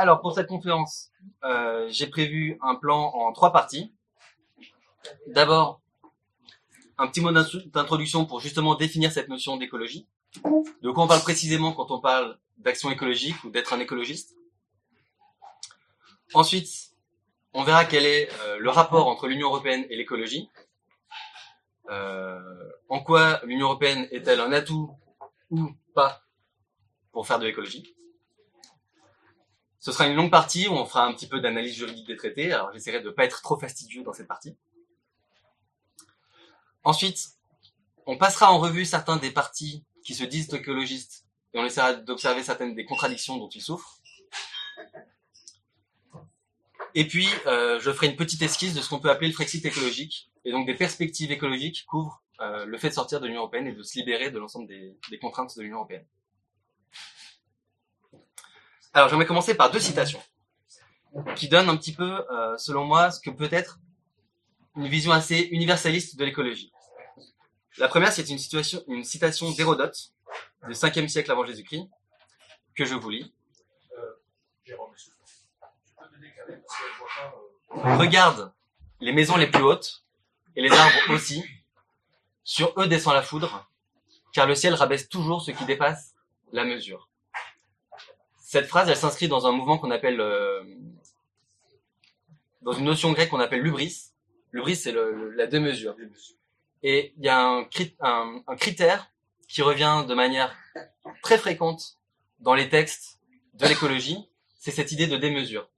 Alors, pour cette conférence, euh, j'ai prévu un plan en trois parties. D'abord, un petit mot d'introduction pour justement définir cette notion d'écologie. De quoi on parle précisément quand on parle d'action écologique ou d'être un écologiste? Ensuite, on verra quel est euh, le rapport entre l'Union européenne et l'écologie. Euh, en quoi l'Union européenne est-elle un atout ou pas pour faire de l'écologie? Ce sera une longue partie où on fera un petit peu d'analyse juridique des traités. Alors j'essaierai de ne pas être trop fastidieux dans cette partie. Ensuite, on passera en revue certains des partis qui se disent écologistes et on essaiera d'observer certaines des contradictions dont ils souffrent. Et puis, euh, je ferai une petite esquisse de ce qu'on peut appeler le Frexit écologique, et donc des perspectives écologiques qui couvrent euh, le fait de sortir de l'Union européenne et de se libérer de l'ensemble des, des, contraintes de l'Union européenne. Alors, j'aimerais commencer par deux citations qui donnent un petit peu, euh, selon moi, ce que peut être une vision assez universaliste de l'écologie. La première, c'est une, une citation d'Hérodote, du 5e siècle avant Jésus-Christ, que je vous lis. Regarde les maisons les plus hautes, et les arbres aussi. Sur eux descend la foudre, car le ciel rabaisse toujours ce qui dépasse la mesure. Cette phrase, elle s'inscrit dans un mouvement qu'on appelle, euh, dans une notion grecque qu'on appelle l'ubris. L'ubris, c'est la deux-mesure. Et il y a un, critère qui revient de manière très fréquente dans les textes de l'écologie, c'est cette idée de démesure.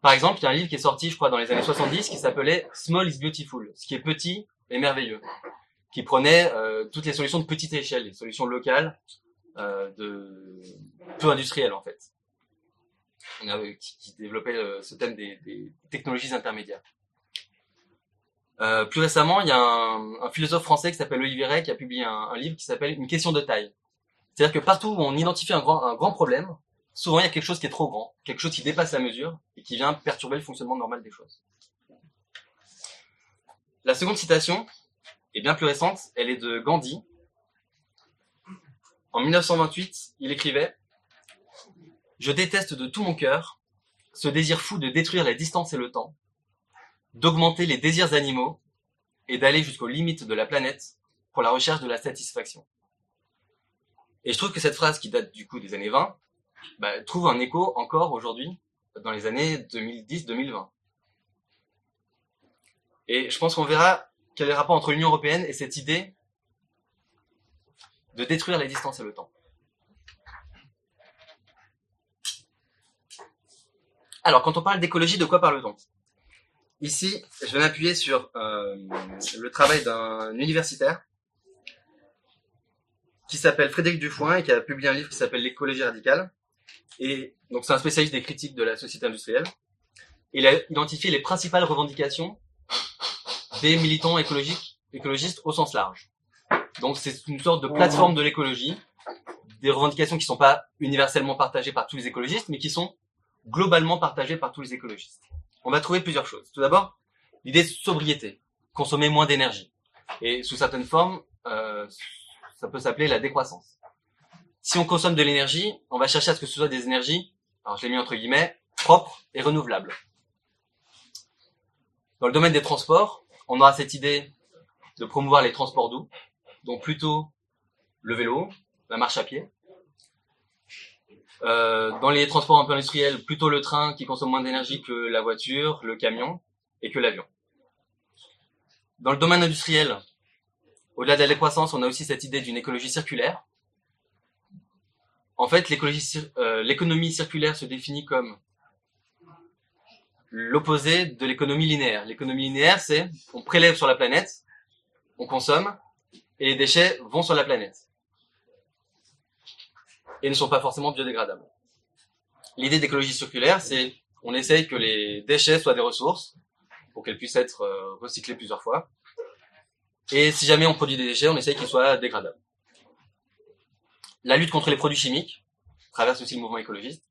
Par exemple, il y a un livre qui est sorti, je crois, dans les années 70, qui s'appelait Small is Beautiful, ce qui est petit et merveilleux, qui prenait euh, toutes les solutions de petite échelle, les solutions locales, peu industrielles en fait, qui, qui développait euh, ce thème des, technologies intermédiaires. Euh, plus récemment, il y a un, philosophe français qui s'appelle Olivier qui a publié un, un livre qui s'appelle Une question de taille. C'est-à-dire que partout où on identifie un grand, un grand problème, souvent il y a quelque chose qui est trop grand, quelque chose qui dépasse la mesure et qui vient perturber le fonctionnement normal des choses. La seconde citation est bien plus récente, elle est de Gandhi, en 1928, il écrivait Je déteste de tout mon cœur ce désir fou de détruire les distances et le temps, d'augmenter les désirs animaux et d'aller jusqu'aux limites de la planète pour la recherche de la satisfaction. Et je trouve que cette phrase qui date du coup des années 20 bah, trouve un écho encore aujourd'hui dans les années 2010-2020. Et je pense qu'on verra quel est le rapport entre l'Union européenne et cette idée de détruire les distances et le temps. Alors, quand on parle d'écologie, de quoi parle-t-on? Ici, je vais m'appuyer sur euh, le travail d'un universitaire qui s'appelle Frédéric Dufoin et qui a publié un livre qui s'appelle L'écologie radicale. Et donc, c'est un spécialiste des critiques de la société industrielle. Il a identifié les principales revendications des militants écologistes au sens large. Donc c'est une sorte de plateforme de l'écologie, des revendications qui ne sont pas universellement partagées par tous les écologistes, mais qui sont globalement partagées par tous les écologistes. On va trouver plusieurs choses. Tout d'abord, l'idée de sobriété, consommer moins d'énergie. Et sous certaines formes, euh, ça peut s'appeler la décroissance. Si on consomme de l'énergie, on va chercher à ce que ce soit des énergies, alors je l'ai mis entre guillemets, propres et renouvelables. Dans le domaine des transports, on aura cette idée de promouvoir les transports doux, donc plutôt le vélo, la marche à pied. Euh, dans les transports un peu industriels, plutôt le train qui consomme moins d'énergie que la voiture, le camion et que l'avion. Dans le domaine industriel, au-delà de la décroissance, on a aussi cette idée d'une écologie circulaire. En fait, euh, l'économie circulaire se définit comme l'opposé de l'économie linéaire. L'économie linéaire, c'est on prélève sur la planète, on consomme, et les déchets vont sur la planète. Et ne sont pas forcément biodégradables. L'idée d'écologie circulaire, c'est on essaye que les déchets soient des ressources pour qu'elles puissent être euh, recyclées plusieurs fois. Et si jamais on produit des déchets, on essaye qu'ils soient dégradables. La lutte contre les produits chimiques traverse aussi le mouvement écologiste.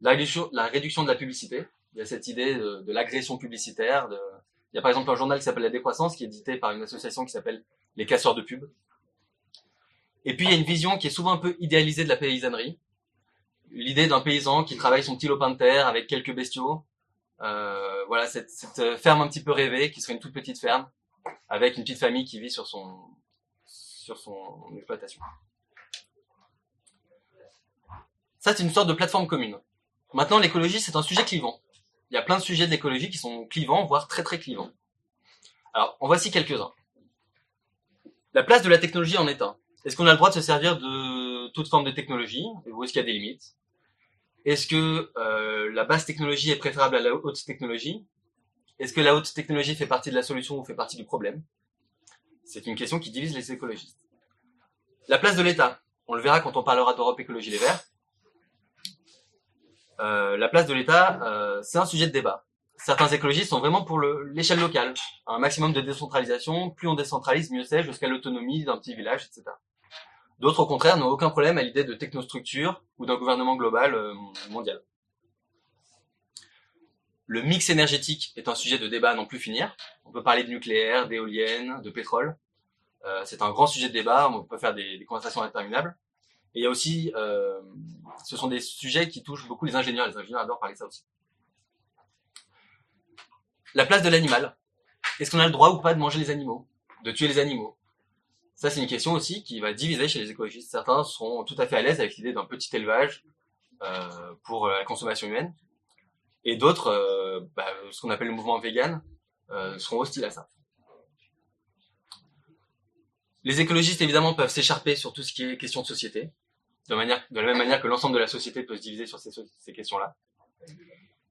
La réduction, de la publicité. Il y a cette idée de, l'agression publicitaire. Il y a par exemple un journal qui s'appelle La Décroissance, qui est édité par une association qui s'appelle les casseurs de pub. Et puis il y a une vision qui est souvent un peu idéalisée de la paysannerie, l'idée d'un paysan qui travaille son petit lopin de terre avec quelques bestiaux. Euh, voilà, cette, cette ferme un petit peu rêvée, qui serait une toute petite ferme, avec une petite famille qui vit sur son, sur son exploitation. Ça, c'est une sorte de plateforme commune. Maintenant, l'écologie, c'est un sujet clivant. Il y a plein de sujets d'écologie qui sont clivants, voire très très clivants. Alors, en voici quelques-uns. La place de la technologie en état. Est-ce qu'on a le droit de se servir de toute forme de technologie ou est-ce qu'il y a des limites? Est-ce que euh, la basse technologie est préférable à la haute technologie? Est-ce que la haute technologie fait partie de la solution ou fait partie du problème? C'est une question qui divise les écologistes. La place de l'État. On le verra quand on parlera d'Europe Écologie Les Verts. Euh, la place de l'État, euh, c'est un sujet de débat. Certains écologistes sont vraiment pour l'échelle locale, un maximum de décentralisation. Plus on décentralise, mieux c'est, jusqu'à l'autonomie d'un petit village, etc. D'autres, au contraire, n'ont aucun problème à l'idée de technostructure ou d'un gouvernement global euh, mondial. Le mix énergétique est un sujet de débat à non plus finir. On peut parler de nucléaire, d'éoliennes, de pétrole. Euh, c'est un grand sujet de débat. On peut faire des, des conversations interminables. Et il y a aussi, euh, ce sont des sujets qui touchent beaucoup les ingénieurs. Les ingénieurs adorent parler de ça aussi. La place de l'animal. Est-ce qu'on a le droit ou pas de manger les animaux, de tuer les animaux? Ça, c'est une question aussi qui va diviser chez les écologistes. Certains sont tout à fait à l'aise avec l'idée d'un petit élevage euh, pour la consommation humaine, et d'autres, euh, bah, ce qu'on appelle le mouvement vegan, euh, seront hostiles à ça. Les écologistes, évidemment, peuvent s'écharper sur tout ce qui est question de société, de, manière, de la même manière que l'ensemble de la société peut se diviser sur ces questions-là.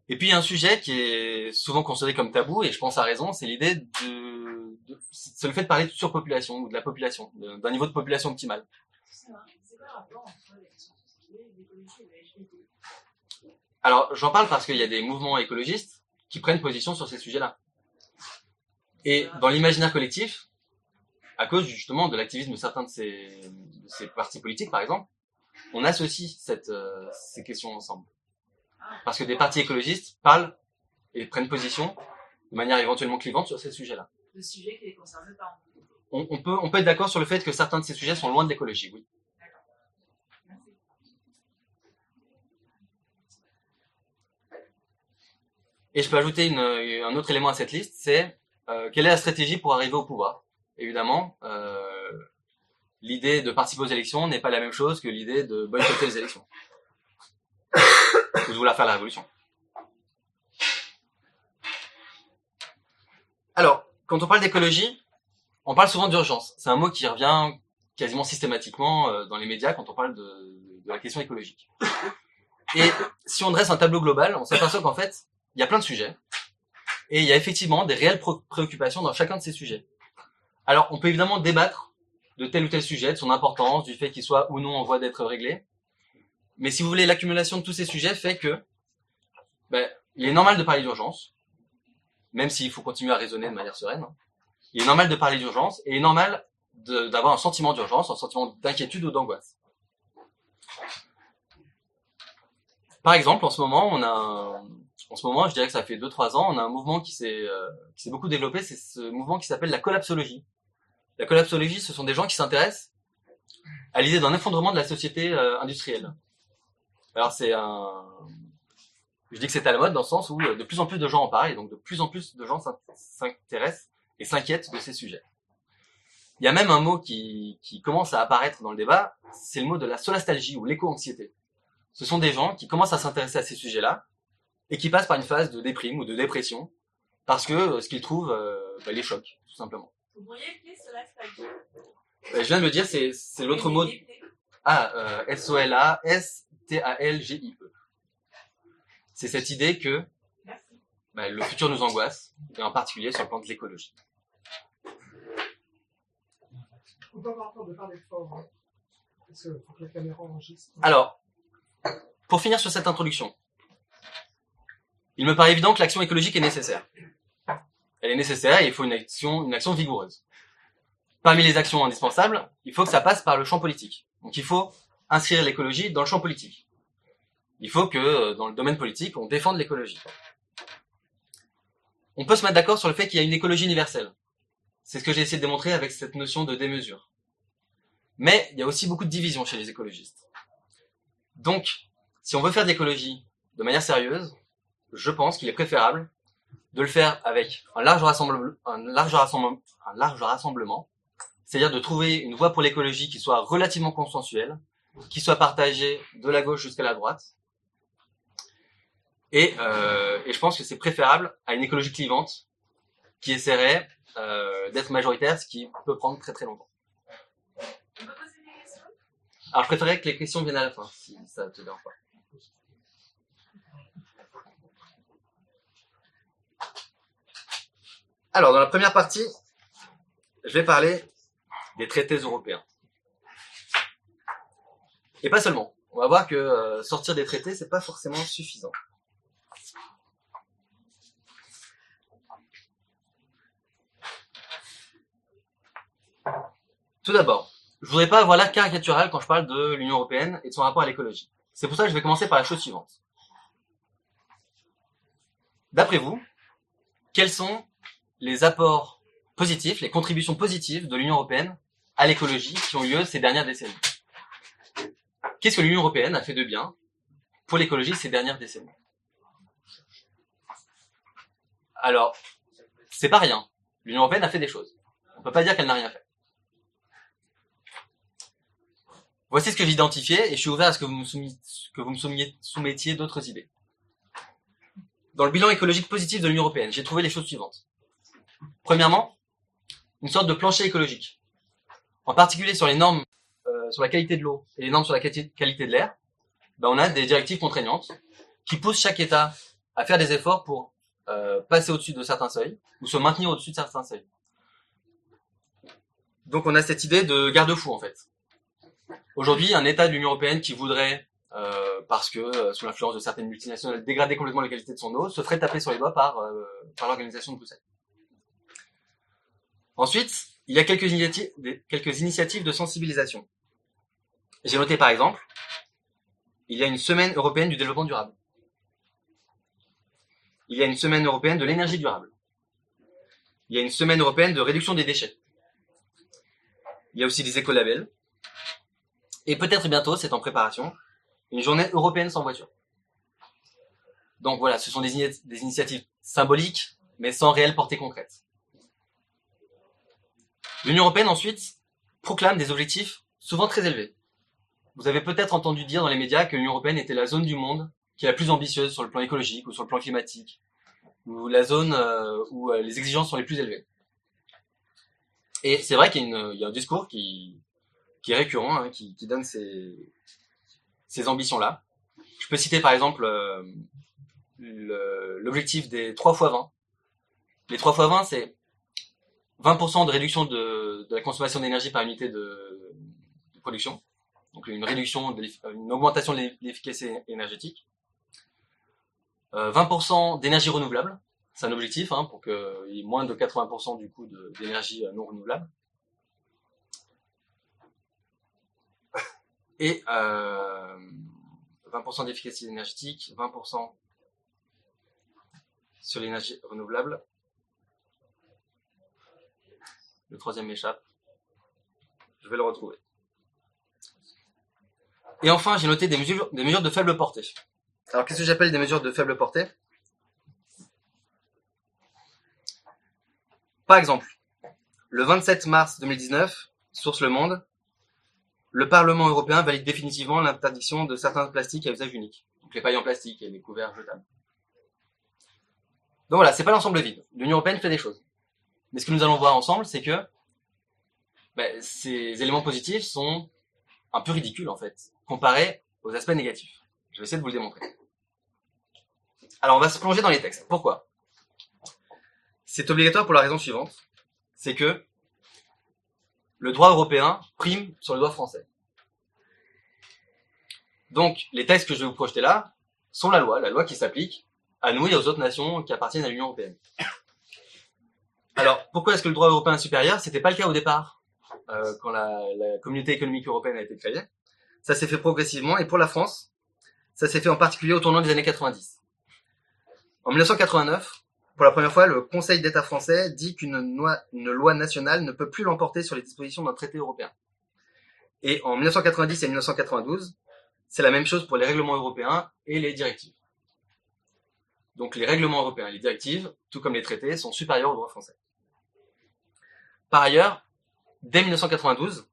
Et puis, il y a un sujet qui est souvent considéré comme tabou, et je pense à raison, c'est l'idée de, c'est le fait de parler de surpopulation, ou de la population, d'un niveau de population optimal. Alors, j'en parle parce qu'il y a des mouvements écologistes qui prennent position sur ces sujets-là. Et dans l'imaginaire collectif, à cause justement de l'activisme de certains de ces, de ces, partis politiques, par exemple, on associe euh, ces questions ensemble. Parce que des partis écologistes parlent et prennent position de manière éventuellement clivante sur ces sujets-là. Le sujet qui les concerne pas. On, on, peut, on peut être d'accord sur le fait que certains de ces sujets sont loin de l'écologie, oui. Et je peux ajouter une, un autre élément à cette liste, c'est euh, quelle est la stratégie pour arriver au pouvoir? Évidemment, euh, l'idée de participer aux élections n'est pas la même chose que l'idée de boycotter les élections. Vouloir faire la révolution. Alors, quand on parle d'écologie, on parle souvent d'urgence. C'est un mot qui revient quasiment systématiquement euh, dans les médias quand on parle de, de la question écologique. Et si on dresse un tableau global, on s'aperçoit qu'en fait, il y a plein de sujets. Et il y a effectivement des réelles préoccupations dans chacun de ces sujets. Alors, on peut évidemment débattre de tel ou tel sujet, de son importance, du fait qu'il soit ou non en voie d'être réglé. Mais si vous voulez, l'accumulation de tous ces sujets fait que ben, il est normal de parler d'urgence, même s'il faut continuer à raisonner de manière sereine. Il est normal de parler d'urgence et il est normal d'avoir un sentiment d'urgence, un sentiment d'inquiétude ou d'angoisse. Par exemple, en ce moment, on a, en ce moment, je dirais que ça fait 2-3 ans, on a un mouvement qui s'est euh, beaucoup développé, c'est ce mouvement qui s'appelle la collapsologie. La collapsologie, ce sont des gens qui s'intéressent à l'idée d'un effondrement de la société euh, industrielle. Alors c'est un... Je dis que c'est à la mode dans le sens où euh, de plus en plus de gens en parlent, et donc de plus en plus de gens s'intéressent et s'inquiètent de ces sujets. Il y a même un mot qui, qui commence à apparaître dans le débat, c'est le mot de la solastalgie ou l'éco-anxiété. Ce sont des gens qui commencent à s'intéresser à ces sujets-là et qui passent par une phase de déprime ou de dépression parce que euh, ce qu'ils trouvent bah, les choque, tout simplement. Vous pourriez écrire cela, euh, Je viens de le dire, c'est, l'autre mot. Ah, euh, S-O-L-A-S-T-A-L-G-I-E. C'est cette idée que bah, le futur nous angoisse, et en particulier sur le plan de l'écologie. Alors, pour finir sur cette introduction, il me paraît évident que l'action écologique est nécessaire elle est nécessaire et il faut une action, une action vigoureuse. Parmi les actions indispensables, il faut que ça passe par le champ politique. Donc il faut inscrire l'écologie dans le champ politique. Il faut que euh, dans le domaine politique, on défende l'écologie. On peut se mettre d'accord sur le fait qu'il y a une écologie universelle. C'est ce que j'ai essayé de démontrer avec cette notion de démesure. Mais il y a aussi beaucoup de divisions chez les écologistes. Donc, si on veut faire de l'écologie de manière sérieuse, je pense qu'il est préférable de le faire avec un large rassemblement, un large rassemblement, un large rassemblement, c'est-à-dire de trouver une voie pour l'écologie qui soit relativement consensuelle, qui soit partagée de la gauche jusqu'à la droite. Et, euh, et je pense que c'est préférable à une écologie clivante qui essaierait euh, d'être majoritaire, ce qui peut prendre très très longtemps. Alors je préférerais que les questions viennent à la fin, si ça te dérange pas. Alors, dans la première partie, je vais parler des traités européens. Et pas seulement. On va voir que euh, sortir des traités, c'est pas forcément suffisant. Tout d'abord, je voudrais pas avoir l'air caricatural quand je parle de l'Union européenne et de son rapport à l'écologie. C'est pour ça que je vais commencer par la chose suivante. D'après vous, quels sont les apports positifs, les contributions positives de l'Union européenne à l'écologie qui ont eu lieu ces dernières décennies? Qu'est-ce que l'Union européenne a fait de bien pour l'écologie ces dernières décennies? Alors, c'est pas rien. L'Union européenne a fait des choses. On peut pas dire qu'elle n'a rien fait. Voici ce que j'ai identifié et je suis ouvert à ce que vous me, soumettiez d'autres idées. Dans le bilan écologique positif de l'Union européenne, j'ai trouvé les choses suivantes. Premièrement, une sorte de plancher écologique. En particulier sur les normes sur la qualité de l'eau et les normes sur la quali- qualité de l'air, ben, on a des directives contraignantes qui poussent chaque État à faire des efforts pour euh, passer au-dessus de certains seuils ou se maintenir au-dessus de certains seuils. Donc on a cette idée de garde-fou en fait. Aujourd'hui, un État de l'Union européenne qui voudrait, euh, parce que euh, sous l'influence de certaines multinationales, dégrader complètement la qualité de son eau, se ferait taper sur les doigts par, euh, par l'organisation de Bruxelles. Ensuite, il y a quelques quelques initiatives de sensibilisation. J'ai noté par exemple, il y a une semaine européenne du développement durable. Il y a une semaine européenne de l'énergie durable. Il y a une semaine européenne de réduction des déchets. Il y a aussi des écolabels. Et peut-être bientôt, c'est en préparation, une journée européenne sans voiture. Donc voilà, ce sont des, ini- des initiatives symboliques, mais sans réelle portée concrète. L'Union européenne ensuite proclame des objectifs souvent très élevés. Vous avez peut-être entendu dire dans les médias que l'Union européenne était la zone du monde qui est la plus ambitieuse sur le plan écologique ou sur le plan climatique, ou la zone euh, où euh, les exigences sont les plus élevées. Et c'est vrai qu'il y, a un discours qui, est récurrent, hein, qui, donne ces, ambitions-là. Je peux citer par exemple euh, l'objectif des 3 x 20. Les 3 x 20, c'est 20% de réduction de, la consommation d'énergie par unité de production. Donc une réduction, de l'eff- une augmentation de l'e- l'efficacité énergétique. Euh, 20% d'énergie renouvelable. C'est un objectif hein, pour qu'il y ait moins de 80% du coût d'énergie euh, non renouvelable. Et euh, 20% d'efficacité énergétique, 20% sur l'énergie renouvelable. Le troisième m'échappe. Je vais le retrouver. Et enfin, j'ai noté des mesures, des mesures de faible portée. Alors, qu'est-ce que j'appelle des mesures de faible portée? Par exemple, le 27 mars 2019, source Le Monde, le Parlement européen valide définitivement l'interdiction de certains plastiques à usage unique. Donc les pailles en plastique et les couverts jetables. Donc voilà, c'est pas l'ensemble vide. L'Union européenne fait des choses. Mais ce que nous allons voir ensemble, c'est que ben, ces éléments positifs sont un peu ridicules en fait, comparés aux aspects négatifs. Je vais essayer de vous le démontrer. Alors on va se plonger dans les textes. Pourquoi? C'est obligatoire pour la raison suivante, c'est que le droit européen prime sur le droit français. Donc les textes que je vais vous projeter là sont la loi, la loi qui s'applique à nous et aux autres nations qui appartiennent à l'Union européenne. Alors pourquoi est-ce que le droit européen est supérieur? C'était pas le cas au départ, euh, quand la communauté économique européenne a été créée. Ça s'est fait progressivement et pour la France, ça s'est fait en particulier au tournant des années 90. En 1989, pour la première fois, le Conseil d'État français dit qu'une loi, nationale ne peut plus l'emporter sur les dispositions d'un traité européen. Et en 1990 et 1992, c'est la même chose pour les règlements européens et les directives. Donc les règlements européens et les directives, tout comme les traités, sont supérieurs au droit français. Par ailleurs, dès 1992,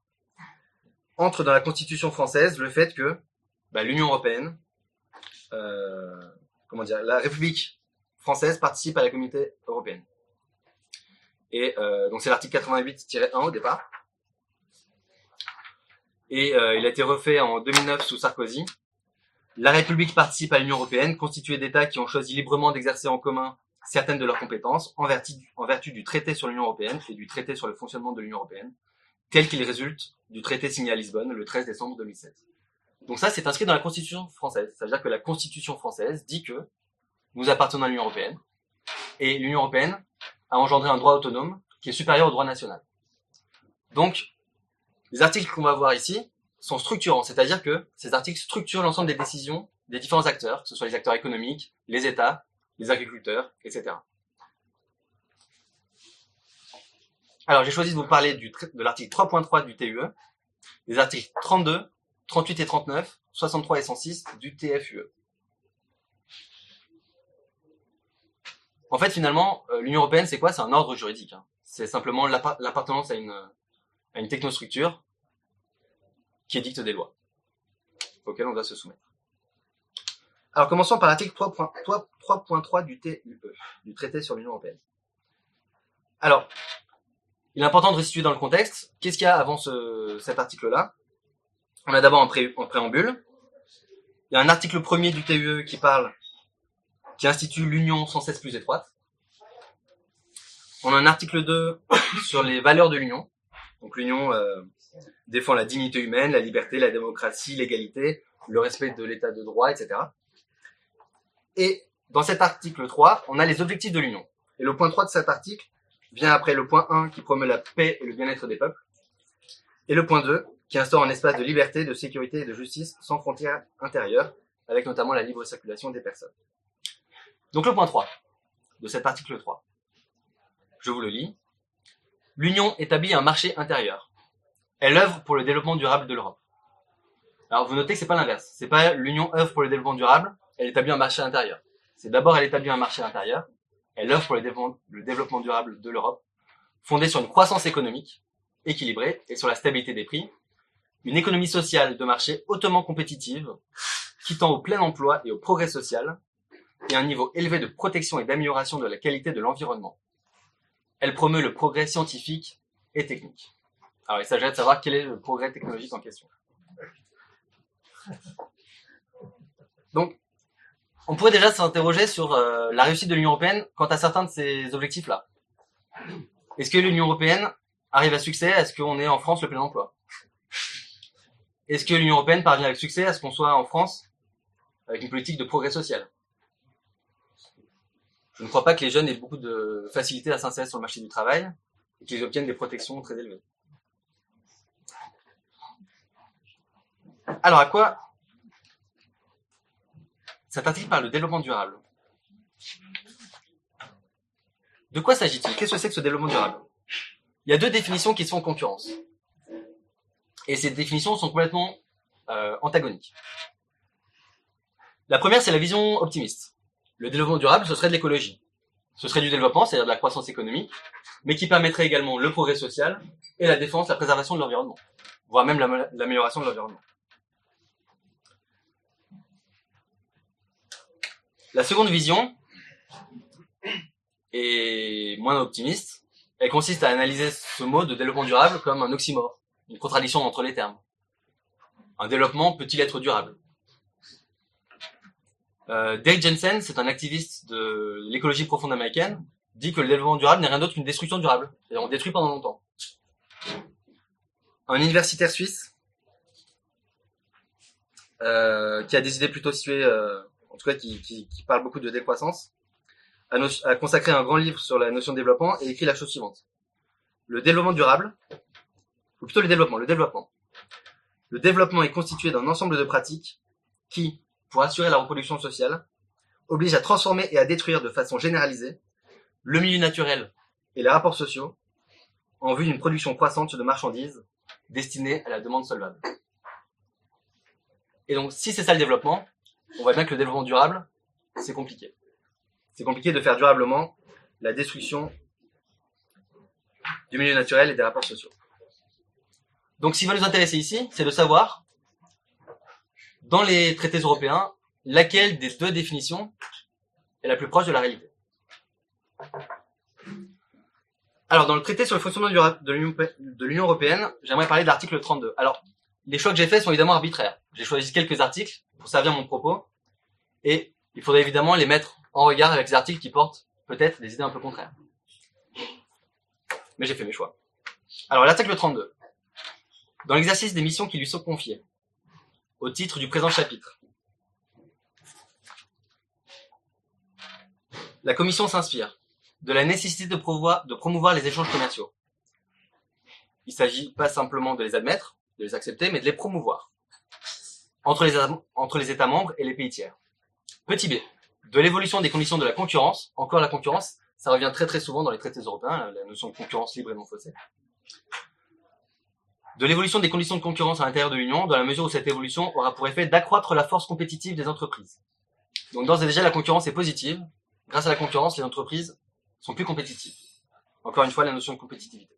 entre dans la Constitution française le fait que bah, l'Union européenne, euh, comment dire, la République française participe à la communauté européenne. Et euh, donc c'est l'article 88-1 au départ. Et euh, il a été refait en 2009 sous Sarkozy. La République participe à l'Union européenne, constituée d'États qui ont choisi librement d'exercer en commun certaines de leurs compétences en vertu, en vertu du traité sur l'Union européenne et du traité sur le fonctionnement de l'Union européenne, tel qu'il résulte du traité signé à Lisbonne le 13 décembre 2007. Donc ça, c'est inscrit dans la Constitution française. Ça veut dire que la Constitution française dit que nous appartenons à l'Union européenne et l'Union européenne a engendré un droit autonome qui est supérieur au droit national. Donc, les articles qu'on va voir ici sont structurants, c'est-à-dire que ces articles structurent l'ensemble des décisions des différents acteurs, que ce soit les acteurs économiques, les États, les agriculteurs, etc. Alors, j'ai choisi de vous parler de l'article 3.3 du TUE, des articles 32, 38 et 39, 63 et 106 du TFUE. En fait, finalement, euh, l'Union européenne, c'est quoi? C'est un ordre juridique. Hein. C'est simplement l'appartenance à une, à une technostructure qui édicte des lois auxquelles on doit se soumettre. Alors commençons par l'article 3.3 du TUE, du traité sur l'Union européenne. Alors, il est important de restituer dans le contexte. Qu'est-ce qu'il y a avant ce, cet article-là? On a d'abord un préambule. Il y a un article premier du TUE qui parle, qui institue l'union sans cesse plus étroite. On a un article 2 sur les valeurs de l'union. Donc l'union euh, défend la dignité humaine, la liberté, la démocratie, l'égalité, le respect de l'état de droit, etc. Et dans cet article 3, on a les objectifs de l'Union. Et le point 3 de cet article vient après le point 1 qui promeut la paix et le bien-être des peuples. Et le point 2 qui instaure un espace de liberté, de sécurité et de justice sans frontières intérieures, avec notamment la libre circulation des personnes. Donc le point 3 de cet article 3. Je vous le lis. L'Union établit un marché intérieur. Elle œuvre pour le développement durable de l'Europe. Alors vous notez que c'est pas l'inverse. C'est pas l'Union œuvre pour le développement durable, elle établit un marché intérieur. C'est d'abord elle établit un marché intérieur, elle œuvre pour le développement, le développement durable de l'Europe, fondé sur une croissance économique équilibrée et sur la stabilité des prix, une économie sociale de marché hautement compétitive, qui tend au plein emploi et au progrès social, et un niveau élevé de protection et d'amélioration de la qualité de l'environnement. Elle promeut le progrès scientifique et technique. Alors, il s'agit de savoir quel est le progrès technologique en question. Donc, on pourrait déjà s'interroger sur euh, la réussite de l'Union européenne quant à certains de ces objectifs-là. Est-ce que l'Union européenne arrive à succès? À ce qu'on ait en France le plein emploi? Est-ce que l'Union européenne parvient avec succès? À ce qu'on soit en France avec une politique de progrès social? Je ne crois pas que les jeunes aient beaucoup de facilité à s'insérer sur le marché du travail et qu'ils obtiennent des protections très élevées. Alors, à quoi cet article parle de développement durable? De quoi s'agit-il? Qu'est-ce que c'est que ce développement durable? Il y a deux définitions qui sont en concurrence. Et ces définitions sont complètement euh, antagoniques. La première, c'est la vision optimiste. Le développement durable, ce serait de l'écologie. Ce serait du développement, c'est-à-dire de la croissance économique, mais qui permettrait également le progrès social et la défense, la préservation de l'environnement, voire même l'amélioration de l'environnement. La seconde vision est moins optimiste. Elle consiste à analyser ce mot de développement durable comme un oxymore, une contradiction entre les termes. Un développement peut-il être durable? Euh, Dave Jensen, c'est un activiste de l'écologie profonde américaine, dit que le développement durable n'est rien d'autre qu'une destruction durable. Et on détruit pendant longtemps. Un universitaire suisse, euh, qui a des idées plutôt situées euh, en tout cas qui, parle beaucoup de décroissance, a, a, consacré un grand livre sur la notion de développement et écrit la chose suivante. Le développement durable, ou plutôt le développement, le développement. Le développement est constitué d'un ensemble de pratiques qui, pour assurer la reproduction sociale, obligent à transformer et à détruire de façon généralisée le milieu naturel et les rapports sociaux en vue d'une production croissante de marchandises destinées à la demande solvable. Et donc, si c'est ça le développement, on voit bien que le développement durable, c'est compliqué. C'est compliqué de faire durablement la destruction du milieu naturel et des rapports sociaux. Donc, ce qui va nous intéresser ici, c'est de savoir, dans les traités européens, laquelle des deux définitions est la plus proche de la réalité. Alors, dans le traité sur le fonctionnement de l'Union européenne, j'aimerais parler de l'article 32. Alors, les choix que j'ai faits sont évidemment arbitraires. J'ai choisi quelques articles pour servir mon propos, et il faudrait évidemment les mettre en regard avec les articles qui portent peut-être des idées un peu contraires. Mais j'ai fait mes choix. Alors, l'article 32. Dans l'exercice des missions qui lui sont confiées, au titre du présent chapitre, la Commission s'inspire de la nécessité de promouvoir, de promouvoir les échanges commerciaux. Il s'agit pas simplement de les admettre, de les accepter, mais de les promouvoir entre les, États- membres et les pays tiers. Petit b, de l'évolution des conditions de la concurrence. Encore la concurrence, ça revient très très souvent dans les traités européens, la notion de concurrence libre et non faussée. De l'évolution des conditions de concurrence à l'intérieur de l'Union, dans la mesure où cette évolution aura pour effet d'accroître la force compétitive des entreprises. Donc d'ores et déjà, la concurrence est positive. Grâce à la concurrence, les entreprises sont plus compétitives. Encore une fois, la notion de compétitivité.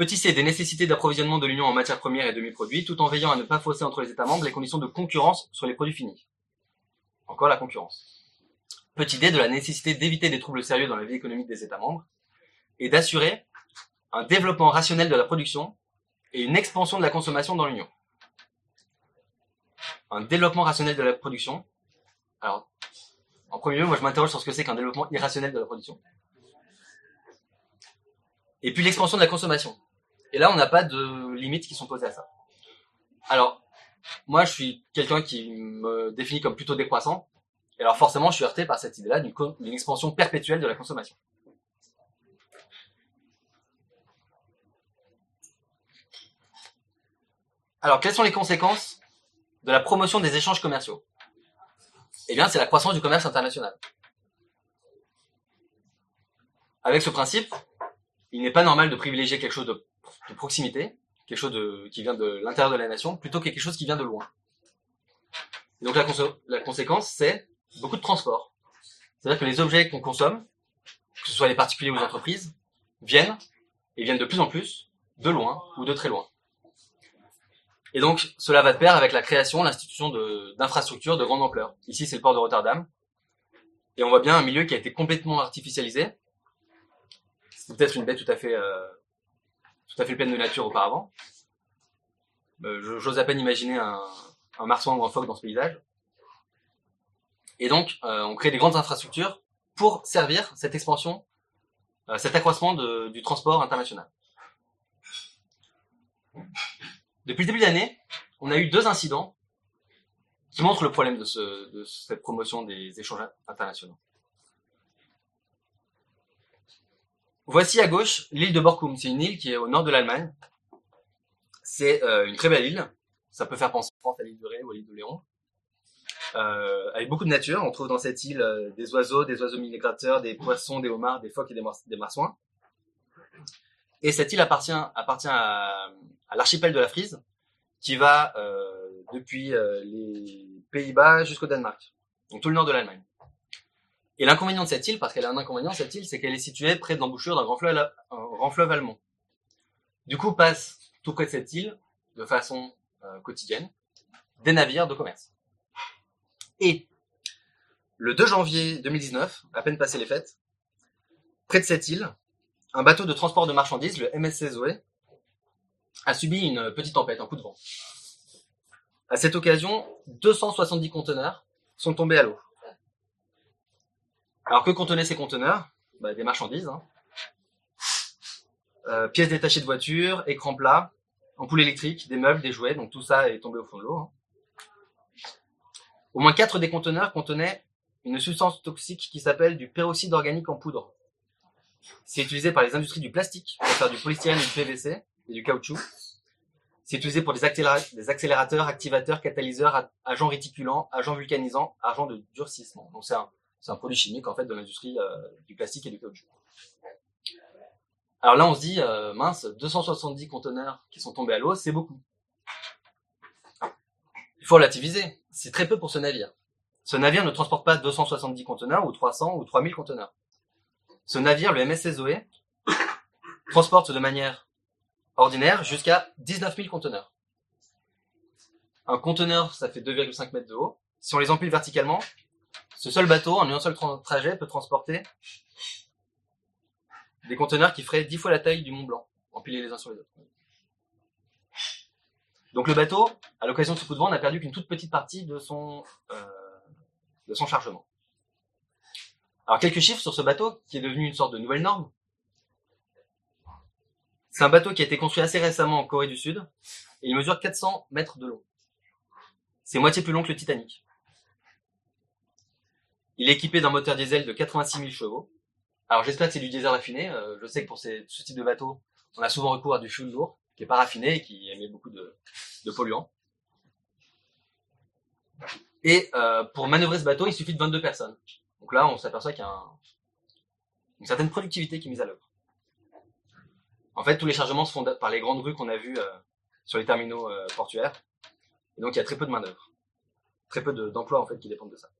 Petit c, des nécessités d'approvisionnement de l'Union en matières premières et demi-produits, tout en veillant à ne pas fausser entre les États membres les conditions de concurrence sur les produits finis. Encore la concurrence. Petit d, de la nécessité d'éviter des troubles sérieux dans la vie économique des États membres et d'assurer un développement rationnel de la production et une expansion de la consommation dans l'Union. Un développement rationnel de la production. Alors, en premier lieu, moi je m'interroge sur ce que c'est qu'un développement irrationnel de la production. Et puis l'expansion de la consommation. Et là, on n'a pas de limites qui sont posées à ça. Alors, moi, je suis quelqu'un qui me définit comme plutôt décroissant. Et alors forcément, je suis heurté par cette idée-là d'une expansion perpétuelle de la consommation. Alors, quelles sont les conséquences de la promotion des échanges commerciaux? Eh bien, c'est la croissance du commerce international. Avec ce principe, il n'est pas normal de privilégier quelque chose de, de proximité, quelque chose qui vient de l'intérieur de la nation, plutôt que quelque chose qui vient de loin. Et donc la, conséquence, c'est beaucoup de transport. C'est-à-dire que les objets qu'on consomme, que ce soit les particuliers ou les entreprises, viennent, et viennent de plus en plus, de loin ou de très loin. Et donc, cela va de pair avec la création, l'institution d'infrastructures de grande ampleur. Ici, c'est le port de Rotterdam. Et on voit bien un milieu qui a été complètement artificialisé. C'est peut-être une baie tout à fait, euh, tout à fait pleine de nature auparavant. Euh, J'ose à peine imaginer un, marsouin ou un phoque dans ce paysage. Et donc, euh, on crée des grandes infrastructures pour servir cette expansion, euh, cet accroissement du transport international. Depuis le début de l'année, on a eu deux incidents qui montrent le problème de cette promotion des échanges internationaux. Voici à gauche l'île de Borkum. C'est une île qui est au nord de l'Allemagne. C'est euh, une très belle île. Ça peut faire penser à l'île de Ré ou à l'île de Léon. Euh, avec beaucoup de nature. On trouve dans cette île euh, des oiseaux, des oiseaux migrateurs, des poissons, des homards, des phoques et des, des marsouins. Et cette île appartient, appartient à, à l'archipel de la Frise, qui va euh, depuis euh, les Pays-Bas jusqu'au Danemark. Donc tout le nord de l'Allemagne. Et l'inconvénient de cette île, parce qu'elle a un inconvénient, cette île, c'est qu'elle est située près de l'embouchure d'un grand fleuve, allemand. Du coup, passe tout près de cette île, de façon euh, quotidienne, des navires de commerce. Et le 2 janvier 2019, à peine passé les fêtes, près de cette île, un bateau de transport de marchandises, le MSC Zoé, a subi une petite tempête, un coup de vent. À cette occasion, 270 conteneurs sont tombés à l'eau. Alors que contenaient ces conteneurs bah, Des marchandises, hein. Euh, pièces détachées de voitures, écrans plats, ampoules électriques, des meubles, des jouets, donc tout ça est tombé au fond de l'eau. hein. Au moins quatre des conteneurs contenaient une substance toxique qui s'appelle du peroxyde organique en poudre. C'est utilisé par les industries du plastique pour faire du polystyrène du PVC et du caoutchouc. C'est utilisé pour des, accéléra- des accélérateurs, activateurs, catalyseurs, agents réticulants, agents vulcanisants, agents de durcissement. Donc c'est un, c'est un produit chimique en fait de l'industrie euh, du plastique et du caoutchouc. Alors là on se dit, euh, mince, 270 conteneurs qui sont tombés à l'eau, c'est beaucoup. Il faut relativiser. C'est très peu pour ce navire. Ce navire ne transporte pas 270 conteneurs ou 300 ou 3000 conteneurs. Ce navire, le MSC Zoé, transporte de manière ordinaire jusqu'à 19 000 conteneurs. Un conteneur, ça fait 2,5 mètres de haut. Si on les empile verticalement, ce seul bateau, en un seul tra- trajet, peut transporter des conteneurs qui feraient 10 fois la taille du Mont Blanc, empilés les uns sur les autres. Donc le bateau, à l'occasion de ce coup de vent, n'a perdu qu'une toute petite partie de son, euh, de son chargement. Alors quelques chiffres sur ce bateau, qui est devenu une sorte de nouvelle norme. C'est un bateau qui a été construit assez récemment en Corée du Sud, et il mesure 400 mètres de long. C'est moitié plus long que le Titanic. Il est équipé d'un moteur diesel de 86 000 chevaux. Alors j'espère que c'est du diesel raffiné. Euh, je sais que pour ces- ce type de bateau, on a souvent recours à du fuel lourd, qui est pas raffiné et qui émet beaucoup de, polluants. Et euh, pour manœuvrer ce bateau, il suffit de 22 personnes. Donc là, on s'aperçoit qu'il y a un- une certaine productivité qui est mise à l'œuvre. En fait, tous les chargements se font par les grandes rues qu'on a vues euh, sur les terminaux portuaires. Et donc, il y a très peu de main-d'œuvre. Très peu de- d'emplois, en fait, qui dépendent de ça.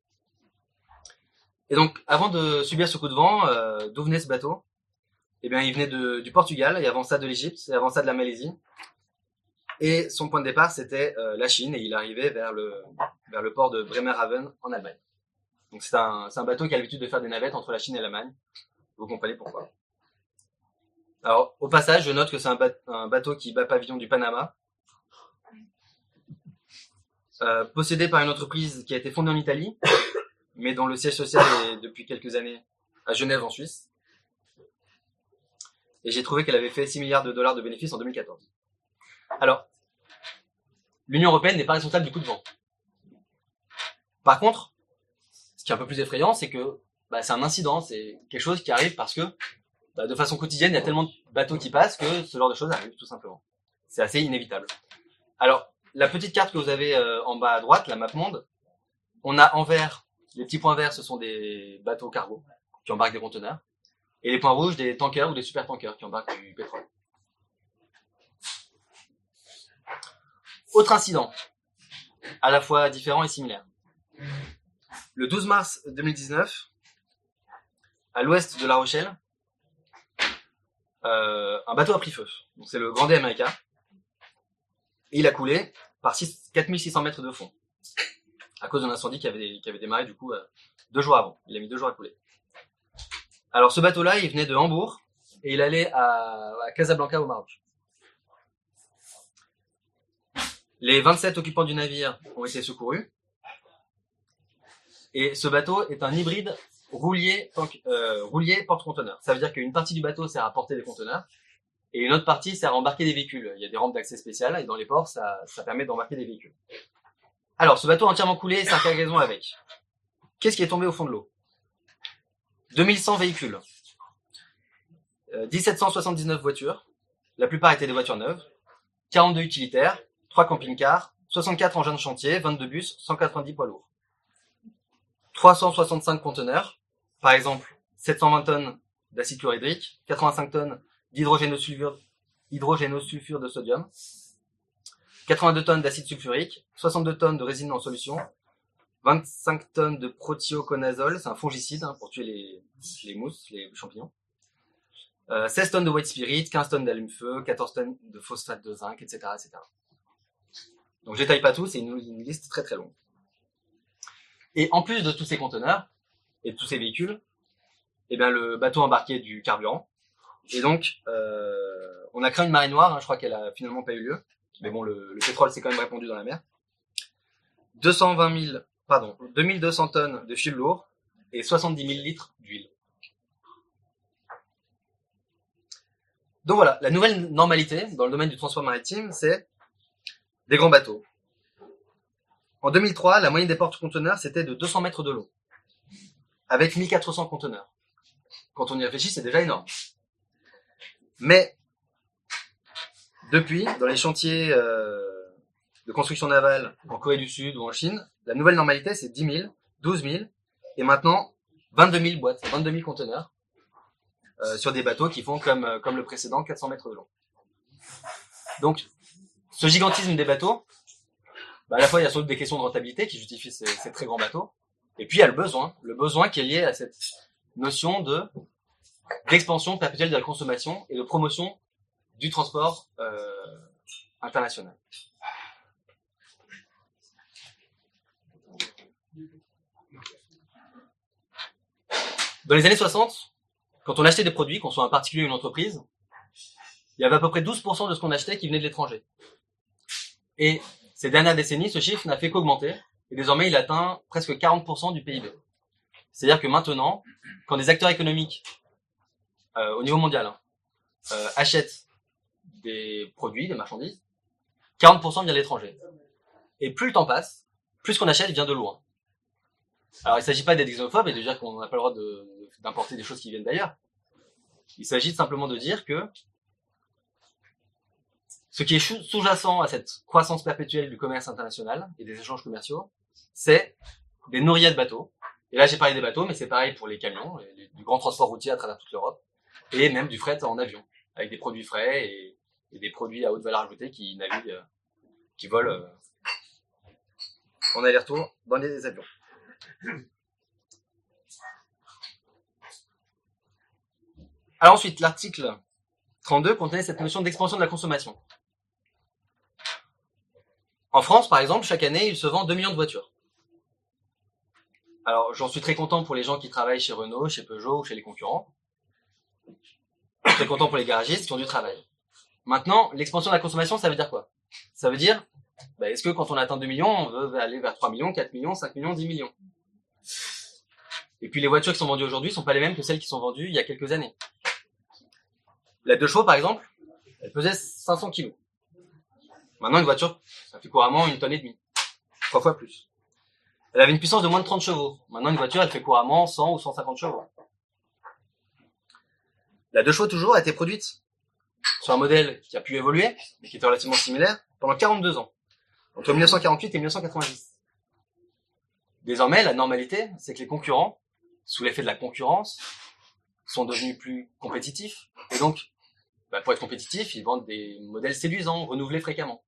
Et donc, avant de subir ce coup de vent, euh, d'où venait ce bateau? Eh bien, il venait du Portugal, et avant ça de l'Égypte, et avant ça de la Malaisie. Et son point de départ, c'était euh, la Chine, et il arrivait vers le, vers le port de Bremerhaven, en Allemagne. Donc, c'est un, bateau qui a l'habitude de faire des navettes entre la Chine et l'Allemagne. Vous comprenez pourquoi. Alors, au passage, je note que c'est un bateau qui bat pavillon du Panama, euh, possédé par une entreprise qui a été fondée en Italie, mais dont le siège social est depuis quelques années à Genève, en Suisse. Et j'ai trouvé qu'elle avait fait 6 milliards de dollars de bénéfices en 2014. Alors, l'Union Européenne n'est pas responsable du coup de vent. Par contre, ce qui est un peu plus effrayant, c'est que bah, c'est un incident, c'est quelque chose qui arrive parce que bah, de façon quotidienne, il y a tellement de bateaux qui passent que ce genre de choses arrive tout simplement. C'est assez inévitable. Alors, la petite carte que vous avez euh, en bas à droite, la map monde, on a en vert, les petits points verts, ce sont des bateaux cargo qui embarquent des conteneurs, et les points rouges, des tankers ou des super tankers qui embarquent du pétrole. Autre incident, à la fois différent et similaire. Le 12 mars 2019, à l'ouest de La Rochelle, euh, un bateau a pris feu. C'est le Grande America. Il a coulé par 6 4600 mètres de fond. À cause d'un incendie qui avait, démarré du coup euh, deux jours avant. Il a mis deux jours à couler. Alors ce bateau-là, il venait de Hambourg et il allait à, Casablanca au Maroc. Les 27 occupants du navire ont été secourus. Et ce bateau est un hybride roulier, tank- euh. Ça veut dire qu'une partie du bateau sert à porter des conteneurs et une autre partie sert à embarquer des véhicules. Il y a des rampes d'accès spéciales et dans les ports, ça, ça permet d'embarquer des véhicules. Alors, ce bateau entièrement coulé sa cargaison avec. Qu'est-ce qui est tombé au fond de l'eau? 2100 véhicules, euh, 1779 voitures, la plupart étaient des voitures neuves, 42 utilitaires, 3 camping-cars, 64 engins de chantier, 22 bus, 190 poids lourds. 365 conteneurs, par exemple 720 tonnes d'acide chlorhydrique, 85 tonnes d'hydrogénosulfure hydrogénosulfure de sodium, 82 tonnes d'acide sulfurique, 62 tonnes de résine en solution, 25 tonnes de prothioconazole, c'est un fongicide hein, pour tuer les, mousses, les champignons, euh, 16 tonnes de white spirit, 15 tonnes d'allume-feu, 14 tonnes de phosphate de zinc, etc. etc. Donc je détaille pas tout, c'est une, une liste très très longue. Et en plus de tous ces conteneurs et de tous ces véhicules, eh bien le bateau embarquait du carburant. Et donc euh, on a créé une marée noire, hein, je crois qu'elle a finalement pas eu lieu. Mais bon, le, le pétrole s'est quand même répandu dans la mer. 220 000, pardon, 2200 tonnes de fil lourd et 70 000 litres d'huile. Donc voilà, la nouvelle normalité dans le domaine du transport maritime, c'est des grands bateaux. En 2003, la moyenne des porte-conteneurs, c'était de 200 mètres de long, avec 1400 conteneurs. Quand on y réfléchit, c'est déjà énorme. Mais, depuis, dans les chantiers euh, de construction navale en Corée du Sud ou en Chine, la nouvelle normalité, c'est 10 000, 12 000, et maintenant 22 000 boîtes, 22 000 conteneurs euh, sur des bateaux qui font comme, euh, comme le précédent 400 mètres de long. Donc, ce gigantisme des bateaux bah, à la fois il y a sans doute des questions de rentabilité qui justifient ces, très grands bateaux, et puis il y a le besoin, le besoin qui est lié à cette notion de d'expansion perpétuelle de la consommation et de promotion du transport euh, international. Dans les années 60, quand on achetait des produits, qu'on soit un particulier ou une entreprise, il y avait à peu près 12% de ce qu'on achetait qui venait de l'étranger. Et ces dernières décennies, ce chiffre n'a fait qu'augmenter, et désormais il atteint presque 40% du PIB. C'est-à-dire que maintenant, quand des acteurs économiques euh, au niveau mondial hein, euh, achètent des produits, des marchandises, 40% vient de l'étranger. Et plus le temps passe, plus ce qu'on achète vient de loin. Alors il ne s'agit pas d'être xénophobe et de dire qu'on n'a pas le droit d'importer des choses qui viennent d'ailleurs. Il s'agit simplement de dire que ce qui est sous-jacent à cette croissance perpétuelle du commerce international et des échanges commerciaux, c'est des nourriers de bateaux. Et là, j'ai parlé des bateaux, mais c'est pareil pour les camions, du grand transport routier à travers toute l'Europe, et même du fret en avion, avec des produits frais et, et des produits à haute valeur ajoutée qui naviguent, euh, qui volent euh, en aller-retour dans les avions. Alors ensuite, l'article 32 contenait cette notion d'expansion de la consommation. En France, par exemple, chaque année, il se vend 2 millions de voitures. Alors, j'en suis très content pour les gens qui travaillent chez Renault, chez Peugeot ou chez les concurrents. Très content pour les garagistes qui ont du travail. Maintenant, l'expansion de la consommation, ça veut dire quoi? Ça veut dire, bah, est-ce que quand on atteint 2 millions, on veut aller vers 3 millions, 4 millions, 5 millions, 10 millions? Et puis les voitures qui sont vendues aujourd'hui sont pas les mêmes que celles qui sont vendues il y a quelques années. La deux chevaux, par exemple, elle pesait 500 kilos. Maintenant, une voiture, ça fait couramment une tonne et demie. Trois fois plus. Elle avait une puissance de moins de 30 chevaux. Maintenant, une voiture, elle fait couramment 100 ou 150 chevaux. La deux chevaux, toujours, a été produite sur un modèle qui a pu évoluer, mais qui était relativement similaire, pendant 42 ans. Entre 1948 et 1990. Désormais, la normalité, c'est que les concurrents, sous l'effet de la concurrence, sont devenus plus compétitifs. Et donc, bah, pour être compétitifs, ils vendent des modèles séduisants, renouvelés fréquemment.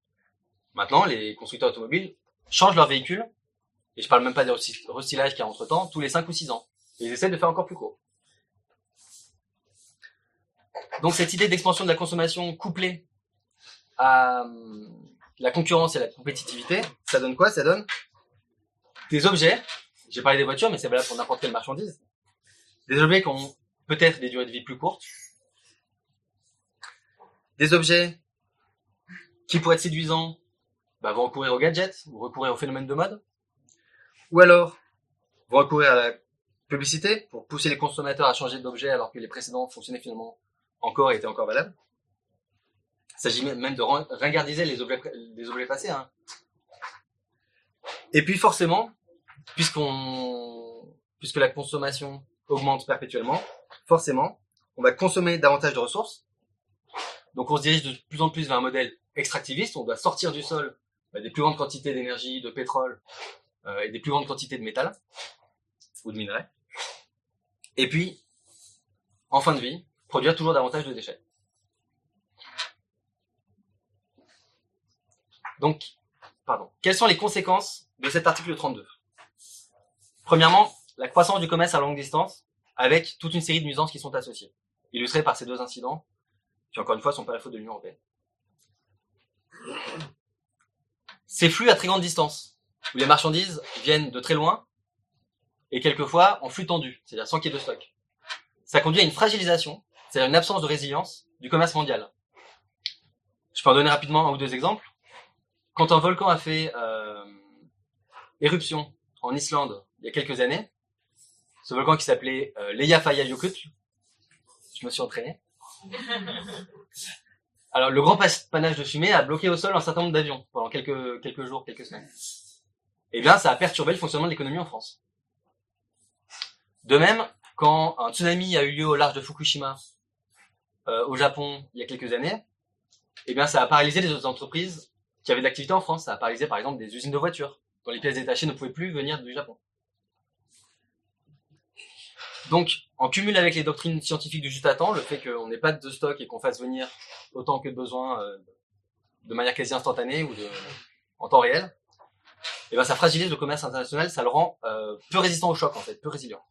Maintenant, les constructeurs automobiles changent leurs véhicules, et je parle même pas des recy- recyclages qu'il y a entre temps, tous les 5 ou 6 ans. Et ils essaient de faire encore plus court. Donc cette idée d'expansion de la consommation couplée à la concurrence et la compétitivité, ça donne quoi? Ça donne des objets, j'ai parlé des voitures, mais c'est valable pour n'importe quelle marchandise, des objets qui ont peut-être des durées de vie plus courtes, des objets qui, pour être séduisants, bah, vont recourir aux gadgets, ou recourir au phénomène de mode, ou alors vont recourir à la publicité pour pousser les consommateurs à changer d'objet alors que les précédents fonctionnaient finalement encore et étaient encore valables. Il s'agit même de ringardiser les objets, passés. Hein. Et puis forcément, puisque la consommation augmente perpétuellement, forcément, on va consommer davantage de ressources. Donc on se dirige de plus en plus vers un modèle extractiviste. On doit sortir du sol bah, des plus grandes quantités d'énergie, de pétrole euh, et des plus grandes quantités de métal ou de minerais. Et puis, en fin de vie, produire toujours davantage de déchets. Donc, pardon. Quelles sont les conséquences de cet article 32 Premièrement, la croissance du commerce à longue distance avec toute une série de nuisances qui sont associées, illustrées par ces deux incidents qui, encore une fois, sont pas la faute de l'Union européenne. Ces flux à très grande distance, où les marchandises viennent de très loin et quelquefois en flux tendu, c'est-à-dire sans qu'il y ait de stock. Ça conduit à une fragilisation, c'est-à-dire une absence de résilience du commerce mondial. Je peux en donner rapidement un ou deux exemples. Quand un volcan a fait euh, éruption en Islande il y a quelques années, ce volcan qui s'appelait euh, Eyjafjallajökull, je me suis entraîné. Alors le grand panache de fumée a bloqué au sol un certain nombre d'avions pendant quelques quelques jours, quelques semaines. Eh bien, ça a perturbé le fonctionnement de l'économie en France. De même, quand un tsunami a eu lieu au large de Fukushima, euh, au Japon, il y a quelques années, eh bien, ça a paralysé les autres entreprises qui avaient de l'activité en France. Ça a paralysé, par exemple, des usines de voitures, dont les pièces détachées ne pouvaient plus venir du Japon. Donc, en cumul avec les doctrines scientifiques du juste à temps, le fait qu'on n'ait pas de stock et qu'on fasse venir autant que besoin euh, de manière quasi instantanée ou de, en temps réel, et ben ça fragilise le commerce international, ça le rend euh, peu résistant au choc en fait, peu résilient.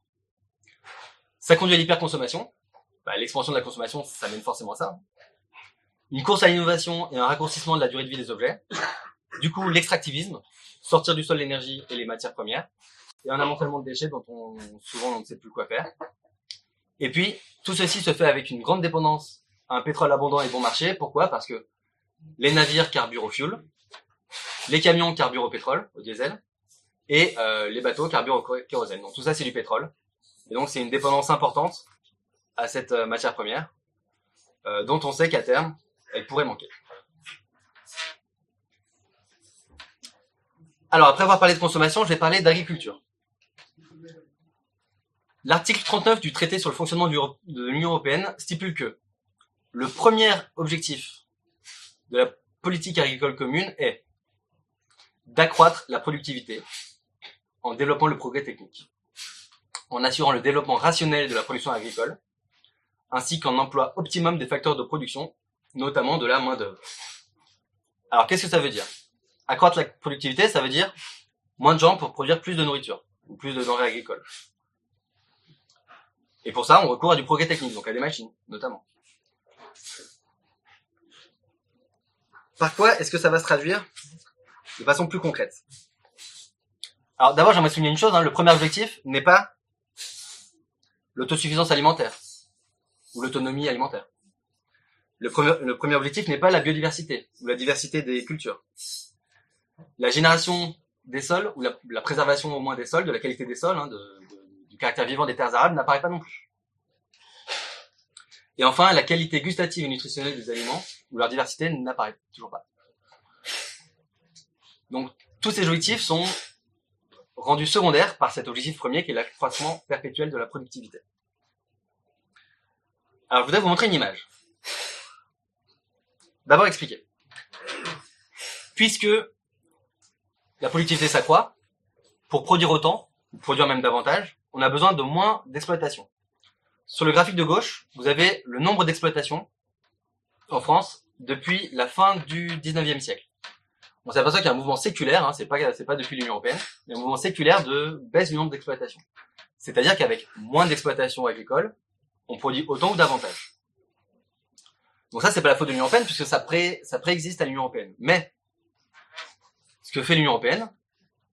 Ça conduit à l'hyperconsommation. Bah, L'expansion de la consommation, ça mène forcément à ça. Une course à l'innovation et un raccourcissement de la durée de vie des objets. Du coup, l'extractivisme, sortir du sol l'énergie et les matières premières. Et un amontellement de déchets dont on souvent on ne sait plus quoi faire. Et puis, tout ceci se fait avec une grande dépendance à un pétrole abondant et bon marché. Pourquoi? Parce que les navires carburent au fuel, les camions carburent au pétrole, au diesel, et euh, les bateaux carburent au kérosène. Donc tout ça, c'est du pétrole. Et donc c'est une dépendance importante à cette euh, matière première, euh, dont on sait qu'à terme, elle pourrait manquer. Alors après avoir parlé de consommation, je vais parler d'agriculture. L'article 39 du traité sur le fonctionnement de l'Union européenne stipule que le premier objectif de la politique agricole commune est d'accroître la productivité en développant le progrès technique, en assurant le développement rationnel de la production agricole, ainsi qu'en emploi optimum des facteurs de production, notamment de la main-d'œuvre. Alors qu'est-ce que ça veut dire? Accroître la productivité, ça veut dire moins de gens pour produire plus de nourriture ou plus de denrées agricoles. Et pour ça, on recourt à du progrès technique, donc à des machines, notamment. Par quoi est-ce que ça va se traduire? De façon plus concrète Alors d'abord, j'aimerais souligner une chose, hein, le premier objectif n'est pas l'autosuffisance alimentaire ou l'autonomie alimentaire. Le premier, objectif n'est pas la biodiversité ou la diversité des cultures. La génération des sols ou la, préservation au moins des sols, de la qualité des sols, hein, du caractère vivant des terres arables n'apparaît pas non plus. Et enfin, la qualité gustative et nutritionnelle des aliments ou leur diversité n'apparaît toujours pas. Donc, tous ces objectifs sont rendus secondaires par cet objectif premier qui est l'accroissement perpétuel de la productivité. Alors, je voudrais vous montrer une image. D'abord expliquer. Puisque la productivité s'accroît, pour produire autant, ou produire même davantage, on a besoin de moins d'exploitation. Sur le graphique de gauche, vous avez le nombre d'exploitations en France depuis la fin du 19e siècle. On s'aperçoit qu'il y a un mouvement séculaire, hein, c'est pas c'est pas depuis l'Union européenne, a un mouvement séculaire de baisse du nombre d'exploitations. C'est-à-dire qu'avec moins d'exploitations agricoles, on produit autant ou davantage. Donc ça c'est pas la faute de l'Union européenne puisque ça ça préexiste à l'Union européenne. Mais ce que fait l'Union européenne,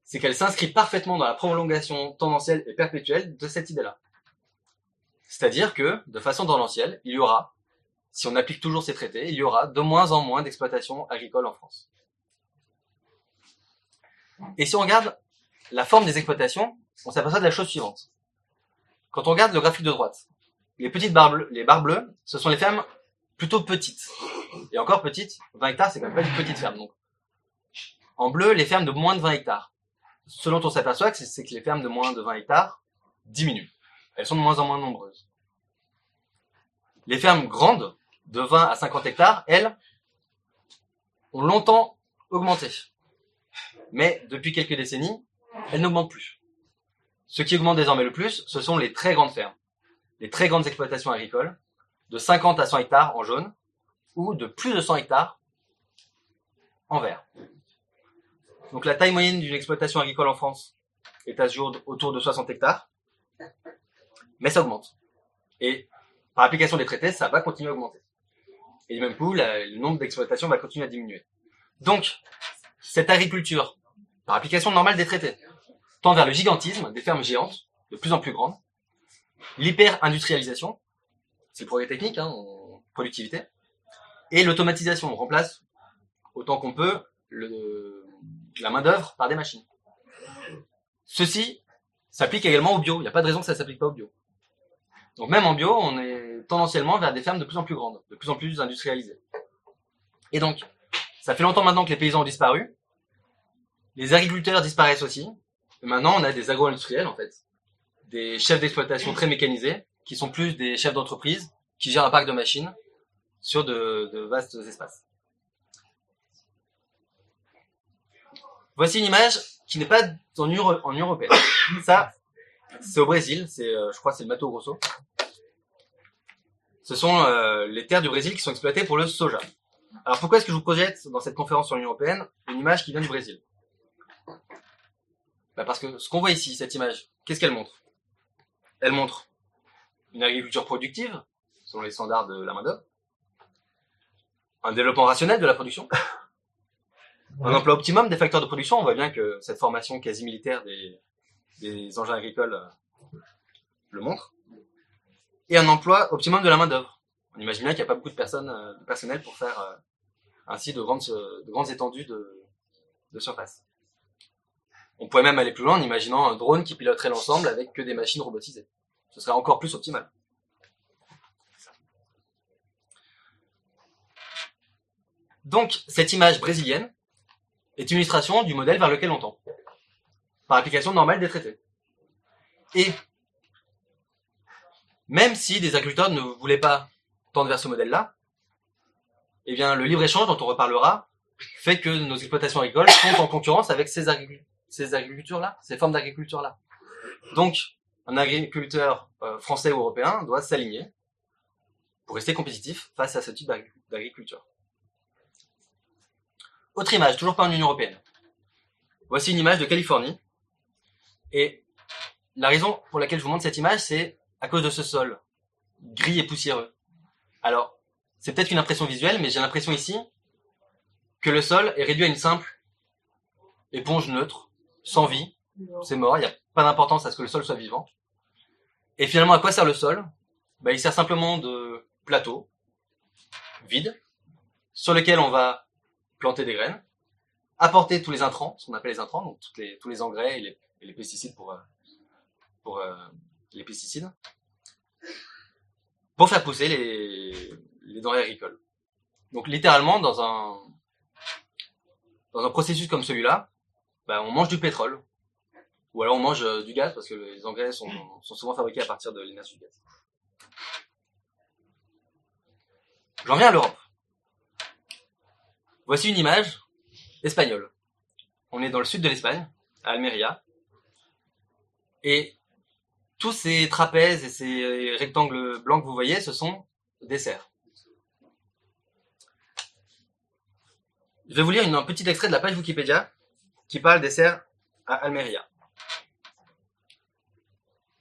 c'est qu'elle s'inscrit parfaitement dans la prolongation tendancielle et perpétuelle de cette idée-là. C'est-à-dire que, de façon tendancielle, il y aura, si on applique toujours ces traités, il y aura de moins en moins d'exploitations agricoles en France. Et si on regarde la forme des exploitations, on s'aperçoit de la chose suivante. Quand on regarde le graphique de droite, les petites barres bleues, les barres bleues, ce sont les fermes plutôt petites. Et encore petites, 20 hectares, c'est quand même pas une petite ferme. Donc, en bleu, les fermes de moins de 20 hectares. Ce dont on s'aperçoit, c'est que les fermes de moins de 20 hectares diminuent. Elles sont de moins en moins nombreuses. Les fermes grandes, de 20 à 50 hectares, elles, ont longtemps augmenté mais depuis quelques décennies, elles n'augmentent plus. Ce qui augmente désormais le plus, ce sont les très grandes fermes, les très grandes exploitations agricoles, de 50 à 100 hectares en jaune, ou de plus de 100 hectares en vert. Donc la taille moyenne d'une exploitation agricole en France est à jour autour de 60 hectares, mais ça augmente. Et par application des traités, ça va continuer à augmenter. Et du même coup, le nombre d'exploitations va continuer à diminuer. Donc, cette agriculture par application normale des traités, tend vers le gigantisme des fermes géantes, de plus en plus grandes, l'hyper-industrialisation, c'est le progrès technique, hein, en productivité, et l'automatisation. On remplace autant qu'on peut le, la main-d'œuvre par des machines. Ceci s'applique également au bio. Il n'y a pas de raison que ça s'applique pas au bio. Donc même en bio, on est tendanciellement vers des fermes de plus en plus grandes, de plus en plus industrialisées. Et donc, ça fait longtemps maintenant que les paysans ont disparu, les agriculteurs disparaissent aussi. Et maintenant, on a des agro-industriels, en fait. Des chefs d'exploitation très mécanisés, qui sont plus des chefs d'entreprise, qui gèrent un parc de machines sur de, vastes espaces. Voici une image qui n'est pas en, Euro, en européenne. Ça, c'est au Brésil, c'est, euh, je crois, c'est le Mato Grosso. Ce sont euh, les terres du Brésil qui sont exploitées pour le soja. Alors pourquoi est-ce que je vous projette dans cette conférence sur l'Union européenne une image qui vient du Brésil? Bah Parce que ce qu'on voit ici, cette image, qu'est-ce qu'elle montre? Elle montre une agriculture productive, selon les standards de la main-d'œuvre, un développement rationnel de la production, un emploi optimum des facteurs de production. On voit bien que cette formation quasi militaire des, des engins agricoles euh, le montre. Et un emploi optimum de la main-d'œuvre. On imagine bien qu'il n'y a pas beaucoup de personnes, euh, de personnel pour faire euh, ainsi de grandes, de grandes étendues de, de surface. On pourrait même aller plus loin en imaginant un drone qui piloterait l'ensemble avec que des machines robotisées. Ce serait encore plus optimal. Donc, cette image brésilienne est une illustration du modèle vers lequel on tend, par application normale des traités. Et, même si des agriculteurs ne voulaient pas tendre vers ce modèle-là, eh bien, le libre-échange dont on reparlera fait que nos exploitations agricoles sont en concurrence avec ces, agriculteurs ces agricultures-là, ces formes d'agriculture-là. Donc, un agriculteur euh, français ou européen doit s'aligner pour rester compétitif face à ce type d'agriculture. Autre image, toujours pas en Union Européenne. Voici une image de Californie. Et la raison pour laquelle je vous montre cette image, c'est à cause de ce sol gris et poussiéreux. Alors, c'est peut-être une impression visuelle, mais j'ai l'impression ici que le sol est réduit à une simple éponge neutre sans vie, c'est mort, il n'y a pas d'importance à ce que le sol soit vivant. Et finalement, à quoi sert le sol? Bah, Il sert simplement de plateau, vide, sur lequel on va planter des graines, apporter tous les intrants, ce qu'on appelle les intrants, donc les, tous les engrais et les, pesticides pour, euh, pour euh, les pesticides, pour faire pousser les, les denrées agricoles. Donc littéralement, dans un, dans un processus comme celui-là, bah, on mange du pétrole. Ou alors on mange euh, du gaz, parce que les engrais sont, souvent fabriqués à partir de l'énergie du gaz. J'en viens à l'Europe. Voici une image espagnole. On est dans le sud de l'Espagne, à Almeria. Et tous ces trapèzes et ces rectangles blancs que vous voyez, ce sont des serres. Je vais vous lire un petit extrait de la page Wikipédia qui parle des serres à Almeria.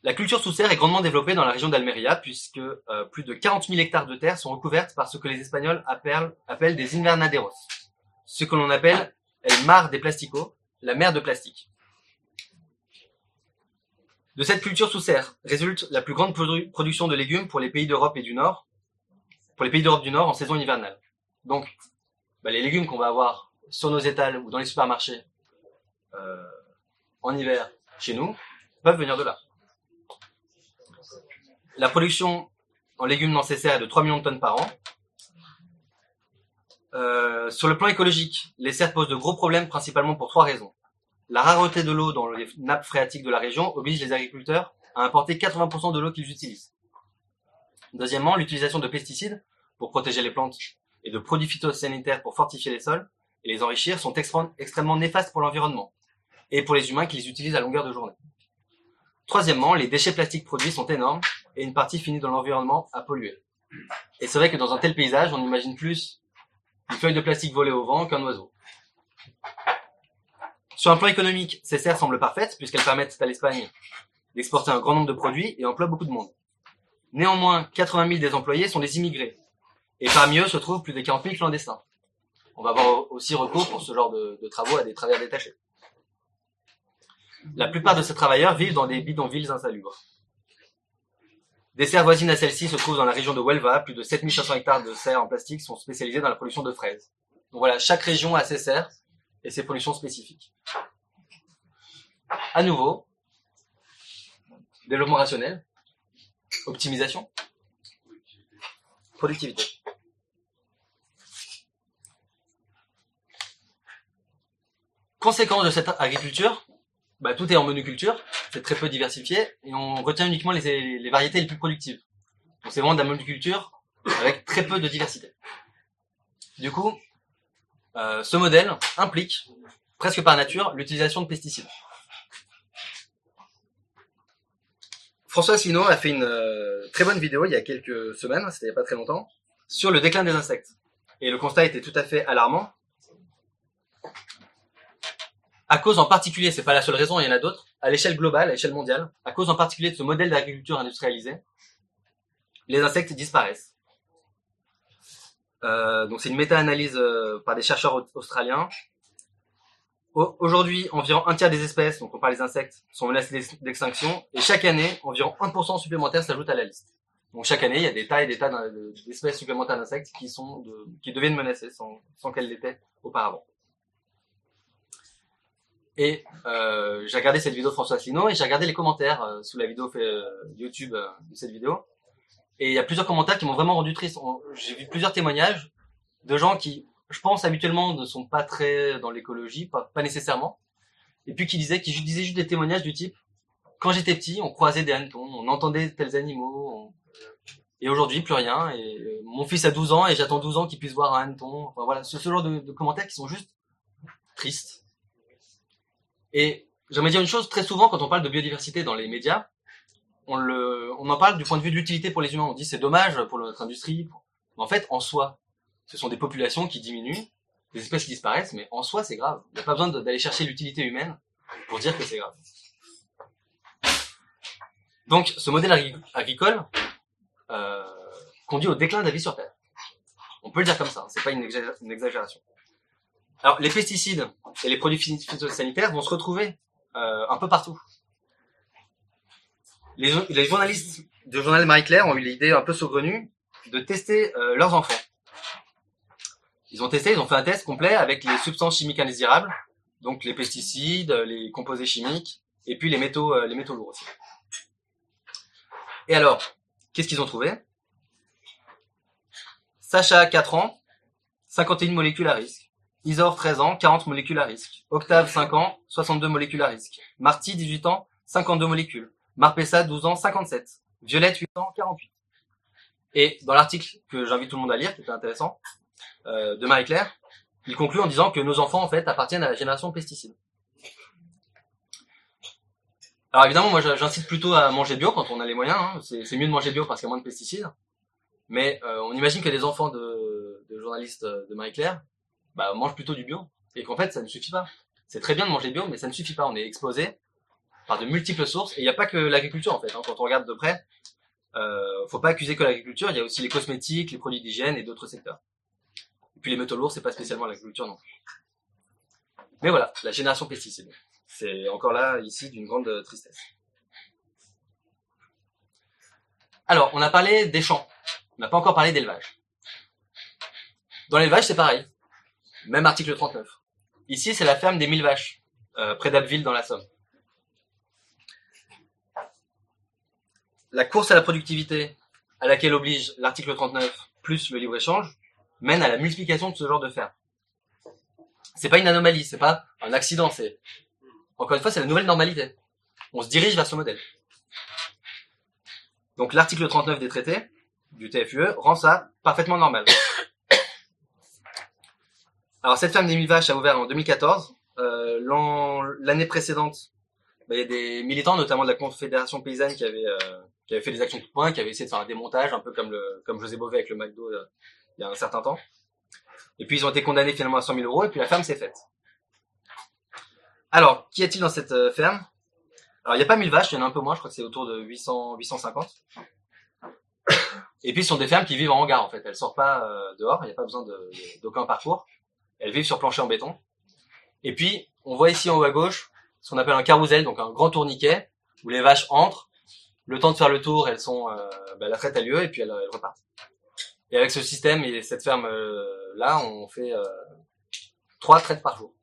La culture sous serre est grandement développée dans la région d'Almeria puisque euh, plus de 40 000 hectares de terre sont recouvertes par ce que les Espagnols appellent, appellent des invernaderos, ce que l'on appelle el mar de plástico, la mer de plastique. De cette culture sous serre résulte la plus grande production de légumes pour les pays d'Europe et du Nord, pour les pays d'Europe du Nord en saison hivernale. Donc, bah, les légumes qu'on va avoir sur nos étals ou dans les supermarchés euh, en hiver chez nous peuvent venir de là. La production en légumes non est de 3 millions de tonnes par an. Euh, sur le plan écologique, les serres posent de gros problèmes principalement pour trois raisons. La rareté de l'eau dans les nappes phréatiques de la région oblige les agriculteurs à importer 80% de l'eau qu'ils utilisent. Deuxièmement, l'utilisation de pesticides pour protéger les plantes et de produits phytosanitaires pour fortifier les sols et les enrichir sont extrêmement néfastes pour l'environnement et pour les humains qui les utilisent à longueur de journée. Troisièmement, les déchets plastiques produits sont énormes et une partie finit dans l'environnement à polluer. Et c'est vrai que dans un tel paysage, on imagine plus une feuille de plastique volée au vent qu'un oiseau. Sur un plan économique, ces serres semblent parfaites puisqu'elles permettent à l'Espagne d'exporter un grand nombre de produits et emploient beaucoup de monde. Néanmoins, 80 000 des employés sont des immigrés. Et parmi eux se trouvent plus de 40 000 clandestins. On va avoir aussi recours pour ce genre de, de travaux à des travailleurs détachés. La plupart de ces travailleurs vivent dans des bidonvilles insalubres. Des serres voisines à celle-ci se trouvent dans la région de Huelva. Plus de 7500 hectares de serres en plastique sont spécialisés dans la production de fraises. Donc voilà, chaque région a ses serres et ses productions spécifiques. À nouveau, développement rationnel, optimisation, productivité. Conséquence de cette agriculture, bah, tout est en monoculture, c'est très peu diversifié, et on retient uniquement les, variétés les plus productives. Donc c'est vraiment de la monoculture avec très peu de diversité. Du coup, euh, ce modèle implique, presque par nature, l'utilisation de pesticides. François Asselineau a fait une euh, très bonne vidéo il y a quelques semaines, c'était il n'y pas très longtemps, sur le déclin des insectes. Et le constat était tout à fait alarmant. À cause en particulier, c'est pas la seule raison, il y en a d'autres, à l'échelle globale, à l'échelle mondiale, à cause en particulier de ce modèle d'agriculture industrialisée, les insectes disparaissent. Euh, donc c'est une méta-analyse euh, par des chercheurs au- australiens. Au- Aujourd'hui, environ un tiers des espèces, donc on parle des insectes, sont menacées d'ex- d'extinction, et chaque année, environ 1% supplémentaire s'ajoute à la liste. Donc chaque année, il y a des tas et des tas d'espèces supplémentaires d'insectes qui sont de- qui deviennent menacées sans, sans qu'elles l'étaient auparavant. Et euh, j'ai regardé cette vidéo de François Asselineau et j'ai regardé les commentaires euh, sous la vidéo euh, YouTube euh, de cette vidéo. Et il y a plusieurs commentaires qui m'ont vraiment rendu triste. J'ai vu plusieurs témoignages de gens qui, je pense, habituellement ne sont pas très dans l'écologie, pas, pas nécessairement. Et puis qui disaient, qui disaient juste des témoignages du type, quand j'étais petit, on croisait des hannetons, on entendait tels animaux, et aujourd'hui plus rien. Et euh, mon fils a 12 ans et j'attends 12 ans qu'il puisse voir un hanneton. Enfin voilà, ce, genre de commentaires qui sont juste tristes. Et j'aimerais dire une chose, très souvent quand on parle de biodiversité dans les médias, on, le, on en parle du point de vue de l'utilité pour les humains. On dit c'est dommage pour notre industrie. Mais en fait, en soi, ce sont des populations qui diminuent, des espèces qui disparaissent, mais en soi, c'est grave. Il n'y a pas besoin d'aller chercher l'utilité humaine pour dire que c'est grave. Donc, ce modèle agri- agricole euh, conduit au déclin de la vie sur Terre. On peut le dire comme ça, hein, c'est pas une exagération. Alors, les pesticides et les produits phy- phytosanitaires vont se retrouver euh, un peu partout. Les journalistes du journal Marie-Claire ont eu l'idée un peu saugrenue de tester euh, leurs enfants. Ils ont testé, ils ont fait un test complet avec les substances chimiques indésirables, donc les pesticides, les composés chimiques, et puis les métaux, euh, les métaux lourds aussi. Et alors, qu'est-ce qu'ils ont trouvé? Sacha, 4 ans, 51 molécules à risque. Isor, 13 ans, 40 molécules à risque. Octave, 5 ans, 62 molécules à risque. Marty, 18 ans, 52 molécules. Marpessa, 12 ans, 57. Violette, 8 ans, 48. Et dans l'article que j'invite tout le monde à lire, qui est intéressant, euh, de Marie-Claire, il conclut en disant que nos enfants, en fait, appartiennent à la génération pesticides. Alors évidemment, moi, j'incite plutôt à manger bio quand on a les moyens. hein. C'est mieux de manger bio parce qu'il y a moins de pesticides. Mais euh, on imagine que les enfants de, journalistes de Marie-Claire bah, mangent plutôt du bio. Et qu'en fait, ça ne suffit pas. C'est très bien de manger bio, mais ça ne suffit pas. On est exposé par de multiples sources. Et il n'y a pas que l'agriculture, en fait. hein. Quand on regarde de près, euh, faut pas accuser que l'agriculture. Il y a aussi les cosmétiques, les produits d'hygiène et d'autres secteurs. Et puis les métaux lourds, c'est pas spécialement l'agriculture non plus. Mais voilà, la génération pesticide. C'est encore là, ici, d'une grande tristesse. Alors, on a parlé des champs. On n'a pas encore parlé d'élevage. Dans l'élevage, c'est pareil. Même article 39. Ici, c'est la ferme des mille vaches, euh, près d'Abbeville, dans la Somme. La course à la productivité, à laquelle oblige l'article 39 plus le libre-échange, mène à la multiplication de ce genre de fermes. C'est pas une anomalie, c'est pas un accident, c'est, encore une fois, c'est la nouvelle normalité. On se dirige vers ce modèle. Donc l'article 39 des traités du TFUE rend ça parfaitement normal. Alors cette ferme des mille vaches a ouvert en 2014. Euh, l'an- L'année précédente, bah, il y a des militants, notamment de la Confédération paysanne, qui avaient, euh, fait des actions de point, qui avaient essayé de faire un démontage, un peu comme, José Bové avec le McDo euh, il y a un certain temps. Et puis ils ont été condamnés finalement à 100 000 euros, et puis la ferme s'est faite. Alors, qu'y a-t-il dans cette ferme? Alors il n'y a pas 1000 vaches, il y en a un peu moins, je crois que c'est autour de 800, 850. Et puis ce sont des fermes qui vivent en hangar en fait, elles sortent pas dehors, il n'y a pas besoin d'aucun parcours. Elles vivent sur plancher en béton. Et puis on voit ici en haut à gauche ce qu'on appelle un carrousel, donc un grand tourniquet où les vaches entrent. Le temps de faire le tour, elles sont, euh, bah, la traite a lieu et puis elles, elles repartent. Et avec ce système et cette ferme euh, on fait euh, trois traites par jour.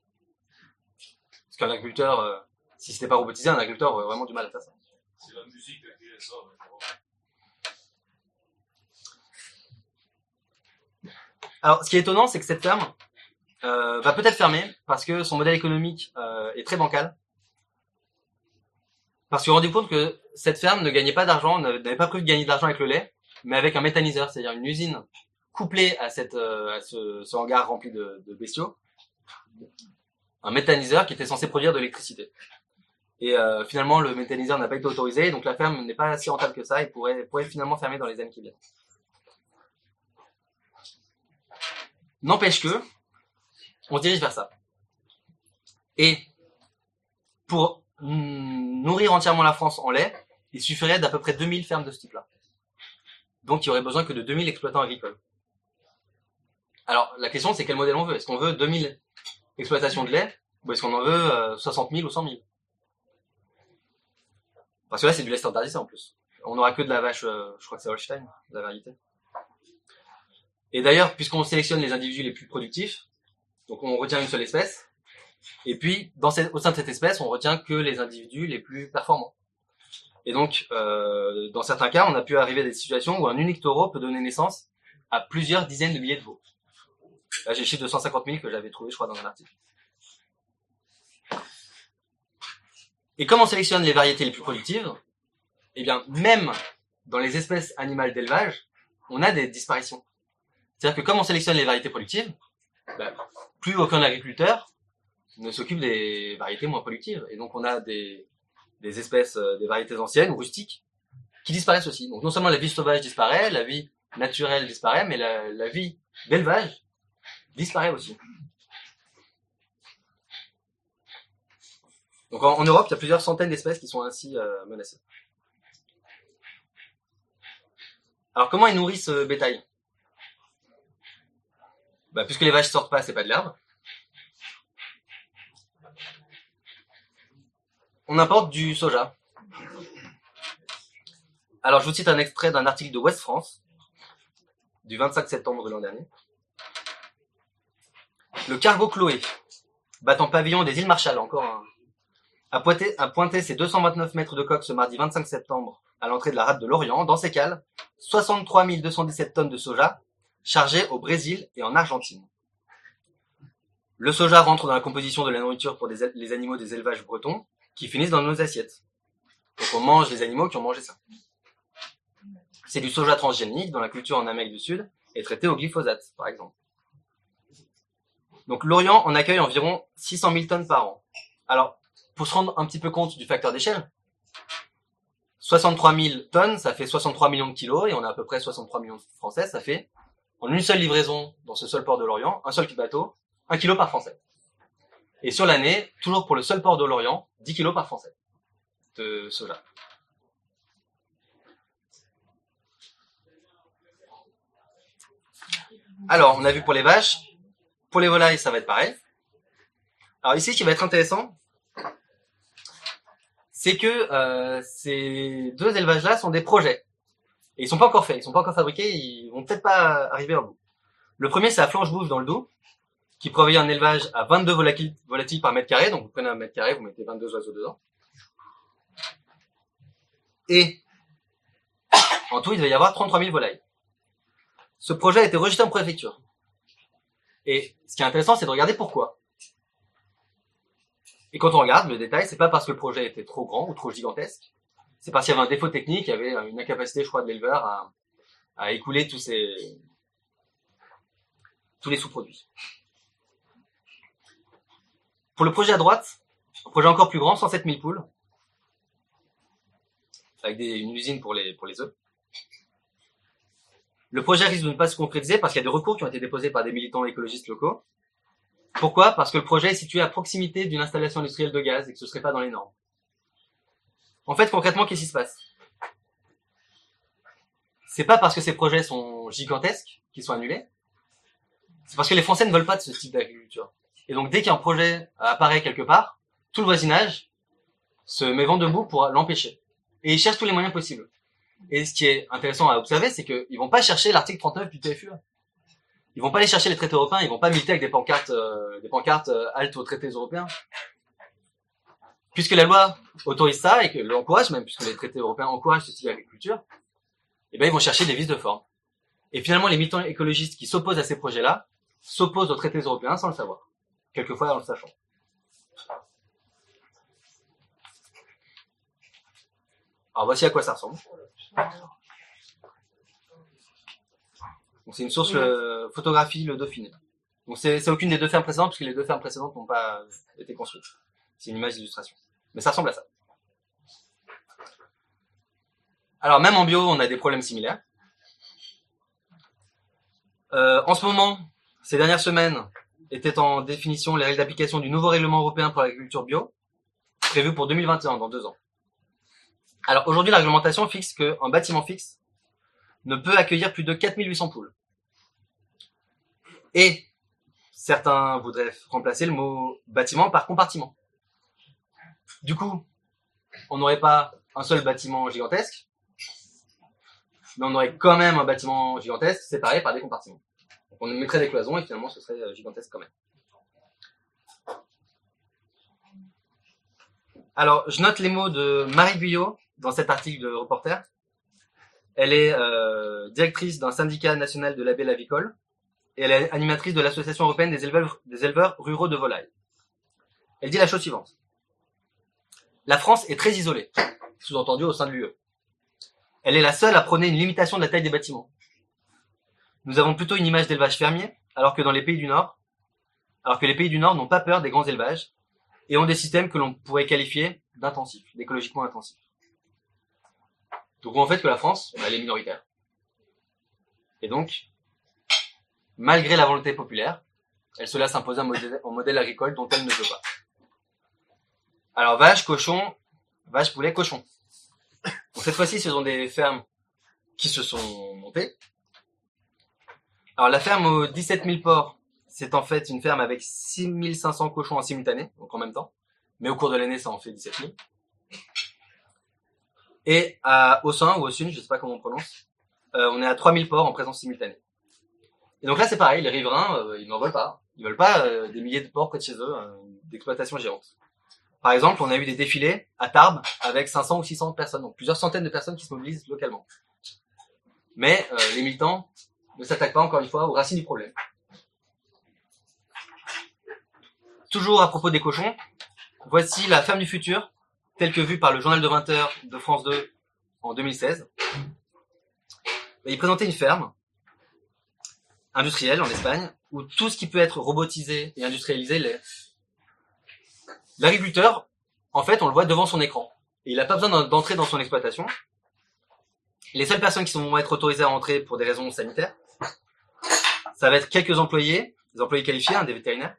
Parce qu'un agriculteur, si c'était pas robotisé, un agriculteur aurait vraiment du mal à faire ça. C'est la musique qui a créé ça. maintenant. Alors, ce qui est étonnant, c'est que cette ferme euh, va peut-être fermer parce que son modèle économique euh, est très bancal. Parce qu'on rendu compte que cette ferme ne gagnait pas d'argent, n'avait pas prévu de gagner de l'argent avec le lait, mais avec un méthaniseur, c'est-à-dire une usine couplée à, euh, ce, hangar rempli de, bestiaux, un méthaniseur qui était censé produire de l'électricité. Et finalement, le méthaniseur n'a pas été autorisé, donc la ferme n'est pas si rentable que ça et pourrait, pourrait finalement fermer dans les années qui viennent. N'empêche que, on se dirige vers ça. Et pour nourrir entièrement la France en lait, il suffirait d'à peu près 2000 fermes de ce type-là. Donc il y aurait besoin que de 2000 exploitants agricoles. Alors la question c'est quel modèle on veut? Est-ce qu'on veut 2000 exploitations de lait ou est-ce qu'on en veut euh, 60 000 ou 100 000 Parce que là c'est du lait standardisé en plus. On n'aura que de la vache, euh, je crois que c'est Holstein, la variété. Et d'ailleurs, puisqu'on sélectionne les individus les plus productifs, donc on retient une seule espèce, et puis au sein de cette espèce, on retient que les individus les plus performants. Et donc, euh, dans certains cas, on a pu arriver à des situations où un unique taureau peut donner naissance à plusieurs dizaines de milliers de veaux. Là, j'ai le chiffre de 150 000 que j'avais trouvé, je crois, dans un article. Et comme on sélectionne les variétés les plus productives, eh bien, même dans les espèces animales d'élevage, on a des disparitions. C'est-à-dire que comme on sélectionne les variétés productives, bah, plus aucun agriculteur ne s'occupe des variétés moins productives. Et donc, on a des, espèces, euh, des variétés anciennes rustiques qui disparaissent aussi. Donc, non seulement la vie sauvage disparaît, la vie naturelle disparaît, mais la, vie d'élevage disparaît aussi. Donc, en, Europe, il y a plusieurs centaines d'espèces qui sont ainsi euh, menacées. Alors, comment ils nourrissent ce bétail? Bah, Puisque les vaches sortent pas, c'est pas de l'herbe. On importe du soja. Alors, je vous cite un extrait d'un article de West France, du 25 septembre l'an dernier. Le cargo Chloé, battant pavillon des îles Marshall, encore un, a, pointé, a pointé ses 229 mètres de coque ce mardi 25 septembre à l'entrée de la rade de l'Orient. Dans ses cales, 63 217 tonnes de soja chargées au Brésil et en Argentine. Le soja rentre dans la composition de la nourriture pour les animaux des élevages bretons qui finissent dans nos assiettes. Donc on mange les animaux qui ont mangé ça. C'est du soja transgénique dont la culture en Amérique du Sud est traitée au glyphosate, par exemple. Donc l'Orient en accueille environ 600 000 tonnes par an. Alors, pour se rendre un petit peu compte du facteur d'échelle, 63 000 tonnes, ça fait 63 millions de kilos, et on a à peu près 63 millions de Français, ça fait, en une seule livraison dans ce seul port de l'Orient, un seul bateau, un kilo par Français. Et sur l'année, toujours pour le seul port de l'Orient, 10 kilos par Français de soja. Alors, on a vu pour les vaches. Pour les volailles, ça va être pareil. Alors ici, ce qui va être intéressant, c'est que euh, ces deux élevages-là sont des projets. Et ils sont pas encore faits, ils sont pas encore fabriqués, ils vont peut-être pas arriver au bout. Le premier, c'est à Flanche-Bouche dans le Doubs, qui prévoyait un élevage à 22 volatiles, volatiles par mètre carré. Donc vous prenez un mètre carré, vous mettez 22 oiseaux dedans. Et en tout, il devait y avoir 33 000 volailles. Ce projet a été rejeté en préfecture. Et ce qui est intéressant, c'est de regarder pourquoi. Et quand on regarde le détail, c'est pas parce que le projet était trop grand ou trop gigantesque. C'est parce qu'il y avait un défaut technique, il y avait une incapacité, je crois, de l'éleveur à, écouler tous les sous-produits. Pour le projet à droite, un projet encore plus grand, 107 000 poules, avec une usine pour les, pour les œufs. Le projet risque de ne pas se concrétiser parce qu'il y a des recours qui ont été déposés par des militants écologistes locaux. Pourquoi? Parce que le projet est situé à proximité d'une installation industrielle de gaz et que ce serait pas dans les normes. En fait, concrètement, qu'est-ce qui se passe? C'est pas parce que ces projets sont gigantesques qu'ils sont annulés. C'est parce que les Français ne veulent pas de ce type d'agriculture. Et donc, dès qu'un projet apparaît quelque part, tout le voisinage se met vent debout pour l'empêcher. Et ils cherchent tous les moyens possibles. Et ce qui est intéressant à observer, c'est qu'ils vont pas chercher l'article 39 du TFUE. Ils vont pas aller chercher les traités européens, ils vont pas militer avec des pancartes, euh, des pancartes euh, haltes aux traités européens. Puisque la loi autorise ça et que l'encourage même, puisque les traités européens encouragent ce type d'agriculture, eh ben ils vont chercher des vices de forme. Et finalement, les militants écologistes qui s'opposent à ces projets-là s'opposent aux traités européens sans le savoir, quelquefois en le sachant. Alors voici à quoi ça ressemble. C'est une source photographie le Dauphiné. Donc c'est aucune des deux fermes précédentes puisque les deux fermes précédentes n'ont pas été construites. C'est une image d'illustration. Mais ça ressemble à ça. Alors même en bio, on a des problèmes similaires. Euh, en ce moment, ces dernières semaines, étaient en définition les règles d'application du nouveau règlement européen pour l'agriculture bio. prévu pour 2021, dans deux ans. Alors aujourd'hui, la réglementation fixe qu'un bâtiment fixe ne peut accueillir plus de 4800 poules. Et certains voudraient remplacer le mot bâtiment par compartiment. Du coup, on n'aurait pas un seul bâtiment gigantesque, mais on aurait quand même un bâtiment gigantesque séparé par des compartiments. On mettrait des cloisons et finalement ce serait euh, gigantesque quand même. Alors, je note les mots de Marie Guyot dans cet article de Reporter. Elle est euh, directrice d'un syndicat national de labels avicoles et elle est animatrice de l'Association européenne des éleveurs ruraux de volailles. Elle dit la chose suivante. La France est très isolée, sous-entendu au sein de l'UE. Elle est la seule à prôner une limitation de la taille des bâtiments. Nous avons plutôt une image d'élevage fermier, alors que dans les pays du Nord, alors que les pays du Nord n'ont pas peur des grands élevages et ont des systèmes que l'on pourrait qualifier d'intensifs, d'écologiquement intensifs. Donc en fait que la France, elle est minoritaire. Et donc, malgré la volonté populaire, elle se laisse imposer un modèle agricole dont elle ne veut pas. Alors vache, cochon, vache, poulet, cochon. Donc cette fois-ci, ce sont des fermes qui se sont montées. Alors la ferme aux 17 000 porcs, c'est en fait une ferme avec 6500 cochons en simultané, donc en même temps. Mais au cours de l'année, ça en fait 17 000. Et à Aussin ou Aussun, je sais pas comment on prononce, euh, on est à 3000 porcs en présence simultanée. Et donc là, c'est pareil, les riverains, euh, ils n'en veulent pas. Ils veulent pas euh, des milliers de porcs près de chez eux, euh, d'exploitation géante. Par exemple, on a eu des défilés à Tarbes avec 500 ou 600 personnes, donc plusieurs centaines de personnes qui se mobilisent localement. Mais euh, les militants ne s'attaquent pas encore une fois aux racines du problème. Toujours à propos des cochons, voici la ferme du futur, telle que vue par le journal de 20 heures de France 2 en 2016. Et il présentait une ferme industrielle en Espagne où tout ce qui peut être robotisé et industrialisé l'est. L'agriculteur, en fait, on le voit devant son écran. Il n'a pas besoin d'en- d'entrer dans son exploitation. Les seules personnes qui vont être autorisées à entrer pour des raisons sanitaires, ça va être quelques employés, des employés qualifiés, hein, des vétérinaires,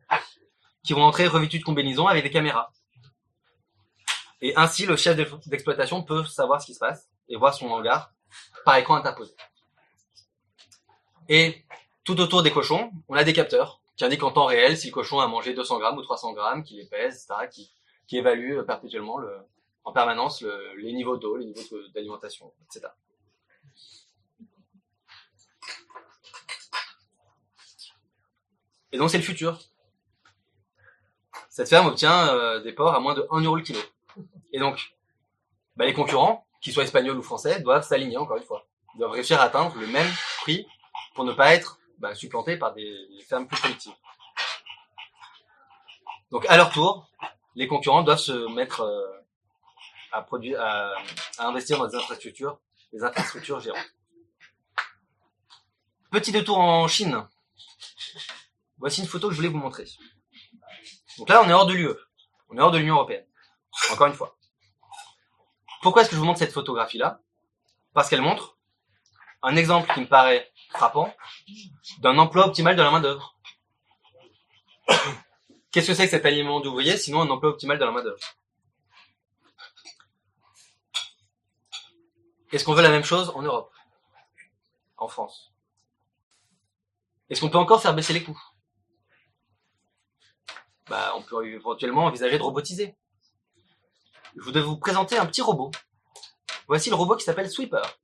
qui vont entrer revêtus de combinaisons avec des caméras. Et ainsi, le chef d'ex- d'exploitation peut savoir ce qui se passe et voir son hangar par écran interposé. Et tout autour des cochons, on a des capteurs qui indiquent en temps réel si le cochon a mangé 200 grammes ou 300 grammes, qui les pèse, etc., qui, évalue euh, perpétuellement le, en permanence le- les niveaux d'eau, les niveaux d'alimentation, etc. Et donc c'est le futur. Cette ferme obtient euh, des porcs à moins de 1 euro le kilo. Et donc, bah, les concurrents, qu'ils soient espagnols ou français, doivent s'aligner encore une fois. Ils doivent réussir à atteindre le même prix pour ne pas être bah, supplantés par des, fermes plus productives. Donc à leur tour, les concurrents doivent se mettre euh, à, produire, à investir dans des infrastructures, des infrastructures géantes. Petit détour en Chine. Voici une photo que je voulais vous montrer. Donc là, on est hors de l'UE. On est hors de l'Union Européenne. Encore une fois. Pourquoi est-ce que je vous montre cette photographie-là? Parce qu'elle montre un exemple qui me paraît frappant d'un emploi optimal de la main-d'œuvre. Qu'est-ce que c'est que cet aliment d'ouvrier sinon un emploi optimal de la main-d'œuvre? Est-ce qu'on veut la même chose en Europe? En France? Est-ce qu'on peut encore faire baisser les coûts? Bah, on peut éventuellement envisager de robotiser. Je voudrais vous présenter un petit robot. Voici le robot qui s'appelle Sweeper.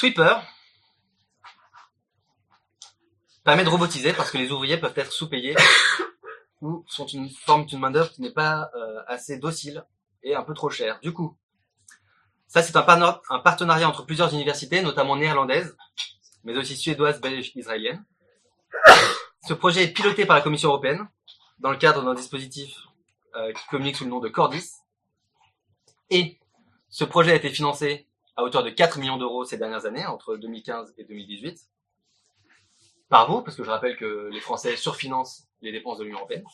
Sweeper permet de robotiser parce que les ouvriers peuvent être sous-payés ou sont une forme d'une main-d'œuvre qui n'est pas euh, assez docile et un peu trop chère. Du coup, ça c'est un, partenariat entre plusieurs universités, notamment néerlandaises, mais aussi suédoises, belges, israéliennes. Ce projet est piloté par la Commission européenne dans le cadre d'un dispositif euh, qui communique sous le nom de Cordis. Et ce projet a été financé à hauteur de 4 millions d'euros ces dernières années, entre 2015 et 2018, par vous, parce que je rappelle que les Français surfinancent les dépenses de l'Union européenne.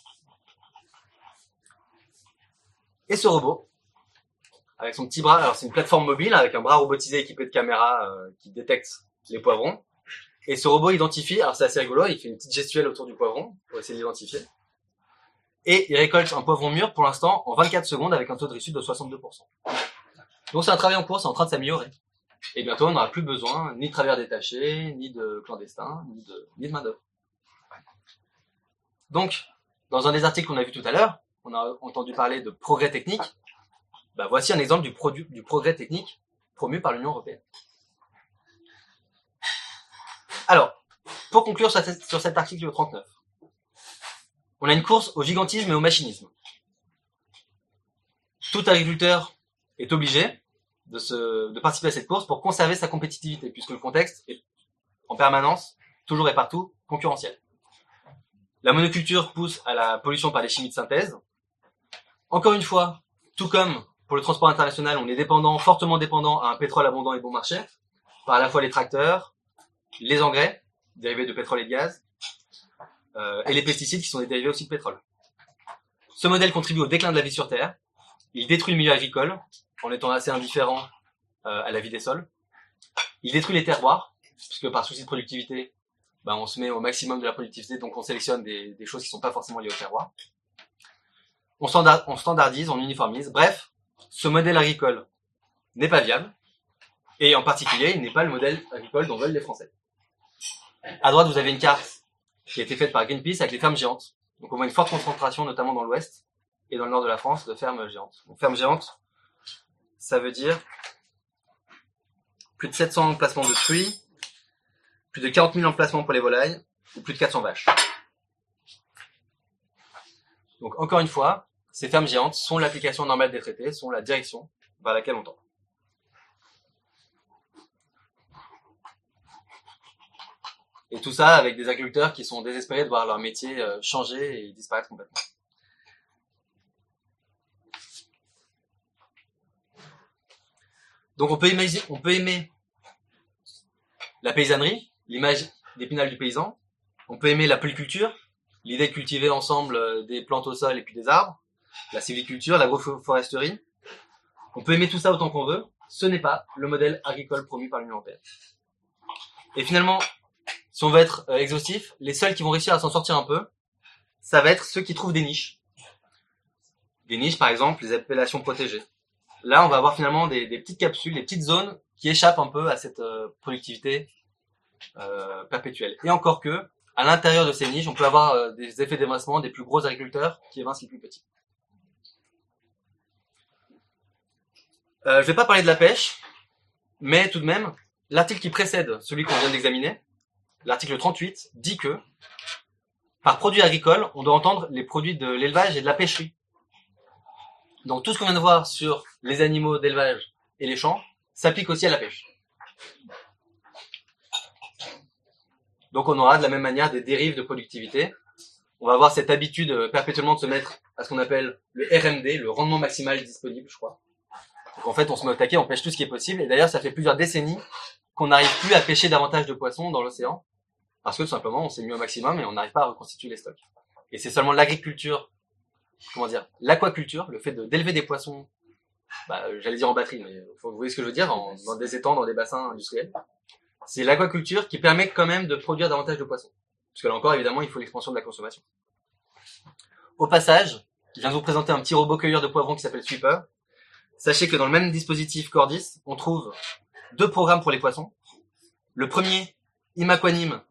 Et ce robot, avec son petit bras, alors c'est une plateforme mobile avec un bras robotisé équipé de caméras euh, qui détecte les poivrons, et ce robot identifie, alors c'est assez rigolo, il fait une petite gestuelle autour du poivron pour essayer de. Et il récolte un poivron mûr pour l'instant en 24 secondes avec un taux de réussite de 62%. Donc c'est un travail en cours, c'est en train de s'améliorer. Et bientôt on n'aura plus besoin ni de travailleurs détachés, ni de clandestins, ni de, ni de main d'œuvre. Donc, dans un des articles qu'on a vu tout à l'heure, on a entendu parler de progrès technique. Bah, voici un exemple du, progrès technique promu par l'Union européenne. Alors, pour conclure sur cet article 39, on a une course au gigantisme et au machinisme. Tout agriculteur est obligé de, se, de participer à cette course pour conserver sa compétitivité, puisque le contexte est en permanence, toujours et partout, concurrentiel. La monoculture pousse à la pollution par les chimies de synthèse. Encore une fois, tout comme pour le transport international, on est dépendant, fortement dépendant à un pétrole abondant et bon marché, par à la fois les tracteurs, les engrais, dérivés de pétrole et de gaz, euh, et les pesticides qui sont des dérivés aussi de pétrole. Ce modèle contribue au déclin de la vie sur Terre. Il détruit le milieu agricole en étant assez indifférent euh, à la vie des sols. Il détruit les terroirs, puisque par souci de productivité, ben, on se met au maximum de la productivité, donc on sélectionne des, des choses qui sont pas forcément liées au terroir. On, standard, on standardise, on uniformise. Bref, ce modèle agricole n'est pas viable, et en particulier, il n'est pas le modèle agricole dont veulent les Français. À droite, vous avez une carte qui a été faite par Greenpeace avec les fermes géantes. Donc on voit une forte concentration, notamment dans l'ouest et dans le nord de la France, de fermes géantes. Donc fermes géantes, ça veut dire plus de 700 emplacements de truies, plus de 40 000 emplacements pour les volailles, ou plus de 400 vaches. Donc encore une fois, ces fermes géantes sont l'application normale des traités, sont la direction vers laquelle on tend. Et tout ça avec des agriculteurs qui sont désespérés de voir leur métier euh, changer et disparaître complètement. Donc on peut imaginer, on peut aimer la paysannerie, l'image d'épinal du paysan. On peut aimer la polyculture, l'idée de cultiver ensemble euh, des plantes au sol et puis des arbres, la sylviculture, l'agroforesterie. On peut aimer tout ça autant qu'on veut. Ce n'est pas le modèle agricole promu par l'Union européenne. Et finalement, si on veut être euh, exhaustif, les seuls qui vont réussir à s'en sortir un peu, ça va être ceux qui trouvent des niches. Des niches, par exemple, les appellations protégées. Là, on va avoir finalement des, petites capsules, des petites zones qui échappent un peu à cette euh, productivité euh, perpétuelle. Et encore que, à l'intérieur de ces niches, on peut avoir euh, des effets d'évincement des plus gros agriculteurs qui évincent les plus petits. Je vais pas parler de la pêche, mais tout de même, l'article qui précède celui qu'on vient d'examiner, l'article 38, dit que par produit agricole, on doit entendre les produits de l'élevage et de la pêcherie. Donc tout ce qu'on vient de voir sur les animaux d'élevage et les champs s'applique aussi à la pêche. Donc on aura de la même manière des dérives de productivité. On va avoir cette habitude euh, perpétuellement de se mettre à ce qu'on appelle le RMD, le rendement maximal disponible, je crois. Donc en fait, on se met au taquet, on pêche tout ce qui est possible. Et d'ailleurs, ça fait plusieurs décennies qu'on n'arrive plus à pêcher davantage de poissons dans l'océan. Parce que tout simplement, on s'est mis au maximum et on n'arrive pas à reconstituer les stocks. Et c'est seulement l'agriculture, comment dire, l'aquaculture, le fait d'élever des poissons, bah, j'allais dire en batterie, mais faut, vous voyez ce que je veux dire, en, dans des étangs, dans des bassins industriels. C'est l'aquaculture qui permet quand même de produire davantage de poissons. Parce que là encore, évidemment, il faut l'expansion de la consommation. Au passage, je viens de vous présenter un petit robot cueilleur de poivrons qui s'appelle Sweeper. Sachez que dans le même dispositif Cordis, on trouve deux programmes pour les poissons. Le premier, Imaquanim,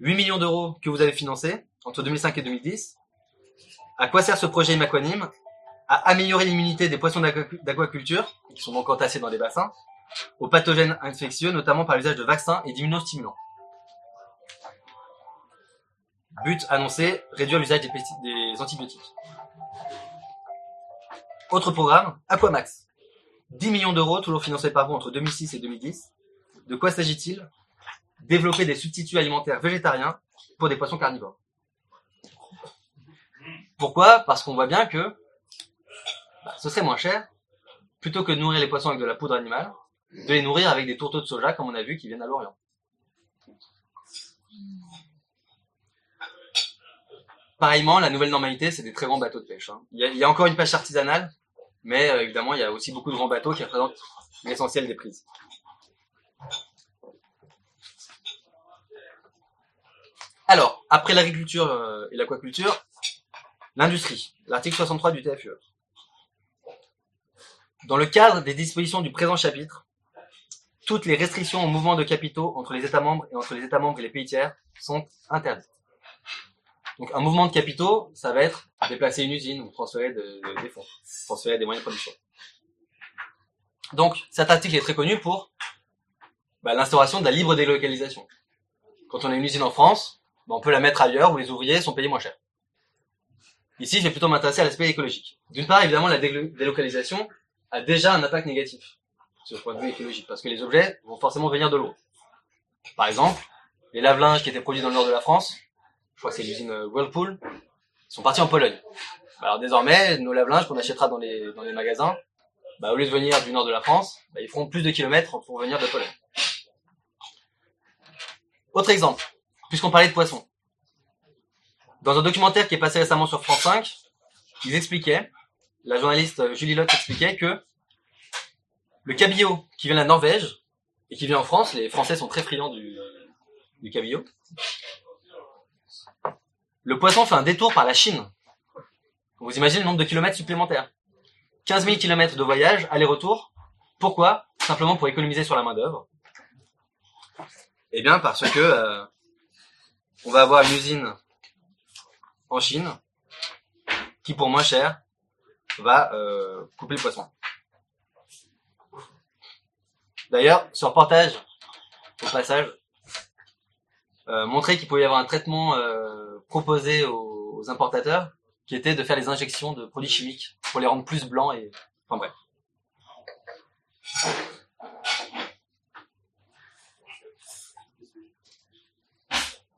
8 millions d'euros que vous avez financé entre 2005 et 2010. À quoi sert ce projet Imaquanim? À améliorer l'immunité des poissons d'aqua- d'aquaculture, qui sont donc entassés dans des bassins, aux pathogènes infectieux, notamment par l'usage de vaccins et d'immunostimulants. But annoncé, réduire l'usage des, des antibiotiques. Autre programme, Aquamax. 10 millions d'euros, toujours financés par vous entre 2006 et 2010. De quoi s'agit-il? Développer des substituts alimentaires végétariens pour des poissons carnivores. Pourquoi? Parce qu'on voit bien que bah, ce serait moins cher, plutôt que de nourrir les poissons avec de la poudre animale, de les nourrir avec des tourteaux de soja, comme on a vu, qui viennent à l'Orient. Pareillement, la nouvelle normalité, c'est des très grands bateaux de pêche. hein. Il, y a, encore une pêche artisanale, mais euh, évidemment, il y a aussi beaucoup de grands bateaux qui représentent l'essentiel des prises. Alors, après l'agriculture euh, et l'aquaculture, L'industrie, l'article 63 du TFUE. Dans le cadre des dispositions du présent chapitre, toutes les restrictions au mouvement de capitaux entre les États membres et entre les États membres et les pays tiers sont interdites. Donc un mouvement de capitaux, ça va être déplacer une usine ou transférer de- de- des fonds, transférer des moyens de production. Donc cet article est très connu pour bah, l'instauration de la libre délocalisation. Quand on a une usine en France, bah, on peut la mettre ailleurs où les ouvriers sont payés moins cher. Ici, je vais plutôt m'intéresser à l'aspect écologique. D'une part, évidemment, la délo- délocalisation a déjà un impact négatif sur le point de vue écologique, parce que les objets vont forcément venir de l'eau. Par exemple, les lave-linges qui étaient produits dans le nord de la France, je crois que c'est l'usine euh, Whirlpool, sont partis en Pologne. Alors désormais, nos lave-linges qu'on achètera dans les, dans les magasins, bah, au lieu de venir du nord de la France, bah, ils feront plus de kilomètres pour venir de Pologne. Autre exemple, puisqu'on parlait de poissons. Dans un documentaire qui est passé récemment sur France 5, ils expliquaient, la journaliste euh, Julie Lotte expliquait que le cabillaud qui vient de la Norvège et qui vient en France, les Français sont très friands du, du cabillaud. Le poisson fait un détour par la Chine. Vous imaginez le nombre de kilomètres supplémentaires. 15 000 kilomètres de voyage, aller-retour. Pourquoi? Simplement pour économiser sur la main d'œuvre. Eh bien parce que euh, on va avoir une usine en Chine qui pour moins cher va euh, couper le poisson. D'ailleurs, ce reportage, au passage, euh, montrait qu'il pouvait y avoir un traitement euh, proposé aux, importateurs qui était de faire les injections de produits chimiques pour les rendre plus blancs et enfin bref.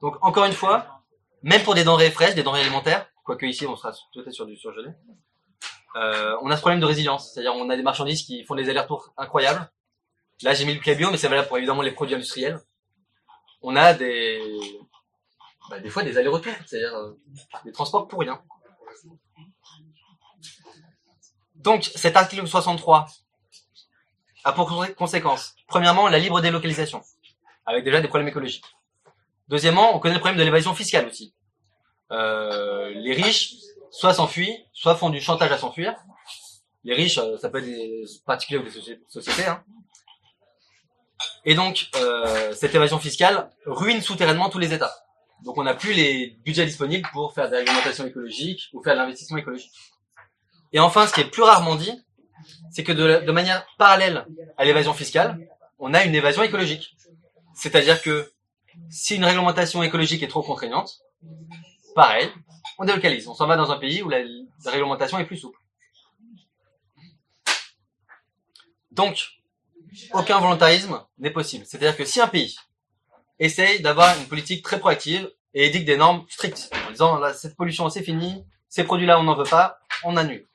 Donc encore une fois, même pour des denrées fraîches, des denrées alimentaires, quoique ici on sera peut-être sur du surgelé, euh, on a ce problème de résilience, c'est-à-dire on a des marchandises qui font des allers-retours incroyables. Là j'ai mis le cabio, mais c'est valable pour évidemment les produits industriels. On a des, bah, des fois des allers-retours, c'est-à-dire euh, des transports pour rien. Donc cet article 63 a pour consé- conséquence, premièrement, la libre délocalisation, avec déjà des problèmes écologiques. Deuxièmement, on connaît le problème de l'évasion fiscale aussi. Euh, les riches, soit s'enfuient, soit font du chantage à s'enfuir. Les riches, euh, ça peut être des particuliers ou des soci- sociétés. hein. Et donc, euh, cette évasion fiscale ruine souterrainement tous les États. Donc, on n'a plus les budgets disponibles pour faire de l'alimentation écologique ou faire de l'investissement écologique. Et enfin, ce qui est plus rarement dit, c'est que de manière parallèle à l'évasion fiscale, on a une évasion écologique. C'est-à-dire que si une réglementation écologique est trop contraignante, pareil, on délocalise. On s'en va dans un pays où la, réglementation est plus souple. Donc, aucun volontarisme n'est possible. C'est-à-dire que si un pays essaye d'avoir une politique très proactive et édicte des normes strictes, en disant cette pollution c'est fini, ces produits-là on n'en veut pas, on annule.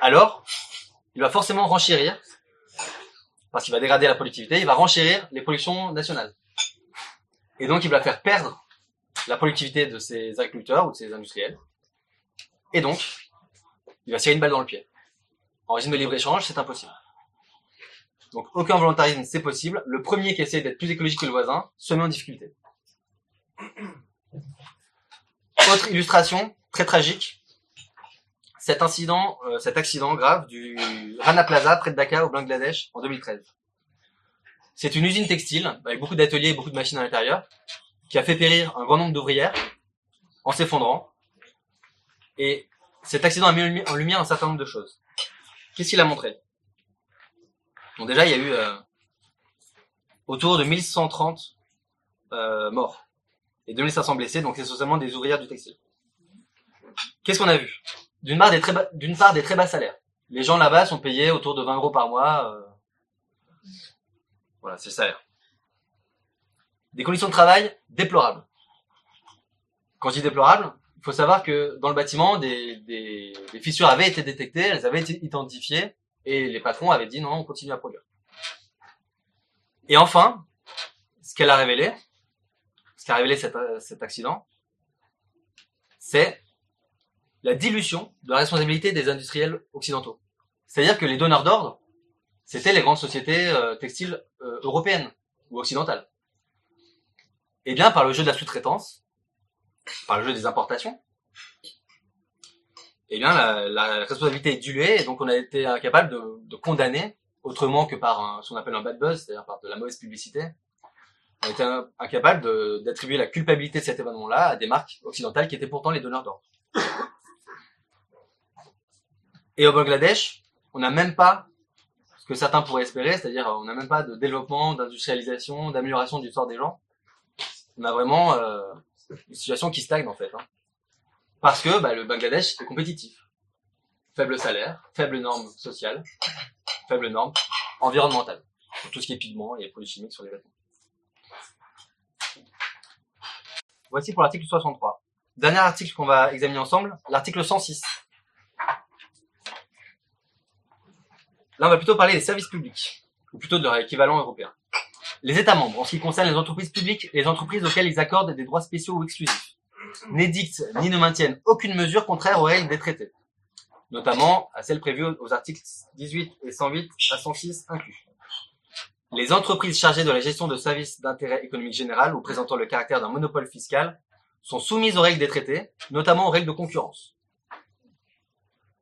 Alors, il va forcément renchérir, parce qu'il va dégrader la productivité, il va renchérir les productions nationales. Et donc il va faire perdre la productivité de ses agriculteurs ou de ses industriels. Et donc, il va tirer une balle dans le pied. En régime de libre-échange, c'est impossible. Donc aucun volontarisme, c'est possible. Le premier qui essaie d'être plus écologique que le voisin se met en difficulté. Autre illustration, très tragique. Cet incident, euh, cet accident grave du Rana Plaza près de Dhaka au Bangladesh en 2013. C'est une usine textile avec beaucoup d'ateliers et beaucoup de machines à l'intérieur qui a fait périr un grand nombre d'ouvrières en s'effondrant. Et cet accident a mis en lumi- en lumière un certain nombre de choses. Qu'est-ce qu'il a montré? Bon, déjà, il y a eu euh, autour de 1130 euh, morts et 2500 blessés, donc c'est essentiellement des ouvrières du textile. Qu'est-ce qu'on a vu? D'une part, des très bas- part, des très bas salaires. Les gens là-bas sont payés autour de 20 euros par mois. euh, Voilà, c'est le salaire. Des conditions de travail déplorables. Quand je dis déplorables, il faut savoir que dans le bâtiment, des, fissures avaient été détectées, elles avaient été identifiées, et les patrons avaient dit non, on continue à produire. Et enfin, ce qu'elle a révélé, ce qu'a révélé cet, cet accident, c'est la dilution de la responsabilité des industriels occidentaux. C'est-à-dire que les donneurs d'ordre, c'était les grandes sociétés euh, textiles euh, européennes ou occidentales. Et bien, par le jeu de la sous-traitance, par le jeu des importations, eh bien la, responsabilité est diluée et donc on a été incapable de, condamner autrement que par ce qu'on appelle un bad buzz, c'est-à-dire par de la mauvaise publicité. On a été in- incapable d'attribuer la culpabilité de cet événement-là à des marques occidentales qui étaient pourtant les donneurs d'ordre. Et au Bangladesh, on n'a même pas ce que certains pourraient espérer, c'est-à-dire on n'a même pas de développement, d'industrialisation, d'amélioration du sort des gens. On a vraiment euh, une situation qui stagne en fait. hein. Parce que bah, le Bangladesh est compétitif. Faible salaire, faible normes sociales, faible normes environnementales. Pour tout ce qui est pigments et produits chimiques sur les vêtements. Voici pour l'article 63. Dernier article qu'on va examiner ensemble, l'article 106. Là, on va plutôt parler des services publics, ou plutôt de leur équivalent européen. Les États membres, en ce qui concerne les entreprises publiques et les entreprises auxquelles ils accordent des droits spéciaux ou exclusifs, n'édictent ni ne maintiennent aucune mesure contraire aux règles des traités, notamment à celles prévues aux articles 18 et 108 à 106 inclus. Les entreprises chargées de la gestion de services d'intérêt économique général ou présentant le caractère d'un monopole fiscal sont soumises aux règles des traités, notamment aux règles de concurrence.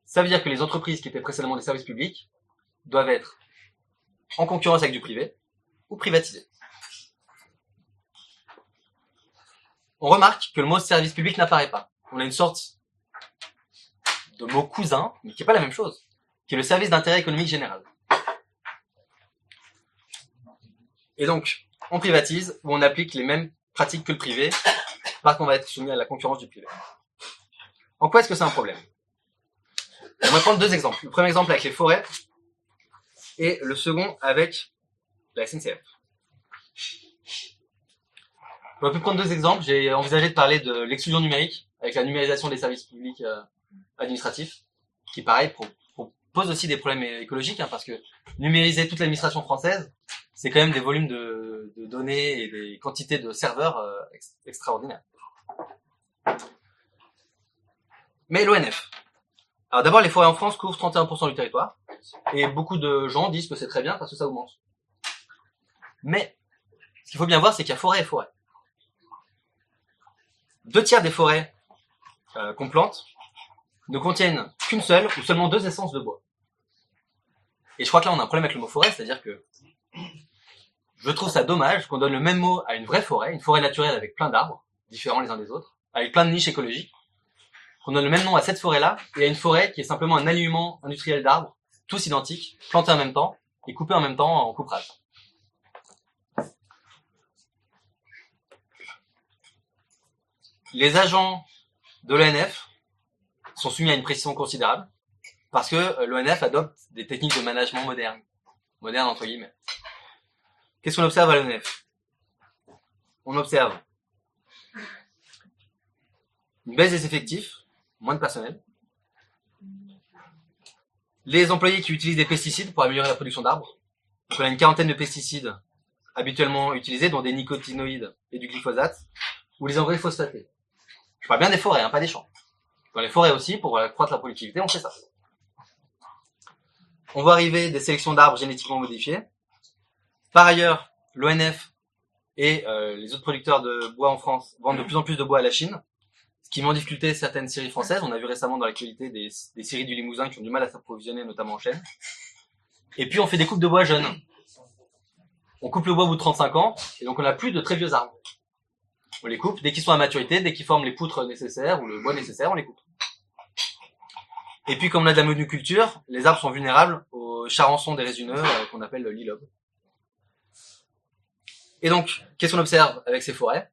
Ça veut dire que les entreprises qui étaient précédemment des services publics doivent être en concurrence avec du privé ou privatisées. On remarque que le mot service public n'apparaît pas. On a une sorte de mot cousin, mais qui n'est pas la même chose, qui est le service d'intérêt économique général. Et donc, on privatise ou on applique les mêmes pratiques que le privé, parce qu'on va être soumis à la concurrence du privé. En quoi est-ce que c'est un problème? On va prendre deux exemples. Le premier exemple avec les forêts et le second avec la SNCF. On va peut prendre deux exemples. J'ai envisagé de parler de l'exclusion numérique avec la numérisation des services publics euh, administratifs, qui pareil pose aussi des problèmes écologiques, hein, parce que numériser toute l'administration française, c'est quand même des volumes de, données et des quantités de serveurs euh, ex- extraordinaires. Mais l'ONF. Alors d'abord, les forêts en France couvrent 31% du territoire, et beaucoup de gens disent que c'est très bien parce que ça augmente. Mais ce qu'il faut bien voir, c'est qu'il y a forêt et forêt. Deux tiers des forêts euh, qu'on plante ne contiennent qu'une seule ou seulement deux essences de bois. Et je crois que là, on a un problème avec le mot forêt, c'est-à-dire que je trouve ça dommage qu'on donne le même mot à une vraie forêt, une forêt naturelle avec plein d'arbres, différents les uns des autres, avec plein de niches écologiques, qu'on donne le même nom à cette forêt-là et à une forêt qui est simplement un alignement industriel d'arbres, tous identiques, plantés en même temps et coupés en même temps en couperage. Les agents de l'ONF sont soumis à une pression considérable parce que euh, l'ONF adopte des techniques de management modernes. Modernes entre guillemets. Qu'est-ce qu'on observe à l'ONF On observe une baisse des effectifs, moins de personnel, les employés qui utilisent des pesticides pour améliorer la production d'arbres. On a une quarantaine de pesticides habituellement utilisés, dont des nicotinoïdes et du glyphosate, ou les engrais phosphatés. Je parle bien des forêts, hein, pas des champs. Dans les forêts aussi, pour accroître la productivité, on fait ça. On voit arriver des sélections d'arbres génétiquement modifiés. Par ailleurs, l'ONF et euh, les autres producteurs de bois en France vendent de plus en plus de bois à la Chine, ce qui met en difficulté certaines séries françaises. On a vu récemment dans l'actualité des, séries du Limousin qui ont du mal à s'approvisionner, notamment en chêne. Et puis on fait des coupes de bois jeunes. On coupe le bois au bout de 35 ans, et donc on n'a plus de très vieux arbres. On les coupe dès qu'ils sont à maturité, dès qu'ils forment les poutres nécessaires ou le bois nécessaire, on les coupe. Et puis, comme on a de la monoculture, les arbres sont vulnérables aux charançons des résineux euh, qu'on appelle l'ilobe. Et donc, qu'est-ce qu'on observe avec ces forêts?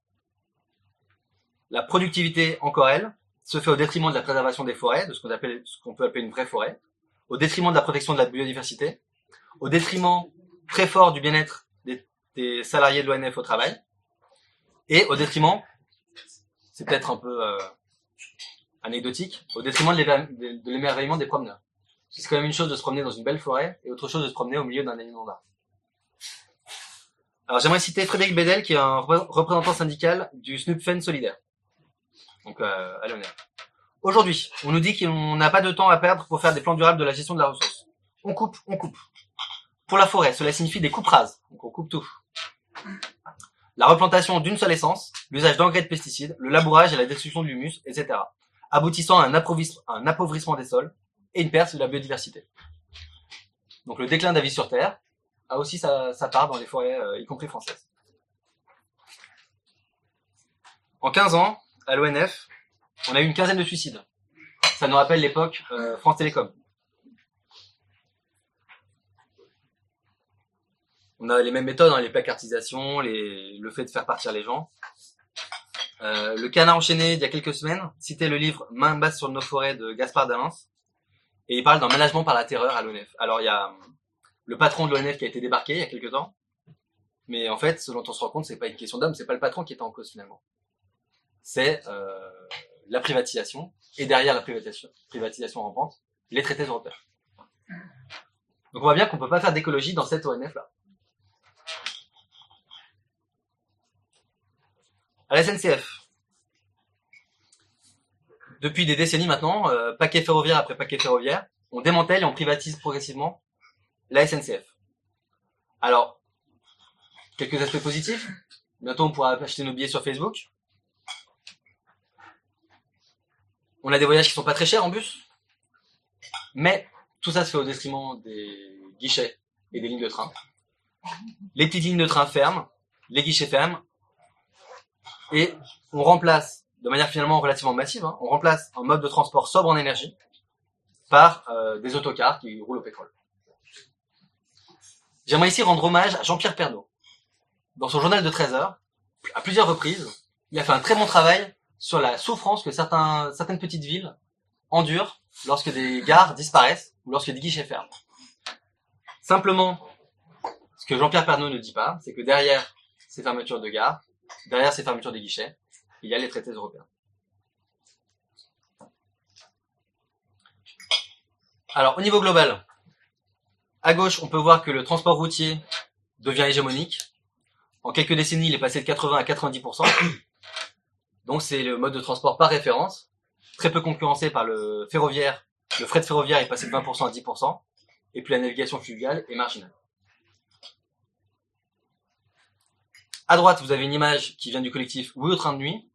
La productivité, encore elle, se fait au détriment de la préservation des forêts, de ce qu'on qu'on peut appeler une vraie forêt, au détriment de la protection de la biodiversité, au détriment très fort du bien-être des salariés de l'ONF au travail, et au détriment, c'est peut-être un peu euh, anecdotique, au détriment de l'émerveillement des promeneurs. C'est quand même une chose de se promener dans une belle forêt et autre chose de se promener au milieu d'un alignement d'arbres. Alors j'aimerais citer Frédéric Bedel, qui est un repré- représentant syndical du SNUPFEN solidaire, donc euh, à l'honneur. Aujourd'hui, on nous dit qu'on n'a pas de temps à perdre pour faire des plans durables de la gestion de la ressource. On coupe, on coupe. Pour la forêt, cela signifie des coupes rases, donc on coupe tout. La replantation d'une seule essence, l'usage d'engrais de pesticides, le labourage et la destruction de l'humus, etc. aboutissant à un, appauvrissement des sols et une perte de la biodiversité. Donc le déclin de la vie sur Terre a aussi sa, sa part dans les forêts, euh, y compris françaises. En 15 ans, à l'ONF, on a eu une quinzaine de suicides. Ça nous rappelle l'époque euh, France Télécom. On a les mêmes méthodes, hein, les placartisations, les, le fait de faire partir les gens. Euh, le canard enchaîné, il y a quelques semaines, citait le livre Main basse sur nos forêts de Gaspard Dalens. Et il parle d'un management par la terreur à l'ONF. Alors il y a le patron de l'ONF qui a été débarqué il y a quelques temps. Mais en fait, ce dont on se rend compte, c'est pas une question d'homme, c'est pas le patron qui est en cause finalement. C'est euh, la privatisation. Et derrière la privatisation, privatisation rampante, les traités européens. Donc on voit bien qu'on peut pas faire d'écologie dans cette ONF là. À la SNCF. Depuis des décennies maintenant, euh, paquet ferroviaire après paquet ferroviaire, on démantèle et on privatise progressivement la SNCF. Alors, quelques aspects positifs. Bientôt, on pourra acheter nos billets sur Facebook. On a des voyages qui sont pas très chers en bus. Mais tout ça se fait au détriment des guichets et des lignes de train. Les petites lignes de train ferment, les guichets ferment, et on remplace, de manière finalement relativement massive, hein, on remplace un mode de transport sobre en énergie par euh, des autocars qui roulent au pétrole. J'aimerais ici rendre hommage à Jean-Pierre Pernaud. Dans son journal de 13 heures, à plusieurs reprises, il a fait un très bon travail sur la souffrance que certaines petites villes endurent lorsque des gares disparaissent ou lorsque des guichets ferment. Simplement, ce que Jean-Pierre Pernaud ne dit pas, c'est que derrière ces fermetures de gares, derrière ces fermetures des guichets, il y a les traités européens. Alors, au niveau global, à gauche, on peut voir que le transport routier devient hégémonique. En quelques décennies, il est passé de 80 à 90%. Donc, c'est le mode de transport par référence, très peu concurrencé par le ferroviaire. Le fret ferroviaire est passé de 20% à 10%, et puis la navigation fluviale est marginale. À droite, vous avez une image qui vient du collectif Oui au train de nuit.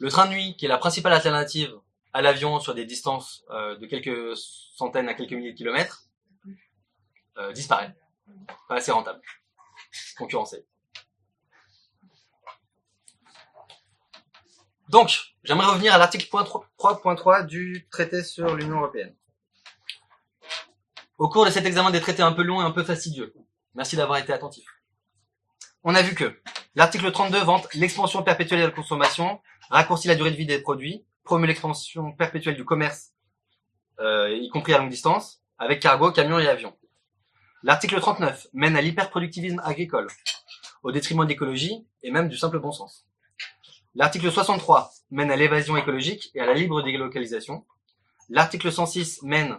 Le train de nuit, qui est la principale alternative à l'avion sur des distances euh, de quelques centaines à quelques milliers de kilomètres, euh, disparaît. Pas assez rentable. Concurrencé. Donc, j'aimerais revenir à l'article 3.3 du traité sur l'Union européenne. Au cours de cet examen des traités un peu long et un peu fastidieux, merci d'avoir été attentif. On a vu que l'article 32 vante l'expansion perpétuelle de la consommation, raccourcit la durée de vie des produits, promeut l'expansion perpétuelle du commerce, euh, y compris à longue distance, avec cargo, camions et avions. L'article 39 mène à l'hyperproductivisme agricole, au détriment de l'écologie et même du simple bon sens. L'article 63 mène à l'évasion écologique et à la libre délocalisation. L'article 106 mène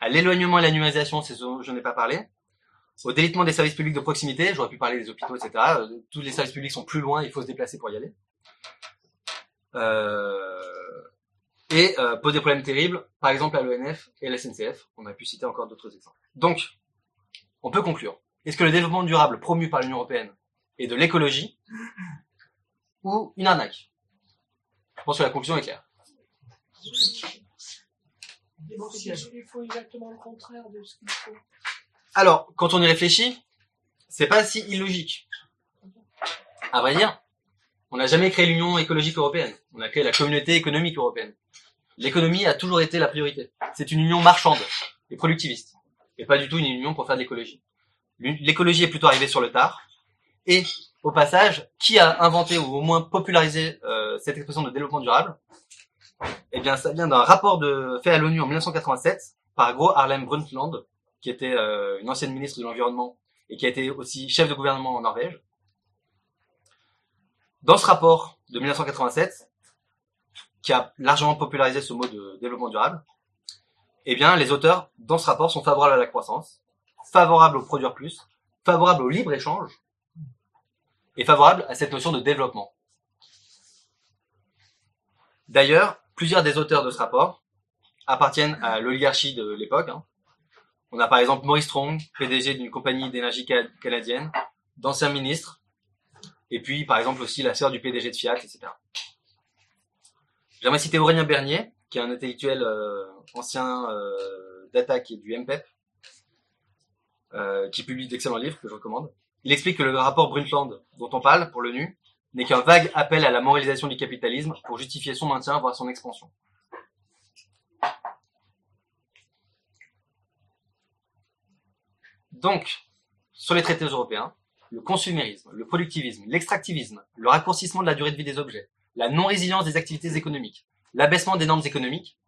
à l'éloignement et la numérisation, c'est ce dont je n'ai pas parlé. Au délitement des services publics de proximité, j'aurais pu parler des hôpitaux, etc. Euh, Tous les services publics sont plus loin, il faut se déplacer pour y aller. Euh, et euh, pose des problèmes terribles, par exemple à l'ONF et à la SNCF. On a pu citer encore d'autres exemples. Donc, on peut conclure. Est-ce que le développement durable promu par l'Union européenne est de l'écologie ou une arnaque? Je pense que la conclusion est claire. Il faut exactement le contraire de ce qu'il faut. Alors, quand on y réfléchit, c'est pas si illogique. À vrai dire, on n'a jamais créé l'Union écologique européenne. On a créé la communauté économique européenne. L'économie a toujours été la priorité. C'est une union marchande et productiviste. Et pas du tout une union pour faire de l'écologie. L'écologie est plutôt arrivée sur le tard. Et, au passage, qui a inventé ou au moins popularisé euh, cette expression de développement durable? Eh bien, ça vient d'un rapport de, fait à l'ONU en 1987 par Gro Harlem Brundtland, qui était euh, une ancienne ministre de l'Environnement et qui a été aussi chef de gouvernement en Norvège. Dans ce rapport de 1987, qui a largement popularisé ce mot de développement durable, eh bien, les auteurs, dans ce rapport, sont favorables à la croissance, favorables au produire plus, favorables au libre-échange, et favorables à cette notion de développement. D'ailleurs, plusieurs des auteurs de ce rapport appartiennent à l'oligarchie de l'époque. hein. On a par exemple Maurice Strong, PDG d'une compagnie d'énergie ca- canadienne, d'anciens ministres, et puis par exemple aussi la sœur du PDG de Fiat, etc. J'aimerais citer Aurélien Bernier, qui est un intellectuel euh, ancien euh, d'Attaque et du MPEP, euh, qui publie d'excellents livres que je recommande. Il explique que le rapport Brundtland dont on parle pour l'ONU n'est qu'un vague appel à la moralisation du capitalisme pour justifier son maintien, voire son expansion. Donc, sur les traités européens, le consumérisme, le productivisme, l'extractivisme, le raccourcissement de la durée de vie des objets, la non-résilience des activités économiques, l'abaissement des normes économiques,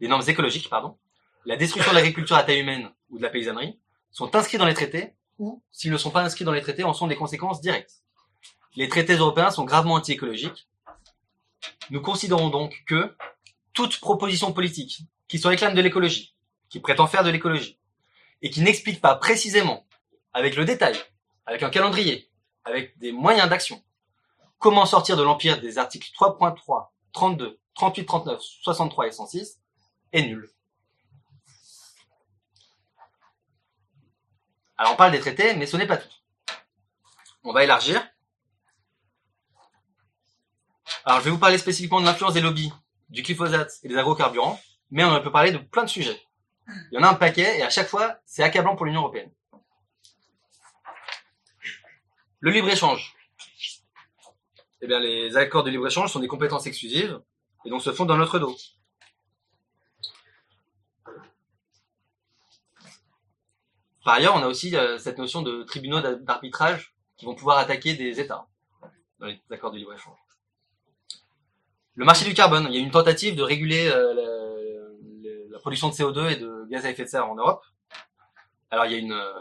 des normes écologiques, pardon, la destruction de l'agriculture à taille humaine ou de la paysannerie, sont inscrits dans les traités ou, s'ils ne sont pas inscrits dans les traités, en sont des conséquences directes. Les traités européens sont gravement anti-écologiques. Nous considérons donc que toute proposition politique qui se réclame de l'écologie, qui prétend faire de l'écologie, et qui n'explique pas précisément, avec le détail, avec un calendrier, avec des moyens d'action, comment sortir de l'empire des articles 3.3, 32, 38, 39, 63 et 106 est nul. Alors on parle des traités, mais ce n'est pas tout. On va élargir. Alors je vais vous parler spécifiquement de l'influence des lobbies, du glyphosate et des agrocarburants, mais on peut parler de plein de sujets. Il y en a un paquet et à chaque fois, c'est accablant pour l'Union européenne. Le libre-échange. Eh bien, les accords de libre-échange sont des compétences exclusives et donc se font dans notre dos. Par ailleurs, on a aussi euh, cette notion de tribunaux d'a- d'arbitrage qui vont pouvoir attaquer des États dans les accords de libre-échange. Le marché du carbone, il y a une tentative de réguler euh, la- production de CO2 et de gaz à effet de serre en Europe. Alors il y a une, euh,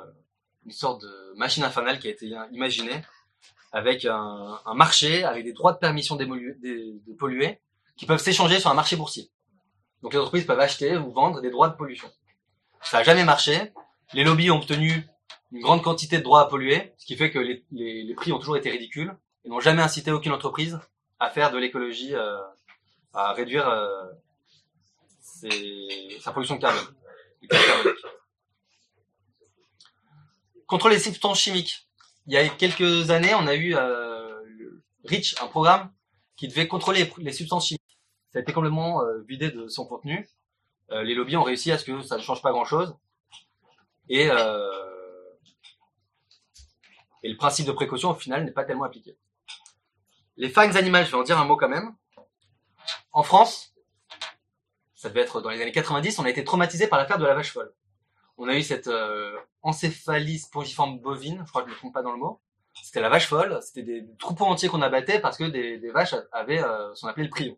une sorte de machine infernale qui a été imaginée avec un, marché, avec des droits de permission de polluer, qui peuvent s'échanger sur un marché boursier. Donc les entreprises peuvent acheter ou vendre des droits de pollution. Ça n'a jamais marché. Les lobbies ont obtenu une grande quantité de droits à polluer, ce qui fait que les, les- les prix ont toujours été ridicules et n'ont jamais incité aucune entreprise à faire de l'écologie, euh, à réduire euh, ses- sa pollution de carbone. du. Contre les substances chimiques, il y a quelques années, on a eu euh, un programme qui devait contrôler les substances chimiques. Ça a été complètement euh, vidé de son contenu. Euh, les lobbies ont réussi à ce que ça ne change pas grand-chose. Et, euh, le principe de précaution, au final, n'est pas tellement appliqué. Les farines animales, je vais en dire un mot quand même. En France, ça devait être dans les années 90, on a été traumatisé par l'affaire de la vache folle. On a eu cette euh, encéphalie spongiforme bovine, je crois que je ne me trompe pas dans le mot. C'était la vache folle, c'était des troupeaux entiers qu'on abattait parce que des, vaches avaient euh, qu'on appelait le prion.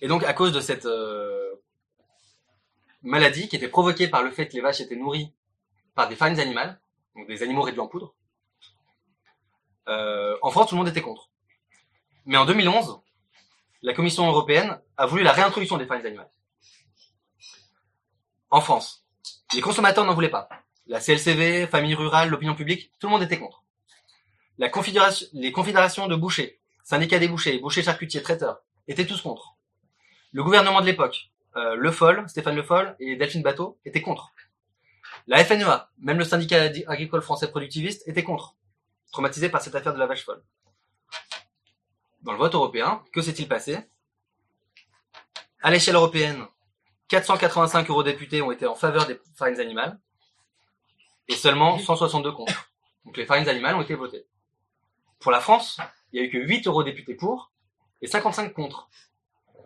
Et donc, à cause de cette euh, maladie qui était provoquée par le fait que les vaches étaient nourries par des farines animales, donc des animaux réduits en poudre, euh, en France, tout le monde était contre. Mais en 2011, la Commission européenne a voulu la réintroduction des farines animales. En France. Les consommateurs n'en voulaient pas. La CLCV, famille rurale, l'opinion publique, tout le monde était contre. Les confédérations de bouchers, syndicats des bouchers, bouchers charcutiers, traiteurs, étaient tous contre. Le gouvernement de l'époque, euh, Le Foll, Stéphane Le Foll et Delphine Bateau étaient contre. La FNEA, même le syndicat agricole français productiviste, était contre, traumatisé par cette affaire de la vache folle. Dans le vote européen, que s'est-il passé? À l'échelle européenne, 485 eurodéputés ont été en faveur des farines animales et seulement 162 contre. Donc les farines animales ont été votées. Pour la France, il y a eu que 8 eurodéputés pour et 55 contre.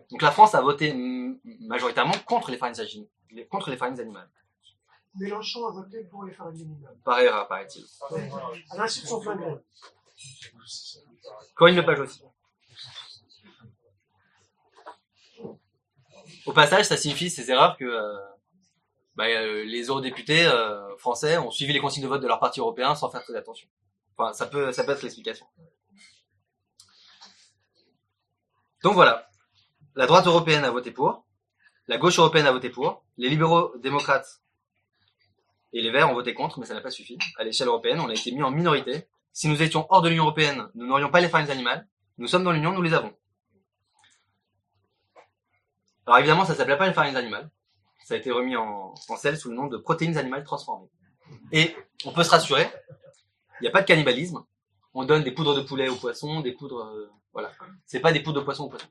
Donc la France a voté majoritairement contre les farines, contre les farines animales. Mélenchon a voté pour les farines animales. Par erreur, paraît-il. À l'insu de son gré. Corinne Lepage aussi. Au passage, ça signifie ces erreurs que euh, bah, euh, les eurodéputés euh, français ont suivi les consignes de vote de leur parti européen sans faire très attention. Enfin, ça peut, ça peut être l'explication. Donc voilà, la droite européenne a voté pour, la gauche européenne a voté pour, les libéraux démocrates et les verts ont voté contre, mais ça n'a pas suffi. À l'échelle européenne, on a été mis en minorité. Si nous étions hors de l'Union européenne, nous n'aurions pas les farines animales. Nous sommes dans l'Union, nous les avons. Alors évidemment, ça s'appelait pas les farines animales. Ça a été remis en, en selle sous le nom de protéines animales transformées. Et on peut se rassurer, il n'y a pas de cannibalisme. on donne des poudres de poulet aux poissons, des poudres, euh, voilà. C'est pas des poudres de poisson aux poissons.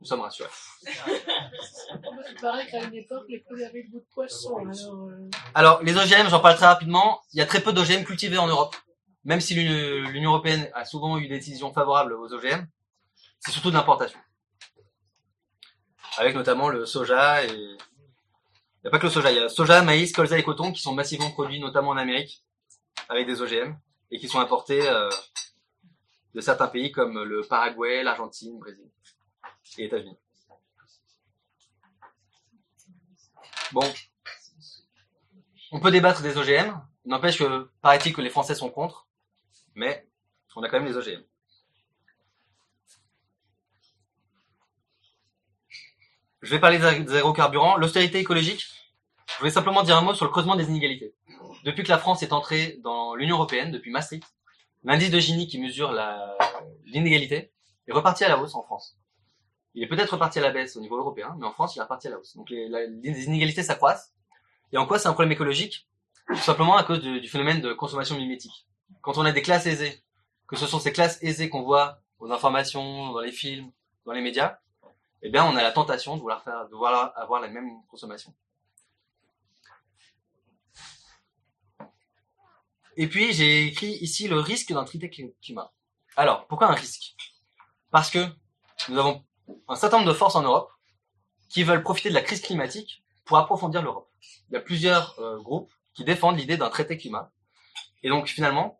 Nous sommes rassurés. Il paraît qu'à une époque, les poules avaient le goût de poisson. Alors, euh, Alors, les OGM, j'en parle très rapidement. Il y a très peu d'OGM cultivés en Europe. Même si l'Union l'Union européenne a souvent eu des décisions favorables aux OGM, c'est surtout de l'importation. Avec notamment le soja et... Il n'y a pas que le soja, il y a soja, maïs, colza et coton qui sont massivement produits notamment en Amérique avec des OGM et qui sont importés euh, de certains pays comme le Paraguay, l'Argentine, le Brésil et États-Unis. Bon, on peut débattre des OGM. N'empêche que, paraît-il que les Français sont contre, mais on a quand même les OGM. Je vais parler des agrocarburants. L'austérité écologique, je voulais simplement dire un mot sur le creusement des inégalités. Depuis que la France est entrée dans l'Union européenne, depuis Maastricht, l'indice de Gini qui mesure l'inégalité est reparti à la hausse en France. Il est peut-être reparti à la baisse au niveau européen, mais en France, il est reparti à la hausse. Donc les, inégalités s'accroissent. Et en quoi c'est un problème écologique? Tout simplement à cause du phénomène de consommation mimétique. Quand on a des classes aisées, que ce sont ces classes aisées qu'on voit aux informations, dans les films, dans les médias, eh on a la tentation de vouloir faire, avoir la même consommation. Et puis, j'ai écrit ici le risque d'un traité cli- climat. Alors, pourquoi un risque? Parce que nous avons un certain nombre de forces en Europe qui veulent profiter de la crise climatique pour approfondir l'Europe. Il y a plusieurs euh, groupes qui défendent l'idée d'un traité climat. Et donc, finalement,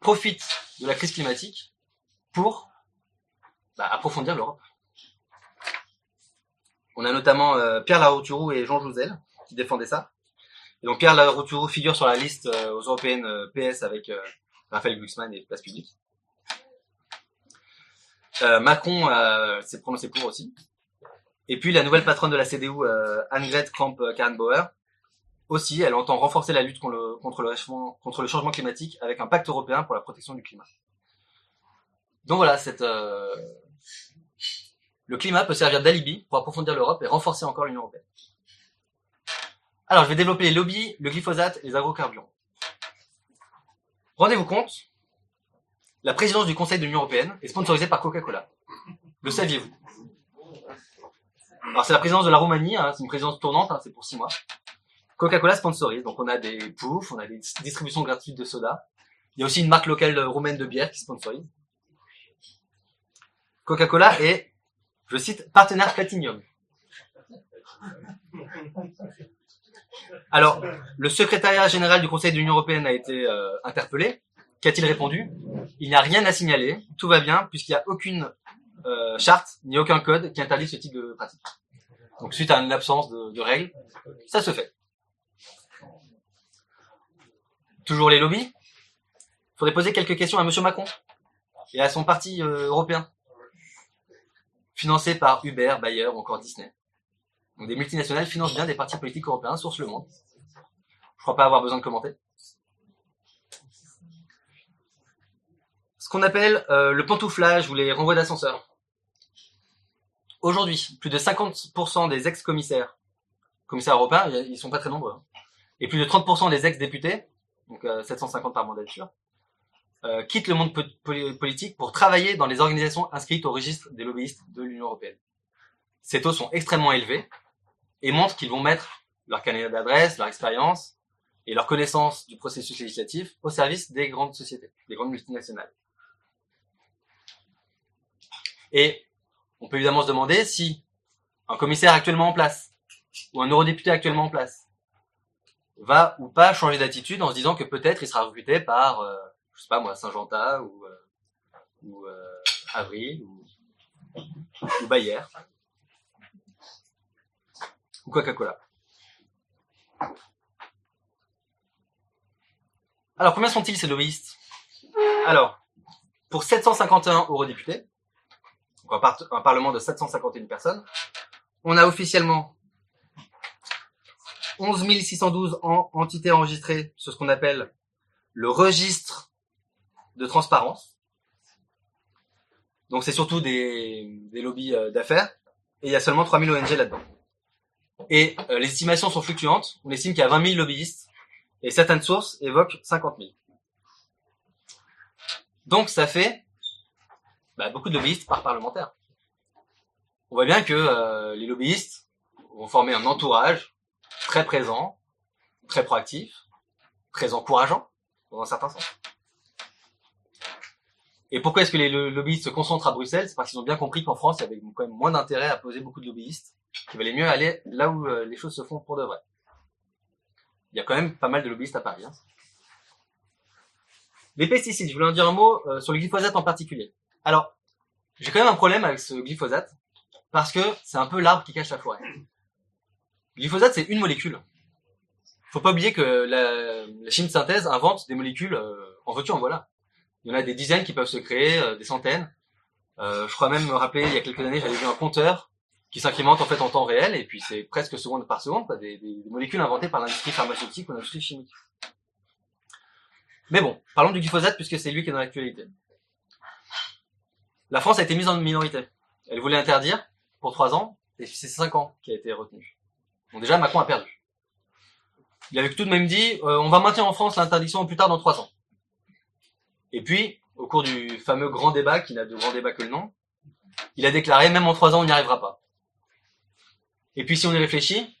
profitent de la crise climatique pour bah, approfondir l'Europe. On a notamment euh, Pierre Larouturou et Jean Jouzel qui défendaient ça. Et donc Pierre Larouturou figure sur la liste euh, aux européennes euh, PS avec Raphaël Glucksmann et Place Publique. Macron s'est prononcé pour aussi. Et puis la nouvelle patronne de la CDU, euh, Annegret Kramp-Karrenbauer, aussi, elle entend renforcer la lutte contre le, changement climatique avec un pacte européen pour la protection du climat. Donc voilà, cette, le climat peut servir d'alibi pour approfondir l'Europe et renforcer encore l'Union européenne. Alors, je vais développer les lobbies, le glyphosate et les agrocarburants. Rendez-vous compte, la présidence du Conseil de l'Union européenne est sponsorisée par Coca-Cola. Le saviez-vous? Alors, c'est la présidence de la Roumanie, hein, c'est une présidence tournante, hein, c'est pour six mois. Coca-Cola sponsorise, donc on a des poufs, on a des distributions gratuites de soda. Il y a aussi une marque locale roumaine de bière qui sponsorise. Coca-Cola est, je cite, partenaire Platinum. Alors, le secrétariat général du Conseil de l'Union européenne a été euh, interpellé. Qu'a-t-il répondu? Il n'y a rien à signaler, tout va bien, puisqu'il n'y a aucune euh, charte ni aucun code qui interdit ce type de pratique. Donc, suite à une absence de, règles, ça se fait. Toujours les lobbies? Il faudrait poser quelques questions à Monsieur Macron et à son parti euh, européen, financé par Uber, Bayer ou encore Disney. Donc des multinationales financent bien des partis politiques européens, source Le Monde. Je crois pas avoir besoin de commenter. Ce qu'on appelle euh, le pantouflage ou les renvois d'ascenseur. Aujourd'hui, plus de 50% des ex-commissaires, commissaires européens, ils sont pas très nombreux, hein, et plus de 30% des ex-députés, donc euh, 750 par mandature, euh, quittent le monde po- poli- politique pour travailler dans les organisations inscrites au registre des lobbyistes de l'Union européenne. Ces taux sont extrêmement élevés et montrent qu'ils vont mettre leur carnet d'adresse, leur expérience et leur connaissance du processus législatif au service des grandes sociétés, des grandes multinationales. Et on peut évidemment se demander si un commissaire actuellement en place ou un eurodéputé actuellement en place va ou pas changer d'attitude en se disant que peut-être il sera recruté par, euh, je sais pas moi, Saint-Genta ou, euh, ou euh, Avril ou, Bayer ou Coca-Cola. Alors, combien sont-ils ces lobbyistes? Alors, pour 751 eurodéputés, donc un, par- un parlement de 751 personnes, on a officiellement 11 612 en- entités enregistrées sur ce qu'on appelle le registre de transparence. Donc c'est surtout des, lobbies euh, d'affaires, et il y a seulement 3000 ONG là-dedans. Et euh, les estimations sont fluctuantes. On estime qu'il y a 20 000 lobbyistes et certaines sources évoquent 50 000. Donc ça fait bah, beaucoup de lobbyistes par parlementaire. On voit bien que euh, les lobbyistes vont former un entourage très présent, très proactif, très encourageant, dans un certain sens. Et pourquoi est-ce que les lo- lobbyistes se concentrent à Bruxelles? C'est parce qu'ils ont bien compris qu'en France, il y avait quand même moins d'intérêt à poser beaucoup de lobbyistes, qu'il valait mieux aller là où euh, les choses se font pour de vrai. Il y a quand même pas mal de lobbyistes à Paris. hein. Les pesticides, je voulais en dire un mot euh, sur le glyphosate en particulier. Alors, j'ai quand même un problème avec ce glyphosate, parce que c'est un peu l'arbre qui cache la forêt. Le glyphosate, c'est une molécule. Faut pas oublier que la, chimie de synthèse invente des molécules euh, en veux-tu, en voilà. Il y en a des dizaines qui peuvent se créer, euh, des centaines. Euh, je crois même me rappeler, il y a quelques années, j'avais vu un compteur qui s'incrémente en fait en temps réel, et puis c'est presque seconde par seconde, quoi, des, des- des molécules inventées par l'industrie pharmaceutique ou l'industrie chimique. Mais bon, parlons du glyphosate puisque c'est lui qui est dans l'actualité. La France a été mise en minorité. Elle voulait interdire pour trois ans, et c'est cinq ans qui a été retenu. Donc déjà, Macron a perdu. Il avait tout de même dit, euh, on va maintenir en France l'interdiction au plus tard dans trois ans. Et puis, au cours du fameux grand débat, qui n'a de grand débat que le nom, il a déclaré, même en trois ans, on n'y arrivera pas. Et puis, si on y réfléchit,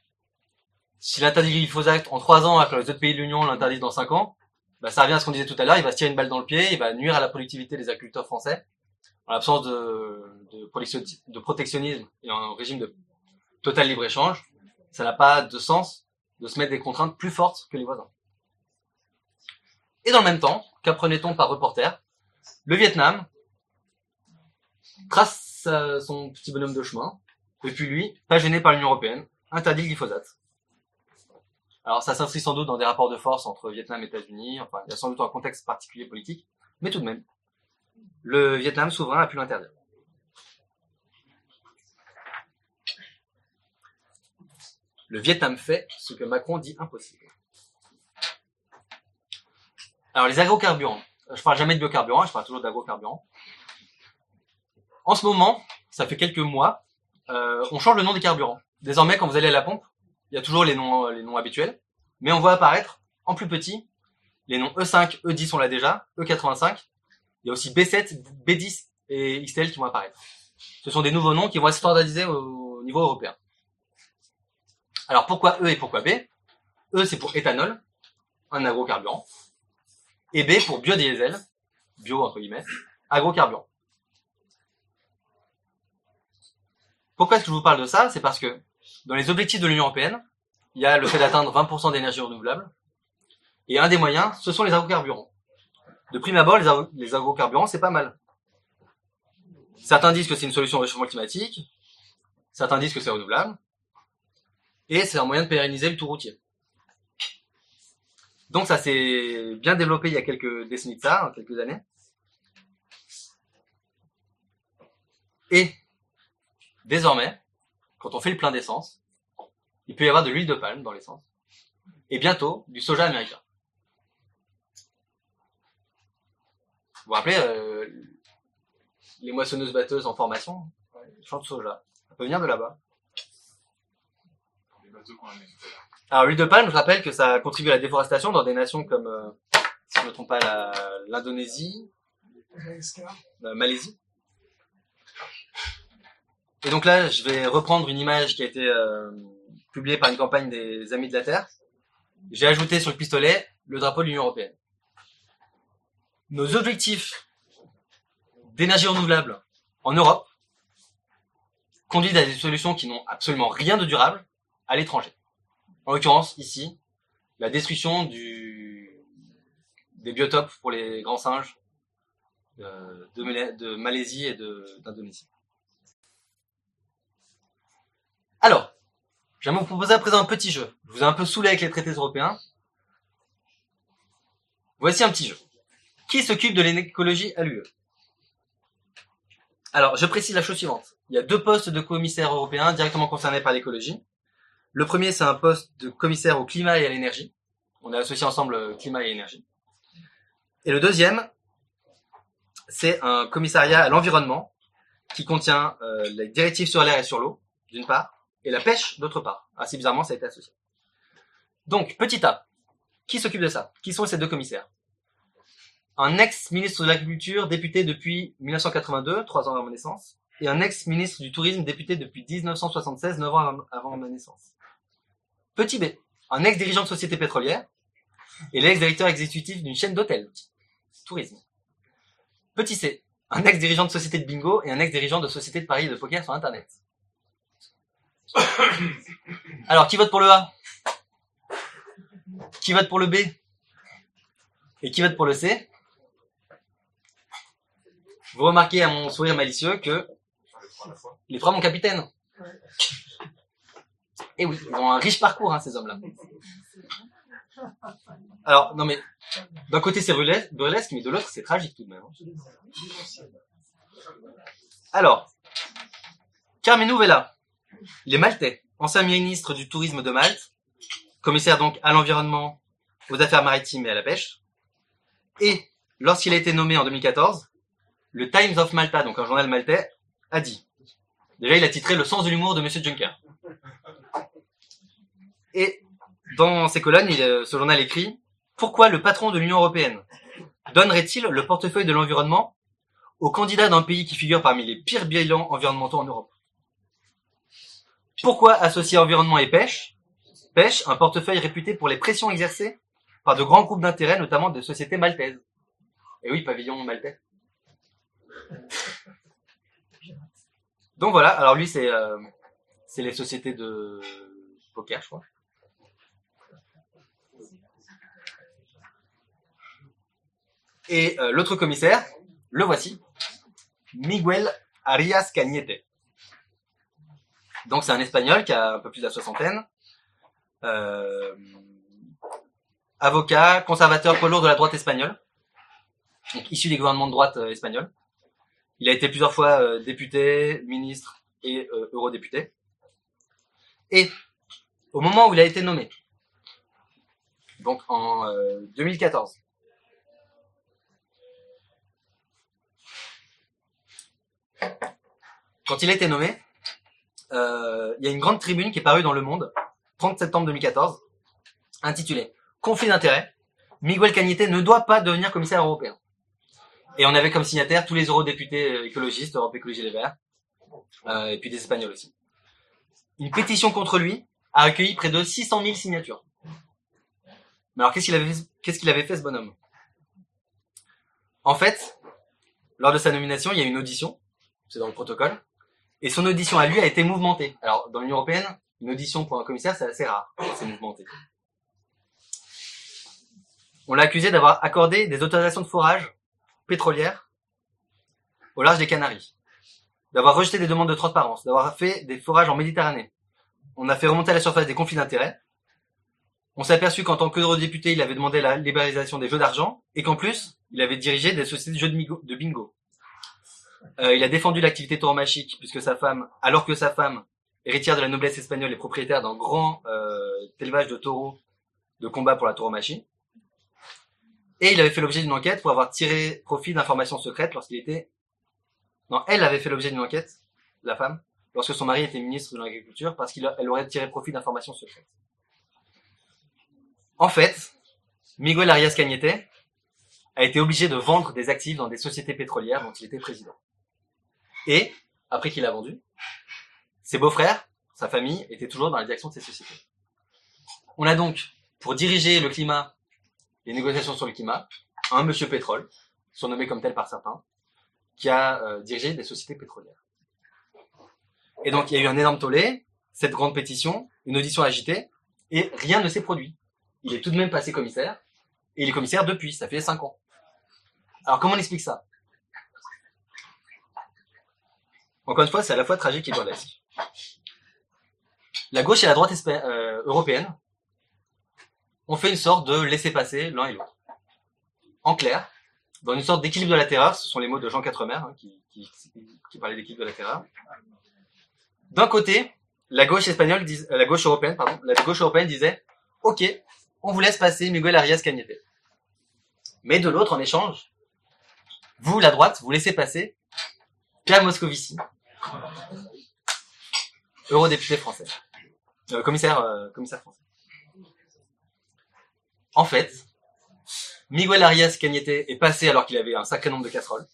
s'il interdit le glyphosate en trois ans, alors que les autres pays de l'Union l'interdisent dans cinq ans, bah, ça revient à ce qu'on disait tout à l'heure, il va se tirer une balle dans le pied, il va nuire à la productivité des agriculteurs français, en l'absence de, de protectionnisme et en régime de total libre-échange, ça n'a pas de sens de se mettre des contraintes plus fortes que les voisins. Et dans le même temps, qu'apprenait-on par reporter? Le Vietnam trace euh, son petit bonhomme de chemin, et puis lui, pas gêné par l'Union Européenne, interdit le glyphosate. Alors ça s'inscrit sans doute dans des rapports de force entre Vietnam et États-Unis, enfin il y a sans doute un contexte particulier politique, mais tout de même, le Vietnam souverain a pu l'interdire. Le Vietnam fait ce que Macron dit impossible. Alors les agrocarburants, je parle jamais de biocarburants, je parle toujours d'agrocarburants. En ce moment, ça fait quelques mois, euh, on change le nom des carburants. Désormais, quand vous allez à la pompe, il y a toujours les noms, les noms habituels, mais on voit apparaître en plus petit les noms E E5, E10 on l'a déjà, E85. Il y a aussi B7, B10 et XTL qui vont apparaître. Ce sont des nouveaux noms qui vont être standardisés au niveau européen. Alors pourquoi E et pourquoi B? E c'est pour éthanol, un agrocarburant, et B pour biodiesel, bio entre guillemets, agrocarburant. Pourquoi est-ce que je vous parle de ça? C'est parce que dans les objectifs de l'Union européenne, il y a le fait d'atteindre 20% d'énergie renouvelable, et un des moyens, ce sont les agrocarburants. De prime abord, les, agro- les agrocarburants, c'est pas mal. Certains disent que c'est une solution au réchauffement climatique, certains disent que c'est renouvelable, et c'est un moyen de pérenniser le tout routier. Donc ça s'est bien développé il y a quelques décennies de ça, hein, quelques années. Et désormais, quand on fait le plein d'essence, il peut y avoir de l'huile de palme dans l'essence, et bientôt du soja américain. Vous vous rappelez euh, les moissonneuses-batteuses en formation ouais, Champ de soja. Ça peut venir de là-bas. Les bateaux qu'on Alors l'huile de palme, je rappelle que ça contribue à la déforestation dans des nations comme, euh, si je ne me trompe pas, la- l'Indonésie, la Malaisie. Et donc là, je vais reprendre une image qui a été euh, publiée par une campagne des Amis de la Terre. J'ai ajouté sur le pistolet le drapeau de l'Union Européenne. Nos objectifs d'énergie renouvelable en Europe conduisent à des solutions qui n'ont absolument rien de durable à l'étranger. En l'occurrence, ici, la destruction du, des biotopes pour les grands singes euh, de, Mala- de Malaisie et d'Indonésie. Alors, j'aimerais vous proposer à présent un petit jeu. Je vous ai un peu saoulé avec les traités européens. Voici un petit jeu. Qui s'occupe de l'écologie à l'UE? Alors, je précise la chose suivante. Il y a deux postes de commissaires européens directement concernés par l'écologie. Le premier, c'est un poste de commissaire au climat et à l'énergie. On a associé ensemble euh, climat et énergie. Et le deuxième, c'est un commissariat à l'environnement qui contient euh, les directives sur l'air et sur l'eau, d'une part, et la pêche, d'autre part. Assez bizarrement, ça a été associé. Donc, petit A, qui s'occupe de ça? Qui sont ces deux commissaires? Un ex-ministre de l'Agriculture, député depuis 1982, trois ans avant ma naissance, et un ex-ministre du Tourisme, député depuis 1976, neuf ans avant- avant ma naissance. Petit B, un ex-dirigeant de société pétrolière, et l'ex-directeur exécutif d'une chaîne d'hôtels. Tourisme. Petit C, un ex-dirigeant de société de bingo et un ex-dirigeant de société de paris et de poker sur Internet. Alors, qui vote pour le A? Qui vote pour le B? Et qui vote pour le C? Vous remarquez à mon sourire malicieux que les trois, mon capitaine. Et oui, ils ont un riche parcours, hein, ces hommes-là. Alors, non mais, d'un côté c'est burlesque, mais de l'autre c'est tragique tout de même. hein. Alors, Carmenu Vella, il est maltais, ancien ministre du tourisme de Malte, commissaire donc à l'environnement, aux affaires maritimes et à la pêche. Et lorsqu'il a été nommé en 2014, le Times of Malta, donc un journal maltais, a dit. Déjà, il a titré Le sens de l'humour de Monsieur Juncker. Et dans ses colonnes, il, euh, ce journal écrit Pourquoi le patron de l'Union européenne donnerait-il le portefeuille de l'environnement au candidat d'un pays qui figure parmi les pires bilans environnementaux en Europe? Pourquoi associer environnement et pêche? Pêche, un portefeuille réputé pour les pressions exercées par de grands groupes d'intérêts, notamment des sociétés maltaises. Et oui, pavillon maltais. Donc voilà, alors lui c'est euh, c'est les sociétés de poker, je crois. Et euh, l'autre commissaire, le voici, Miguel Arias Cañete. Donc c'est un Espagnol qui a un peu plus de la soixantaine, euh, avocat, conservateur poids lourd de la droite espagnole, donc issu des gouvernements de droite euh, espagnols. Il a été plusieurs fois euh, député, ministre et eurodéputé. Et au moment où il a été nommé, donc en euh, 2014, quand il a été nommé, euh, il y a une grande tribune qui est parue dans Le Monde, 30 septembre 2014, intitulée Conflit d'intérêts. Miguel Cañete ne doit pas devenir commissaire européen. Et on avait comme signataires tous les eurodéputés euh, écologistes, Europe Écologie Les Verts, euh, et puis des Espagnols aussi. Une pétition contre lui a recueilli près de 600 000 signatures. Mais alors qu'est-ce qu'il avait, qu'est-ce qu'il avait fait ce bonhomme? En fait, lors de sa nomination, il y a une audition, c'est dans le protocole, et son audition à lui a été mouvementée. Alors dans l'Union européenne, une audition pour un commissaire, c'est assez rare, c'est mouvementé. On l'a accusé d'avoir accordé des autorisations de forage pétrolières au large des Canaries, d'avoir rejeté des demandes de transparence, d'avoir fait des forages en Méditerranée. On a fait remonter à la surface des conflits d'intérêts. On s'est aperçu qu'en tant qu'eurodéputé, il avait demandé la libéralisation des jeux d'argent et qu'en plus, il avait dirigé des sociétés de jeux de bingo. Euh, il a défendu l'activité tauromachique puisque sa femme, alors que sa femme, héritière de la noblesse espagnole, est propriétaire d'un grand euh, élevage de taureaux de combat pour la tauromachie. Et il avait fait l'objet d'une enquête pour avoir tiré profit d'informations secrètes lorsqu'il était... Non, elle avait fait l'objet d'une enquête, la femme, lorsque son mari était ministre de l'Agriculture, parce qu'elle aurait tiré profit d'informations secrètes. En fait, Miguel Arias Cañete a été obligé de vendre des actifs dans des sociétés pétrolières dont il était président. Et, après qu'il a vendu, ses beaux-frères, sa famille, étaient toujours dans la direction de ces sociétés. On a donc, pour diriger le climat, les négociations sur le climat, un monsieur pétrole, surnommé comme tel par certains, qui a euh, dirigé des sociétés pétrolières. Et donc, il y a eu un énorme tollé, cette grande pétition, une audition agitée, et rien ne s'est produit. Il est tout de même passé commissaire, et il est commissaire depuis, ça fait cinq ans. Alors, comment on explique ça? Encore une fois, c'est à la fois tragique et burlesque. La gauche et la droite euh, européenne ont fait une sorte de laisser-passer l'un et l'autre. En clair, dans une sorte d'équilibre de la terreur, ce sont les mots de Jean Quatremer hein, qui, parlait d'équilibre de la terreur. D'un côté, la gauche espagnole, euh, la gauche européenne, pardon, la gauche européenne disait, ok, on vous laisse passer Miguel Arias Cañete. Mais de l'autre, en échange, vous, la droite, vous laissez passer Pierre Moscovici, eurodéputé français, Euh, commissaire, euh, commissaire français. En fait, Miguel Arias Cañete est passé alors qu'il avait un sacré nombre de casseroles.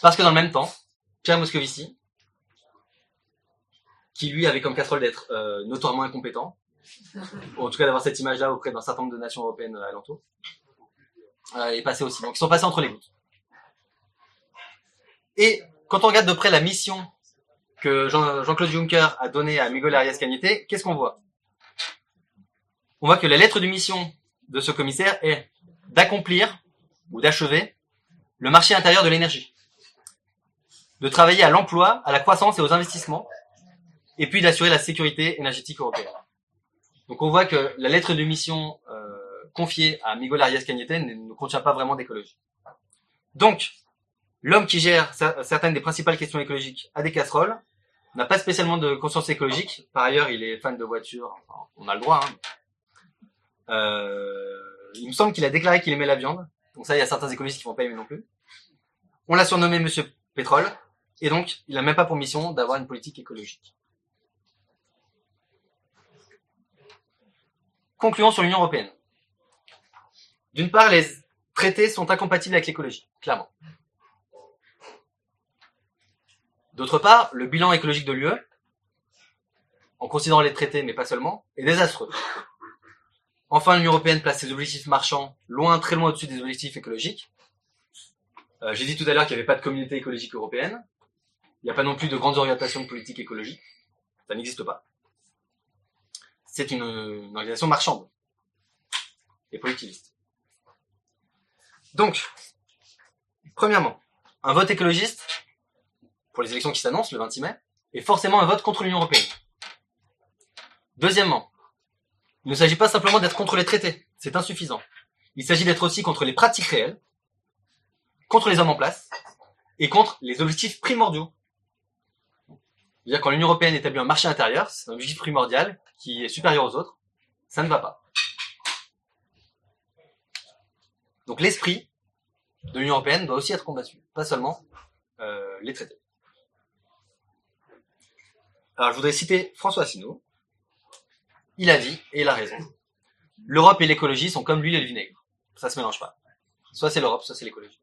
Parce que dans le même temps, Pierre Moscovici, qui lui avait comme casserole d'être euh, notoirement incompétent, en tout cas d'avoir cette image-là auprès d'un certain nombre de nations européennes alentour, est passé aussi. Donc ils sont passés entre les gouttes. Et quand on regarde de près la mission que Jean- Jean-Claude Juncker a donnée à Miguel Arias Cañete, qu'est-ce qu'on voit? On voit que la lettre de mission de ce commissaire est d'accomplir ou d'achever le marché intérieur de l'énergie, de travailler à l'emploi, à la croissance et aux investissements, et puis d'assurer la sécurité énergétique européenne. Donc on voit que la lettre de mission euh, confiée à Miguel Arias Cañete ne, ne contient pas vraiment d'écologie. Donc, l'homme qui gère cer- certaines des principales questions écologiques à des casseroles n'a pas spécialement de conscience écologique. Par ailleurs, il est fan de voitures. Enfin, on a le droit. Hein. Euh, il me semble qu'il a déclaré qu'il aimait la viande. Donc ça, il y a certains écologistes qui vont pas aimer non plus. On l'a surnommé Monsieur Pétrole. Et donc, il n'a même pas pour mission d'avoir une politique écologique. Concluons sur l'Union Européenne. D'une part, les traités sont incompatibles avec l'écologie, clairement. D'autre part, le bilan écologique de l'UE, en considérant les traités, mais pas seulement, est désastreux. Enfin, l'Union Européenne place ses objectifs marchands loin, très loin au-dessus des objectifs écologiques. Euh, J'ai dit tout à l'heure qu'il n'y avait pas de communauté écologique européenne. Il n'y a pas non plus de grandes orientations de politique écologique. Ça n'existe pas. C'est une organisation marchande et productiviste. Donc, premièrement, un vote écologiste pour les élections qui s'annoncent le 26 mai est forcément un vote contre l'Union européenne. Deuxièmement, il ne s'agit pas simplement d'être contre les traités, c'est insuffisant. Il s'agit d'être aussi contre les pratiques réelles, contre les hommes en place et contre les objectifs primordiaux. C'est-à-dire quand l'Union européenne établit un marché intérieur, c'est un objectif primordial qui est supérieur aux autres, ça ne va pas. Donc l'esprit de l'Union européenne doit aussi être combattu, pas seulement euh, les traités. Alors je voudrais citer François Asselineau. Il a dit, et il a raison, l'Europe et l'écologie sont comme l'huile et le vinaigre. Ça se mélange pas. Soit c'est l'Europe, soit c'est l'écologie.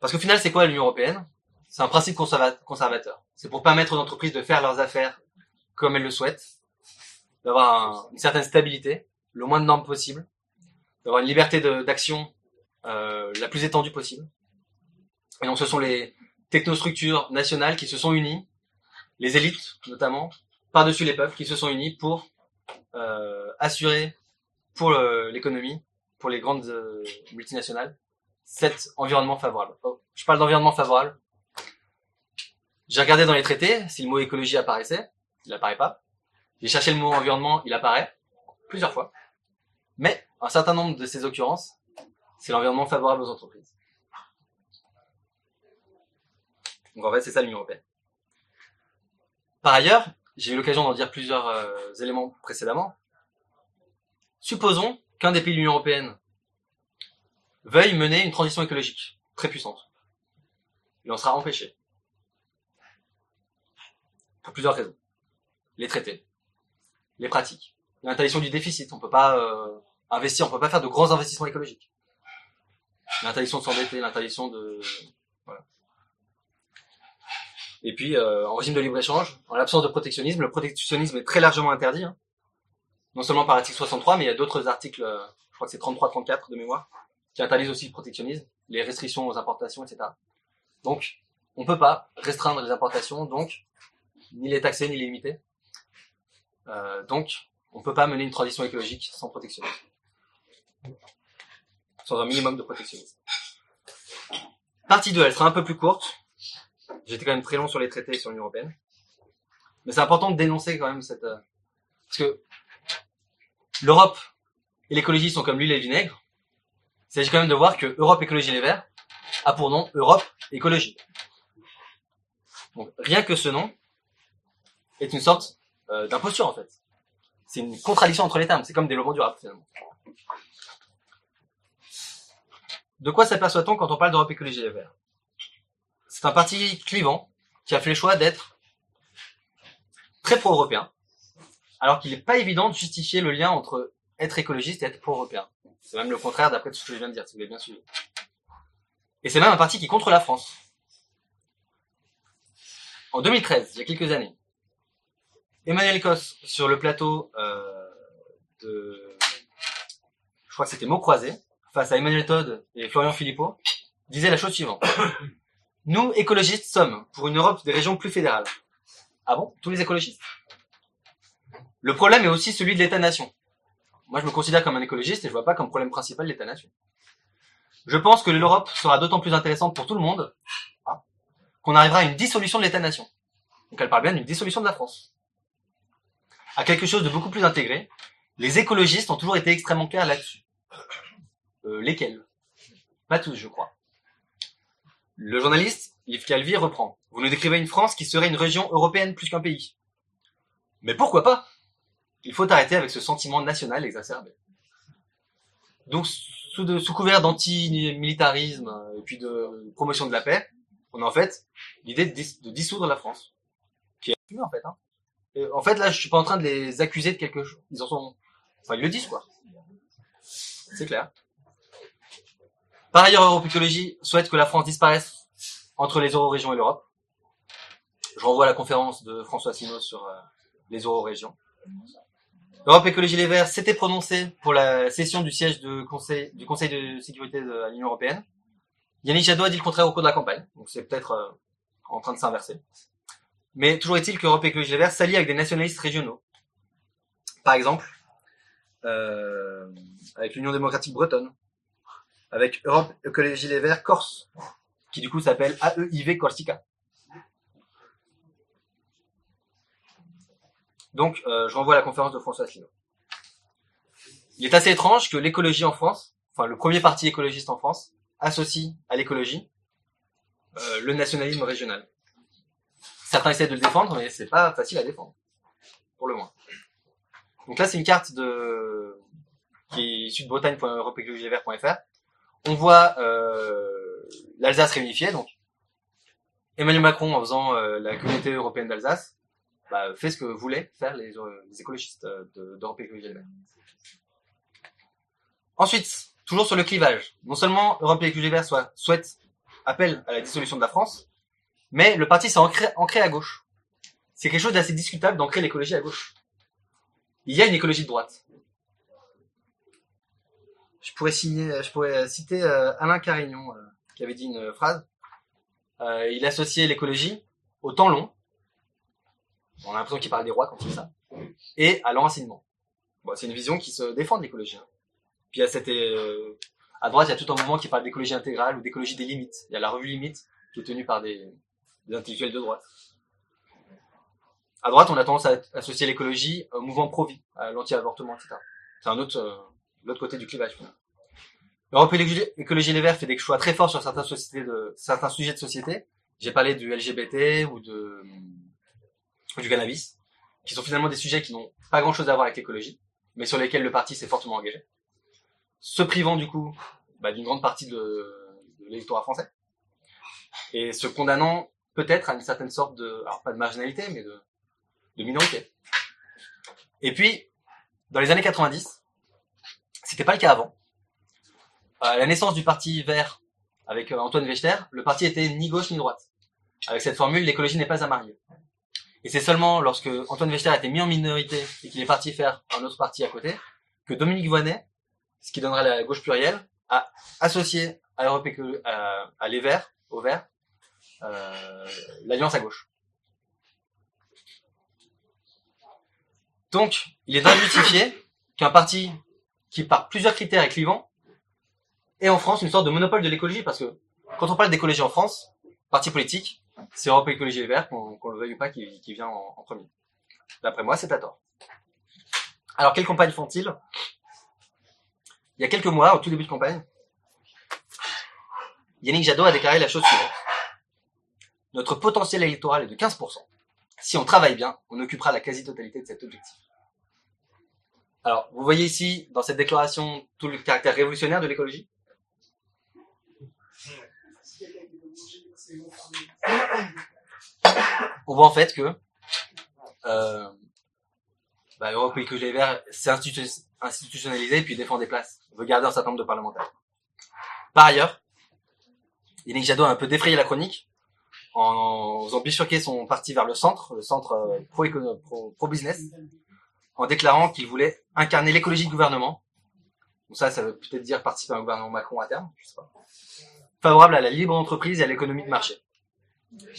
Parce qu'au final, c'est quoi l'Union européenne? C'est un principe conserva- conservateur. C'est pour permettre aux entreprises de faire leurs affaires comme elles le souhaitent, d'avoir un- une certaine stabilité, le moins de normes possible, d'avoir une liberté d'action euh, la plus étendue possible. Et donc ce sont les technostructures nationales qui se sont unies, les élites notamment, par-dessus les peuples, qui se sont unis pour euh, assurer pour le- l'économie, pour les grandes euh, multinationales, cet environnement favorable. Oh, je parle d'environnement favorable. J'ai regardé dans les traités si le mot écologie apparaissait. Il apparaît pas. J'ai cherché le mot environnement, il apparaît plusieurs fois. Mais un certain nombre de ces occurrences, c'est l'environnement favorable aux entreprises. Donc en fait, c'est ça l'Union européenne. Par ailleurs, j'ai eu l'occasion d'en dire plusieurs euh, éléments précédemment. Supposons qu'un des pays de l'Union européenne veuille mener une transition écologique très puissante. Il en sera empêché. Pour plusieurs raisons. Les traités, les pratiques, l'interdiction du déficit. On peut pas euh, investir, on peut pas faire de grands investissements écologiques. L'interdiction de s'endetter, l'interdiction de. Et puis euh, en régime de libre échange, en l'absence de protectionnisme, le protectionnisme est très largement interdit. hein. Non seulement par l'article 63, mais il y a d'autres articles, euh, je crois que c'est 33-34 de mémoire, qui interdisent aussi le protectionnisme, les restrictions aux importations, etc. Donc, on peut pas restreindre les importations, donc ni les taxer ni les limiter. Euh, donc, on peut pas mener une transition écologique sans protectionnisme, sans un minimum de protectionnisme. Partie 2, elle sera un peu plus courte. J'étais quand même très long sur les traités sur l'Union européenne, mais c'est important de dénoncer quand même cette, euh, parce que l'Europe et l'écologie sont comme l'huile et le vinaigre. Il s'agit quand même de voir que Europe Écologie Les Verts a pour nom Europe Écologie. Donc rien que ce nom est une sorte euh, d'imposture en fait. C'est une contradiction entre les termes. C'est comme développement durable finalement. De quoi s'aperçoit-on quand on parle d'Europe Écologie Les Verts? C'est un parti clivant qui a fait le choix d'être très pro-européen, alors qu'il n'est pas évident de justifier le lien entre être écologiste et être pro-européen. C'est même le contraire d'après tout ce que je viens de dire, si vous avez bien suivi. Et c'est même un parti qui est contre la France. En 2013, il y a quelques années, Emmanuel Cos, sur le plateau euh, de... Je crois que c'était Mots Croisés, face à Emmanuel Todd et Florian Philippot, disait la chose suivante. Nous, écologistes, sommes pour une Europe des régions plus fédérales. Ah bon? Tous les écologistes? Le problème est aussi celui de l'État-nation. Moi, je me considère comme un écologiste et je vois pas comme problème principal l'État-nation. Je pense que l'Europe sera d'autant plus intéressante pour tout le monde hein, qu'on arrivera à une dissolution de l'État-nation. Donc elle parle bien d'une dissolution de la France. À quelque chose de beaucoup plus intégré. Les écologistes ont toujours été extrêmement clairs là-dessus. Euh, lesquels? Pas tous, je crois. Le journaliste, Yves Calvi, reprend. Vous nous décrivez une France qui serait une région européenne plus qu'un pays. Mais pourquoi pas? Il faut arrêter avec ce sentiment national exacerbé. Donc, sous, couvert d'anti-militarisme euh, et puis de promotion de la paix, on a en fait l'idée de, dis- de dissoudre la France. Qui est assumée, en fait. Hein. En fait, là, je suis pas en train de les accuser de quelque chose. Ils en sont... Enfin, ils le disent, quoi. C'est clair. Par ailleurs, Europe Écologie souhaite que la France disparaisse entre les euro-régions et l'Europe. Je renvoie à la conférence de François Sinaud sur euh, les euro-régions. Europe Écologie Les Verts s'était prononcé pour la cession du siège conseil, du Conseil de sécurité de l'Union Européenne. Yannick Jadot a dit le contraire au cours de la campagne, donc c'est peut-être euh, en train de s'inverser. Mais toujours est-il qu'Europe Écologie Les Verts s'allie avec des nationalistes régionaux. Par exemple, euh, avec l'Union démocratique bretonne, avec Europe Écologie Les Verts Corse, qui du coup s'appelle AEIV Corsica. Donc, euh, je renvoie à la conférence de François Asselineau. Il est assez étrange que l'écologie en France, enfin le premier parti écologiste en France, associe à l'écologie euh, le nationalisme régional. Certains essaient de le défendre, mais c'est pas facile à défendre, pour le moins. Donc là, c'est une carte de qui est issue de. On voit euh, l'Alsace réunifiée, donc Emmanuel Macron en faisant euh, la communauté européenne d'Alsace, bah, fait ce que voulaient faire les, euh, écologistes euh, de- d'Europe Écologie Les Verts. Ensuite, toujours sur le clivage, non seulement Europe Écologie soit, souhaite, appelle à la dissolution de la France, mais le parti s'est ancré, ancré à gauche. C'est quelque chose d'assez discutable d'ancrer l'écologie à gauche. Il y a une écologie de droite. Je pourrais, je pourrais citer euh, Alain Carignon, euh, qui avait dit une phrase. Euh, il associait l'écologie au temps long. On a l'impression qu'il parle des rois quand il dit ça. Et à l'enracinement. C'est une vision qui se défend de l'écologie. hein. Puis à euh, droite, il y a tout un mouvement qui parle d'écologie intégrale ou d'écologie des limites. Il y a la revue Limite qui est tenue par des, intellectuels de droite. À droite, on a tendance à associer l'écologie au mouvement pro-vie, à l'anti-avortement, etc. C'est un autre, euh, l'autre côté du clivage. L'Europe Écologie Les Verts fait des choix très forts sur certains sujets de société. J'ai parlé du LGBT ou du cannabis, qui sont finalement des sujets qui n'ont pas grand chose à voir avec l'écologie, mais sur lesquels le parti s'est fortement engagé. Se privant, du coup, bah, d'une grande partie de, de l'électorat français. Et se condamnant peut-être à une certaine sorte de, alors pas de marginalité, mais de, de minorité. Et puis, dans les années 90, c'était pas le cas avant. À la naissance du parti vert avec euh, Antoine Vechter, le parti était ni gauche ni droite. Avec cette formule, l'écologie n'est pas à marier. Et c'est seulement lorsque Antoine Vechter a été mis en minorité et qu'il est parti faire un autre parti à côté, que Dominique Voynet, ce qui donnerait la gauche plurielle, a associé à, Europe Écolo- à, à les Verts, aux Verts, euh, l'alliance à gauche. Donc, il est injustifié qu'un parti qui, par plusieurs critères, est clivant, ait en France une sorte de monopole de l'écologie, parce que quand on parle d'écologie en France, parti politique, c'est Europe Écologie Les Verts, qu'on le veuille ou pas, qui, vient en, premier. D'après moi, c'est à tort. Alors, quelle campagne font-ils? Il y a quelques mois, au tout début de campagne, Yannick Jadot a déclaré la chose suivante. Notre potentiel électoral est de 15%. Si on travaille bien, on occupera la quasi-totalité de cet objectif. Alors, vous voyez ici, dans cette déclaration, tout le caractère révolutionnaire de l'écologie. On voit en fait que euh, bah, Europe Écologie Les Verts s'est institu- institutionnalisé et puis défend des places. Il veut garder un certain nombre de parlementaires. Par ailleurs, Yannick Jadot a un peu défrayé la chronique en faisant bifurquer son parti vers le centre, le centre euh, pro- pro-business, en déclarant qu'il voulait incarner l'écologie du gouvernement. Donc ça, ça veut peut-être dire participer à un gouvernement Macron à terme, je sais pas. Favorable à la libre entreprise et à l'économie de marché.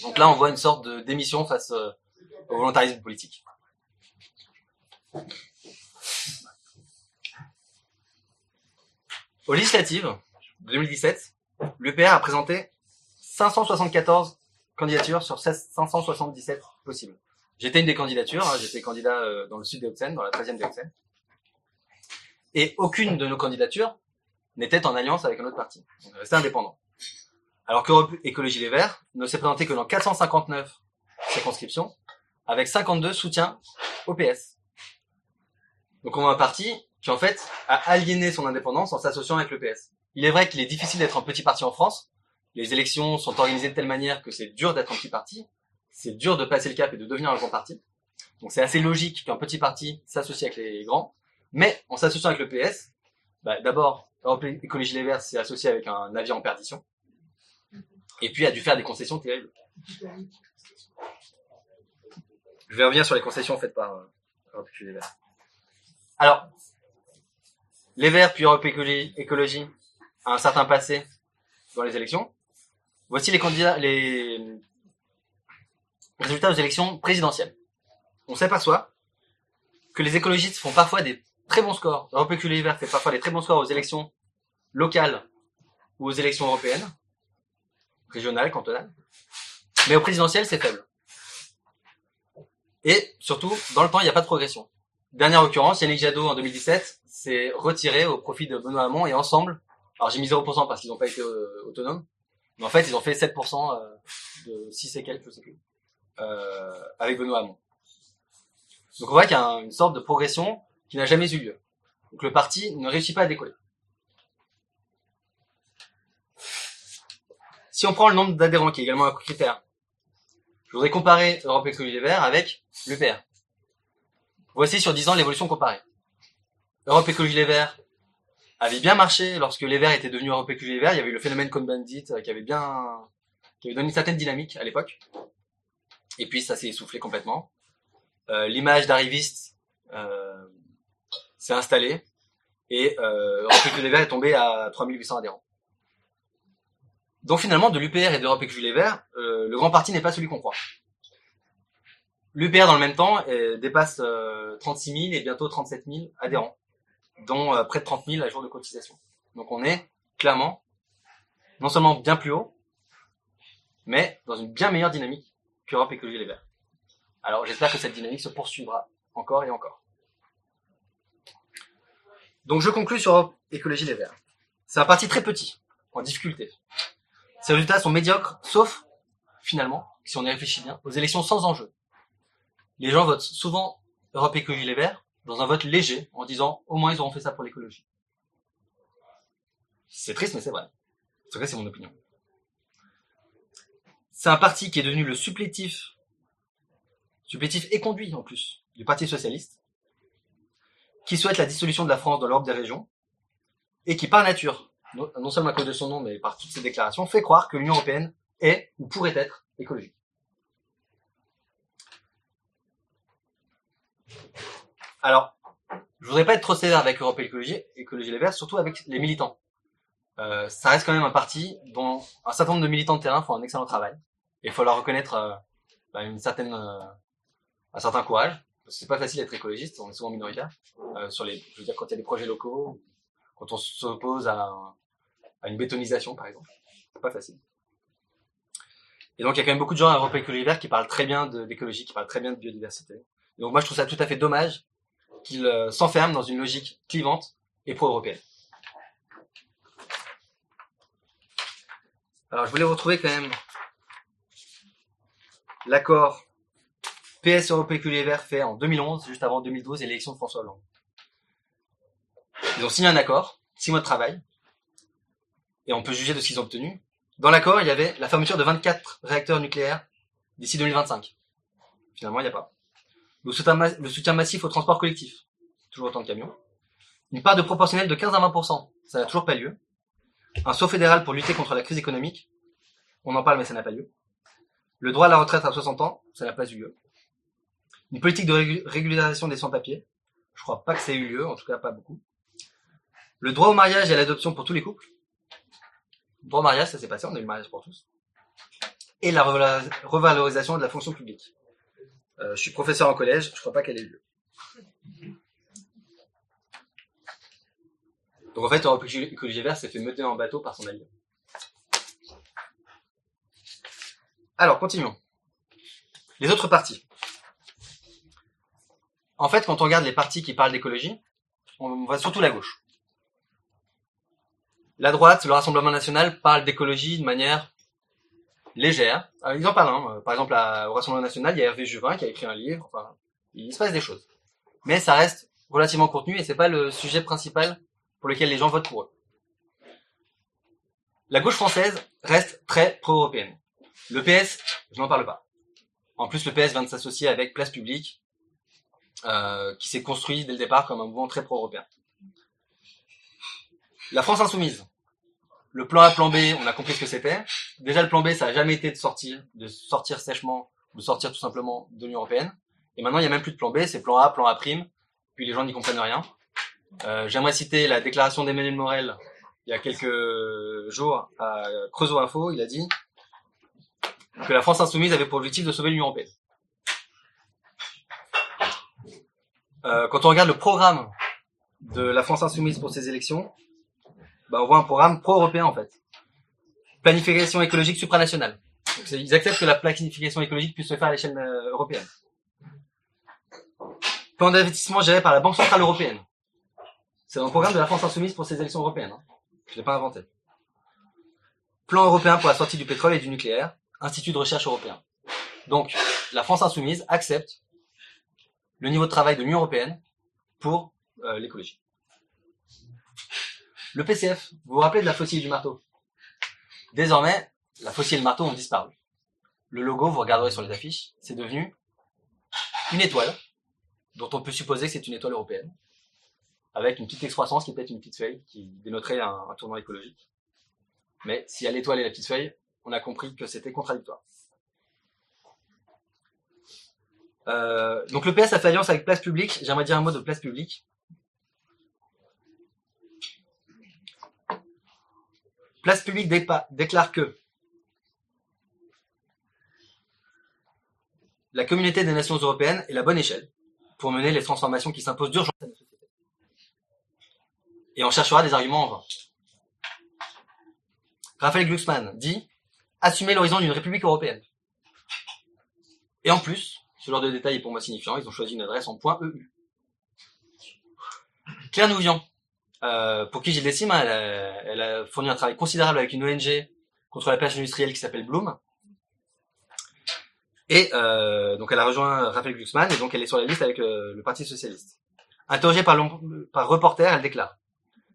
Donc là, on voit une sorte de démission face euh, au volontarisme politique. Aux législatives de 2017, l'UPR a présenté 574 candidatures sur 16 577 possibles. J'étais une des candidatures, hein, j'étais candidat euh, dans le sud des Hauts-de-Seine, dans la 13e des Hauts-de-Seine. Et aucune de nos candidatures n'était en alliance avec un autre parti. On est resté indépendant. Alors qu'Europe Écologie Les Verts ne s'est présenté que dans 459 circonscriptions, avec 52 soutiens au PS. Donc on a un parti qui en fait a aliéné son indépendance en s'associant avec le PS. Il est vrai qu'il est difficile d'être un petit parti en France. Les élections sont organisées de telle manière que c'est dur d'être un petit parti. C'est dur de passer le cap et de devenir un grand parti. Donc c'est assez logique qu'un petit parti s'associe avec les grands. Mais en s'associant avec le PS, bah, d'abord, Europe Écologie Les Verts s'est associé avec un navire en perdition. Et puis a dû faire des concessions terribles. Je vais revenir sur les concessions faites par euh, Europe Écologie Les Verts. Alors, les Verts puis Europe Écologie, Écologie a un certain passé dans les élections. Voici les candidats, les résultats aux élections présidentielles. On s'aperçoit que les écologistes font parfois des très bons scores. Europe Écologie fait parfois des très bons scores aux élections locales ou aux élections européennes, régionales, cantonales. Mais au présidentiel, c'est faible. Et surtout, dans le temps, il n'y a pas de progression. Dernière occurrence, Yannick Jadot en 2017 s'est retiré au profit de Benoît Hamon et ensemble, alors j'ai mis 0% parce qu'ils n'ont pas été euh, autonomes, mais en fait ils ont fait 7% euh, de 6 et quelques, je sais plus, euh, avec Benoît Hamon. Donc on voit qu'il y a un- une sorte de progression qui n'a jamais eu lieu. Donc le parti ne réussit pas à décoller. Si on prend le nombre d'adhérents, qui est également un critère, je voudrais comparer Europe Écologie Les Verts avec l'UPR. Voici sur 10 ans l'évolution comparée. Europe Écologie Les Verts avait bien marché lorsque les Verts étaient devenus Europe Écologie Les Verts. Il y avait eu le phénomène Cohn-Bendit euh, qui avait bien, qui avait donné une certaine dynamique à l'époque. Et puis ça s'est essoufflé complètement. Euh, L'image d'arriviste euh, s'est installée et euh, Europe Les Verts est tombé à 3800 adhérents. Donc finalement, de l'UPR et d'Europe Écologie Les Verts, euh, le grand parti n'est pas celui qu'on croit. L'UPR, dans le même temps, dépasse euh, 36 000 et bientôt 37 000 adhérents, dont près de 30 000 à jour de cotisation. Donc on est clairement non seulement bien plus haut, mais dans une bien meilleure dynamique qu'Europe Écologie Les Verts. Alors j'espère que cette dynamique se poursuivra encore et encore. Donc je conclus sur Europe Écologie Les Verts. C'est un parti très petit, en difficulté. Ses résultats sont médiocres, sauf, finalement, si on y réfléchit bien, aux élections sans enjeu. Les gens votent souvent Europe Écologie Les Verts dans un vote léger, en disant au moins ils auront fait ça pour l'écologie. C'est triste, mais c'est vrai. En tout cas, c'est mon opinion. C'est un parti qui est devenu le supplétif, supplétif et conduit en plus, du Parti Socialiste, qui souhaite la dissolution de la France dans l'ordre des régions, et qui par nature, non seulement à cause de son nom, mais par toutes ses déclarations, fait croire que l'Union Européenne est, ou pourrait être, écologique. Alors, je voudrais pas être trop sévère avec Europe Écologie, Écologie Les Verts, surtout avec les militants. Euh, ça reste quand même un parti dont un certain nombre de militants de terrain font un excellent travail. Il faut leur reconnaître euh, bah, euh, un certain courage. Parce que c'est pas facile d'être écologiste, on est souvent minoritaire. Euh, sur les, je veux dire, quand il y a des projets locaux, quand on s'oppose à, un- à une bétonisation, par exemple. C'est pas facile. Et donc, il y a quand même beaucoup de gens à Europe Écologie Les Verts qui parlent très bien de- d'écologie, qui parlent très bien de biodiversité. Donc, moi, je trouve ça tout à fait dommage qu'ils s'enferment dans une logique clivante et pro-européenne. Alors, je voulais retrouver quand même l'accord PS Les Verts fait en 2011, juste avant 2012 et l'élection de François Hollande. Ils ont signé un accord, six mois de travail, et on peut juger de ce qu'ils ont obtenu. Dans l'accord, il y avait la fermeture de 24 réacteurs nucléaires d'ici 2025. Finalement, il n'y a pas. le soutien, ma- le soutien massif au transport collectif, toujours autant de camions, une part de proportionnelle de 15 à 20%, ça n'a toujours pas lieu, un saut fédéral pour lutter contre la crise économique, on en parle mais ça n'a pas lieu, le droit à la retraite à 60 ans, ça n'a pas eu lieu, une politique de régu- régularisation des sans-papiers, je crois pas que ça ait eu lieu, en tout cas pas beaucoup, le droit au mariage et à l'adoption pour tous les couples, le droit au mariage, ça s'est passé, on a eu le mariage pour tous, et la revalor- revalorisation de la fonction publique. Euh, je suis professeur en collège, je crois pas qu'elle ait lieu. Donc en fait, Europe Écologie Vert s'est fait meuter en bateau par son allié. Alors, continuons. Les autres partis. En fait, quand on regarde les partis qui parlent d'écologie, on voit surtout la gauche. La droite, le Rassemblement National, parle d'écologie de manière légère. Euh, ils en parlent. Hein. Par exemple, au Rassemblement National, il y a Hervé Juvin qui a écrit un livre. Enfin, il se passe des choses. Mais ça reste relativement contenu et c'est pas le sujet principal pour lequel les gens votent pour eux. La gauche française reste très pro-européenne. Le PS, je n'en parle pas. En plus, le PS vient de s'associer avec Place Publique, euh, qui s'est construit dès le départ comme un mouvement très pro-européen. La France insoumise. Le plan A, plan B, on a compris ce que c'était. Déjà, le plan B, ça a jamais été de sortir, de sortir sèchement, ou de sortir tout simplement de l'Union européenne. Et maintenant, il y a même plus de plan B, c'est plan A, plan A prime. Puis les gens n'y comprennent rien. Euh, J'aimerais citer la déclaration d'Emmanuel Morel il y a quelques jours à Creusot Info. Il a dit que la France insoumise avait pour objectif de sauver l'Union européenne. Euh, quand on regarde le programme de la France insoumise pour ces élections, bah, on voit un programme pro-européen en fait. Planification écologique supranationale. Ils acceptent que la planification écologique puisse se faire à l'échelle euh, européenne. Plan d'investissement géré par la Banque Centrale Européenne. C'est dans le programme de la France Insoumise pour ces élections européennes. Hein. Je l'ai pas inventé. Plan européen pour la sortie du pétrole et du nucléaire. Institut de recherche européen. Donc, la France Insoumise accepte le niveau de travail de l'Union Européenne pour euh, l'écologie. Le PCF, vous vous rappelez de la faucille du marteau? Désormais, la faucille et le marteau ont disparu. Le logo, vous regarderez sur les affiches, c'est devenu une étoile, dont on peut supposer que c'est une étoile européenne, avec une petite excroissance qui est peut-être une petite feuille, qui dénoterait un, un tournant écologique. Mais s'il y a l'étoile et la petite feuille, on a compris que c'était contradictoire. Euh, donc le PS a fait alliance avec Place Publique. J'aimerais dire un mot de Place Publique. Place Publique déclare que la communauté des nations européennes est la bonne échelle pour mener les transformations qui s'imposent d'urgence à nos sociétés. Et on cherchera des arguments en vain. Raphaël Glucksmann dit assumer l'horizon d'une république européenne. Et en plus, ce genre de détail est pour moi signifiant, ils ont choisi une adresse en point .eu. Claire Nouvian, euh, pour qui Gilles Décime, elle a, elle a fourni un travail considérable avec une ONG contre la pêche industrielle qui s'appelle Bloom. Et euh, donc elle a rejoint Raphaël Glucksmann et donc elle est sur la liste avec le, le Parti socialiste. Interrogée par, par reporter, elle déclare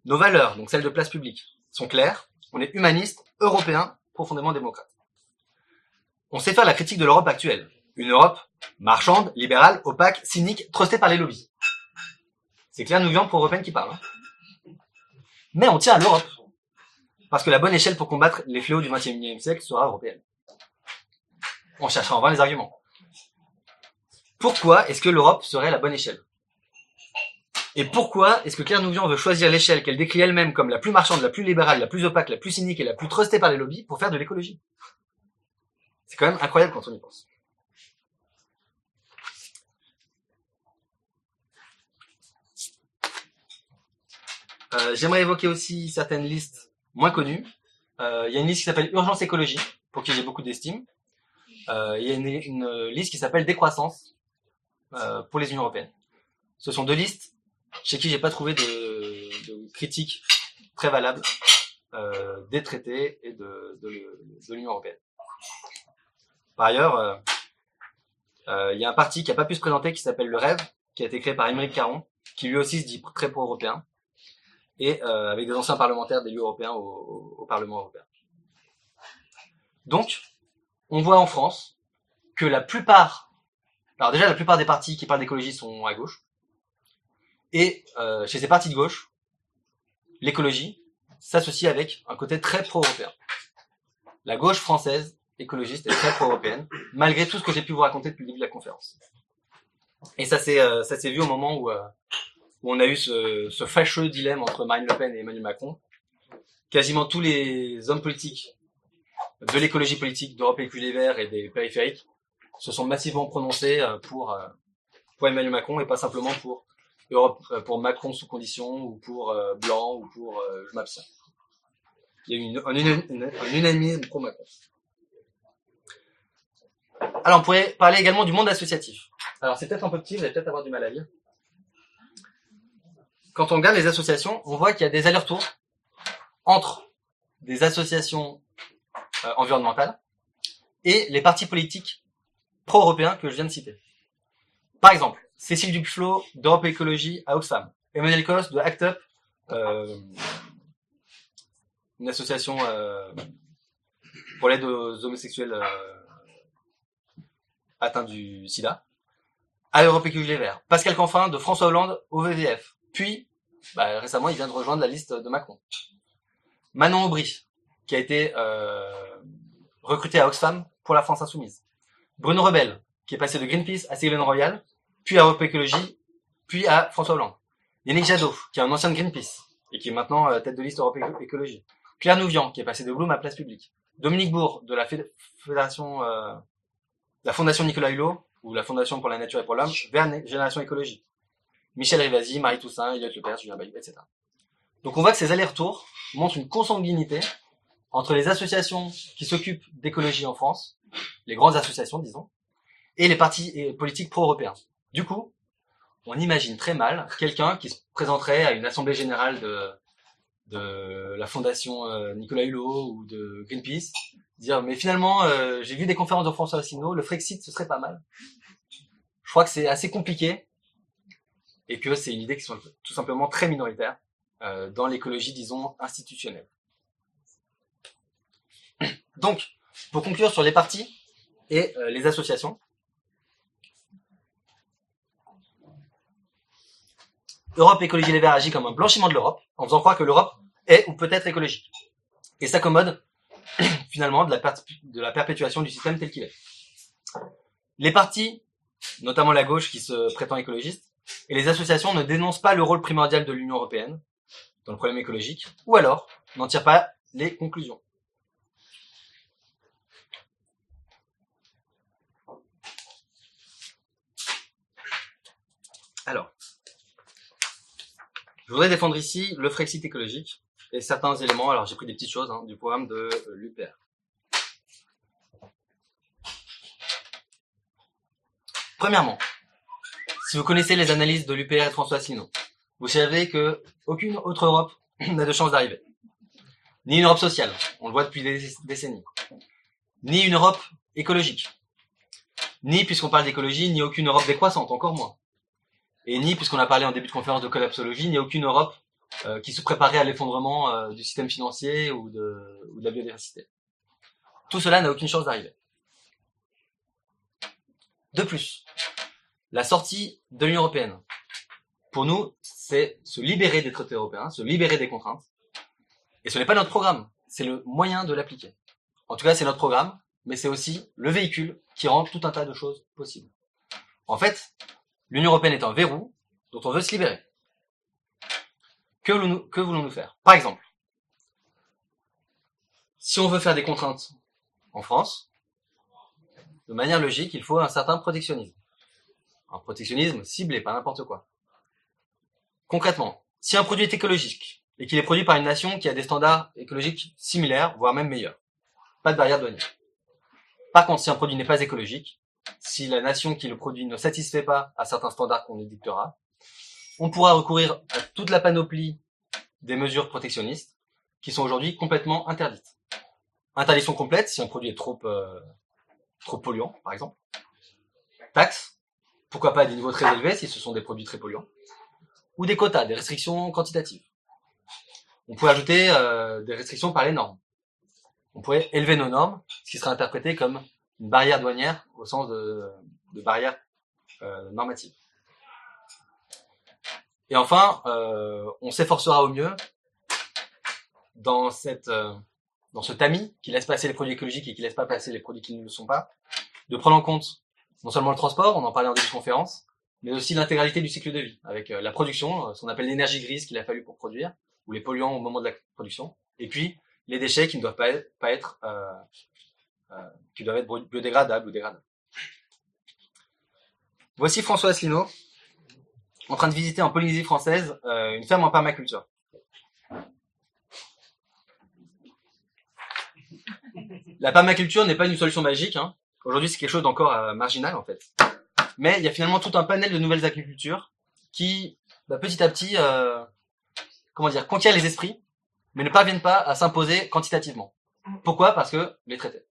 Nos valeurs, donc celles de place publique, sont claires. On est humaniste, européen, profondément démocrate. On sait faire la critique de l'Europe actuelle. Une Europe marchande, libérale, opaque, cynique, trustée par les lobbies. C'est Claire Nouvian pour Européenne qui parle. hein. Mais on tient à l'Europe. Parce que la bonne échelle pour combattre les fléaux du XXIe siècle sera européenne. On cherchera en vain les arguments. Pourquoi est-ce que l'Europe serait la bonne échelle? Et pourquoi est-ce que Claire Nouvian veut choisir l'échelle qu'elle décrit elle-même comme la plus marchande, la plus libérale, la plus opaque, la plus cynique et la plus trustée par les lobbies pour faire de l'écologie? C'est quand même incroyable quand on y pense. Euh, J'aimerais évoquer aussi certaines listes moins connues. Euh, Il y a une liste qui s'appelle Urgence écologie, pour qui j'ai beaucoup d'estime. Euh, Il y a une, une liste qui s'appelle Décroissance pour les Unions européennes. Ce sont deux listes chez qui j'ai pas trouvé de, de critiques très valables euh, des traités et de, de, l'Union européenne. Par ailleurs, euh, euh, il y a un parti qui a pas pu se présenter qui s'appelle Le Rêve, qui a été créé par Émeric Caron, qui lui aussi se dit très pro-européen, et euh, avec des anciens parlementaires d'élus européens au- au Parlement européen. Donc, on voit en France que la plupart Alors déjà, la plupart des partis qui parlent d'écologie sont à gauche. Et euh, chez ces partis de gauche, l'écologie s'associe avec un côté très pro-européen. La gauche française écologiste est très pro-européenne, malgré tout ce que j'ai pu vous raconter depuis le début de la conférence. Et ça s'est euh, ça vu au moment où, euh, où on a eu ce, ce fâcheux dilemme entre Marine Le Pen et Emmanuel Macron. Quasiment tous les hommes politiques de l'écologie politique d'Europe Écologie Les Verts et des périphériques se sont massivement prononcés euh, pour euh, pour Emmanuel Macron et pas simplement pour Europe euh, pour Macron sous condition ou pour euh, Blanc ou pour euh, je m'abstiens. Il y a eu une, un, une- un unanimisme pro Macron. Alors on pourrait parler également du monde associatif. Alors c'est peut-être un peu petit, vous allez peut-être avoir du mal à lire. Quand on regarde les associations, on voit qu'il y a des allers-retours entre des associations euh, environnementales et les partis politiques pro-européens que je viens de citer. Par exemple, Cécile Duflot d'Europe Écologie à Oxfam, Emmanuel Cos de ACT UP, euh, une association euh, pour l'aide aux homosexuels euh, atteints du sida, à Europe Écologie Les Verts. Pascal Canfin de François Hollande au VVF. Puis, bah, récemment, il vient de rejoindre la liste de Macron. Manon Aubry, qui a été recruté à Oxfam pour la France Insoumise. Bruno Rebel, qui est passé de Greenpeace à Ségolène Royal, puis à Europe Écologie, puis à François Hollande. Yannick Jadot, qui est un ancien de Greenpeace, et qui est maintenant euh, tête de liste Europe Éco- Écologie. Claire Nouvian, qui est passé de Bloom à Place Publique. Dominique Bourg, de la Féd- Fédération, euh, la Fondation Nicolas Hulot, ou la Fondation pour la Nature et pour l'Homme, vers Né- Génération Écologie. Michel Rivasi, Marie Toussaint, Elliot Lepers, Julien Bayou, etc. Donc on voit que ces allers-retours montrent une consanguinité entre les associations qui s'occupent d'écologie en France, les grandes associations, disons, et les partis politiques pro-européens. Du coup, on imagine très mal quelqu'un qui se présenterait à une assemblée générale de, la fondation euh, Nicolas Hulot ou de Greenpeace, dire mais finalement euh, j'ai vu des conférences de François Asselineau, le Frexit ce serait pas mal. Je crois que c'est assez compliqué et que c'est une idée qui sont tout simplement très minoritaire euh, dans l'écologie disons institutionnelle. Donc, pour conclure sur les partis et les associations, Europe Écologie Les Verts agit comme un blanchiment de l'Europe, en faisant croire que l'Europe est ou peut être écologique, et s'accommode finalement de la, de la perpétuation du système tel qu'il est. Les partis, notamment la gauche qui se prétend écologiste, et les associations ne dénoncent pas le rôle primordial de l'Union européenne dans le problème écologique, ou alors n'en tirent pas les conclusions. Alors, je voudrais défendre ici le Frexit écologique et certains éléments. Alors, j'ai pris des petites choses hein, du programme de euh, l'UPR. Premièrement, si vous connaissez les analyses de l'UPR et de François Asselineau, vous savez que aucune autre Europe n'a de chance d'arriver. Ni une Europe sociale, on le voit depuis des décennies. Ni une Europe écologique. Ni, puisqu'on parle d'écologie, ni aucune Europe décroissante, encore moins et ni, puisqu'on a parlé en début de conférence de collapsologie, ni aucune Europe euh, qui se préparait à l'effondrement euh, du système financier de, ou de la biodiversité. Tout cela n'a aucune chance d'arriver. De plus, la sortie de l'Union européenne, pour nous, c'est se libérer des traités européens, se libérer des contraintes. Et ce n'est pas notre programme, c'est le moyen de l'appliquer. En tout cas, c'est notre programme, mais c'est aussi le véhicule qui rend tout un tas de choses possibles. En fait, L'Union européenne est un verrou dont on veut se libérer. Que voulons-nous, faire? Par exemple, si on veut faire des contraintes en France, de manière logique, il faut un certain protectionnisme. Un protectionnisme ciblé, pas n'importe quoi. Concrètement, si un produit est écologique et qu'il est produit par une nation qui a des standards écologiques similaires, voire même meilleurs, pas de barrière douanière. Par contre, si un produit n'est pas écologique, si la nation qui le produit ne satisfait pas à certains standards qu'on édictera, on pourra recourir à toute la panoplie des mesures protectionnistes qui sont aujourd'hui complètement interdites. Interdiction complète si un produit est trop euh, trop polluant, par exemple. Taxes, pourquoi pas à des niveaux très élevés si ce sont des produits très polluants. Ou des quotas, des restrictions quantitatives. On pourrait ajouter euh, des restrictions par les normes. On pourrait élever nos normes, ce qui serait interprété comme une barrière douanière au sens de, barrière euh, normative. Et enfin, euh, on s'efforcera au mieux euh, dans ce tamis qui laisse passer les produits écologiques et qui laisse pas passer les produits qui ne le sont pas, de prendre en compte non seulement le transport, on en parlait en début de conférence, mais aussi l'intégralité du cycle de vie, avec la production, ce qu'on appelle l'énergie grise qu'il a fallu pour produire, ou les polluants au moment de la production, et puis les déchets qui ne doivent pas être, euh, qui doivent être biodégradables ou dégradables. Voici François Asselineau, en train de visiter en Polynésie française euh, une ferme en permaculture. La permaculture n'est pas une solution magique. Hein. Aujourd'hui, c'est quelque chose d'encore euh, marginal en fait. Mais il y a finalement tout un panel de nouvelles agricultures qui, bah, petit à petit, euh, comment dire, conquièrent les esprits, mais ne parviennent pas à s'imposer quantitativement. Pourquoi? Parce que les traités.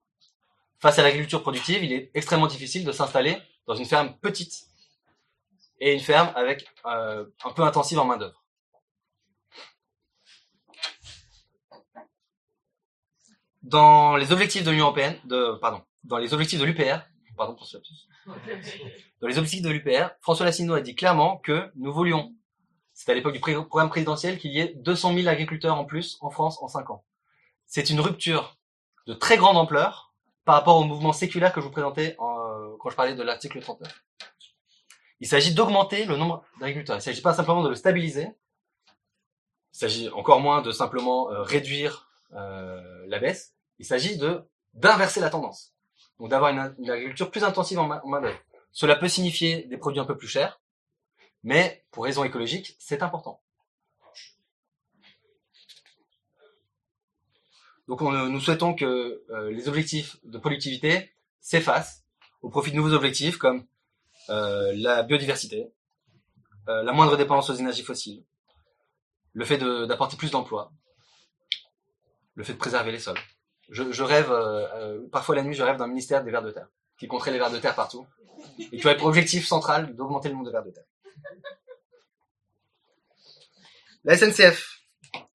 Face à l'agriculture productive, il est extrêmement difficile de s'installer dans une ferme petite et une ferme avec euh, un peu intensive en main d'œuvre. Dans les objectifs de l'Union européenne, pardon, dans les objectifs de l'UPR, pardon. Dans les objectifs de l'UPR, François Lassino a dit clairement que nous voulions, c'était à l'époque du programme présidentiel, qu'il y ait 200 000 agriculteurs en plus en France en 5 ans. C'est une rupture de très grande ampleur par rapport au mouvement séculaire que je vous présentais en- quand je parlais de l'article 39. Il s'agit d'augmenter le nombre d'agriculteurs. Il ne s'agit pas simplement de le stabiliser. Il s'agit encore moins de simplement euh, réduire euh, la baisse. Il s'agit de d'inverser la tendance. Donc d'avoir une, une agriculture plus intensive en en main d'œuvre. Cela peut signifier des produits un peu plus chers, mais pour raisons écologiques, c'est important. Donc on- nous souhaitons que euh, les objectifs de productivité s'effacent au profit de nouveaux objectifs comme euh, la biodiversité, euh, la moindre dépendance aux énergies fossiles, le fait d'apporter plus d'emplois, le fait de préserver les sols. Je, je rêve, euh, euh, parfois la nuit, je rêve d'un ministère des vers de terre, qui compterait les vers de terre partout, et qui aurait pour objectif central d'augmenter le nombre de vers de terre. La SNCF,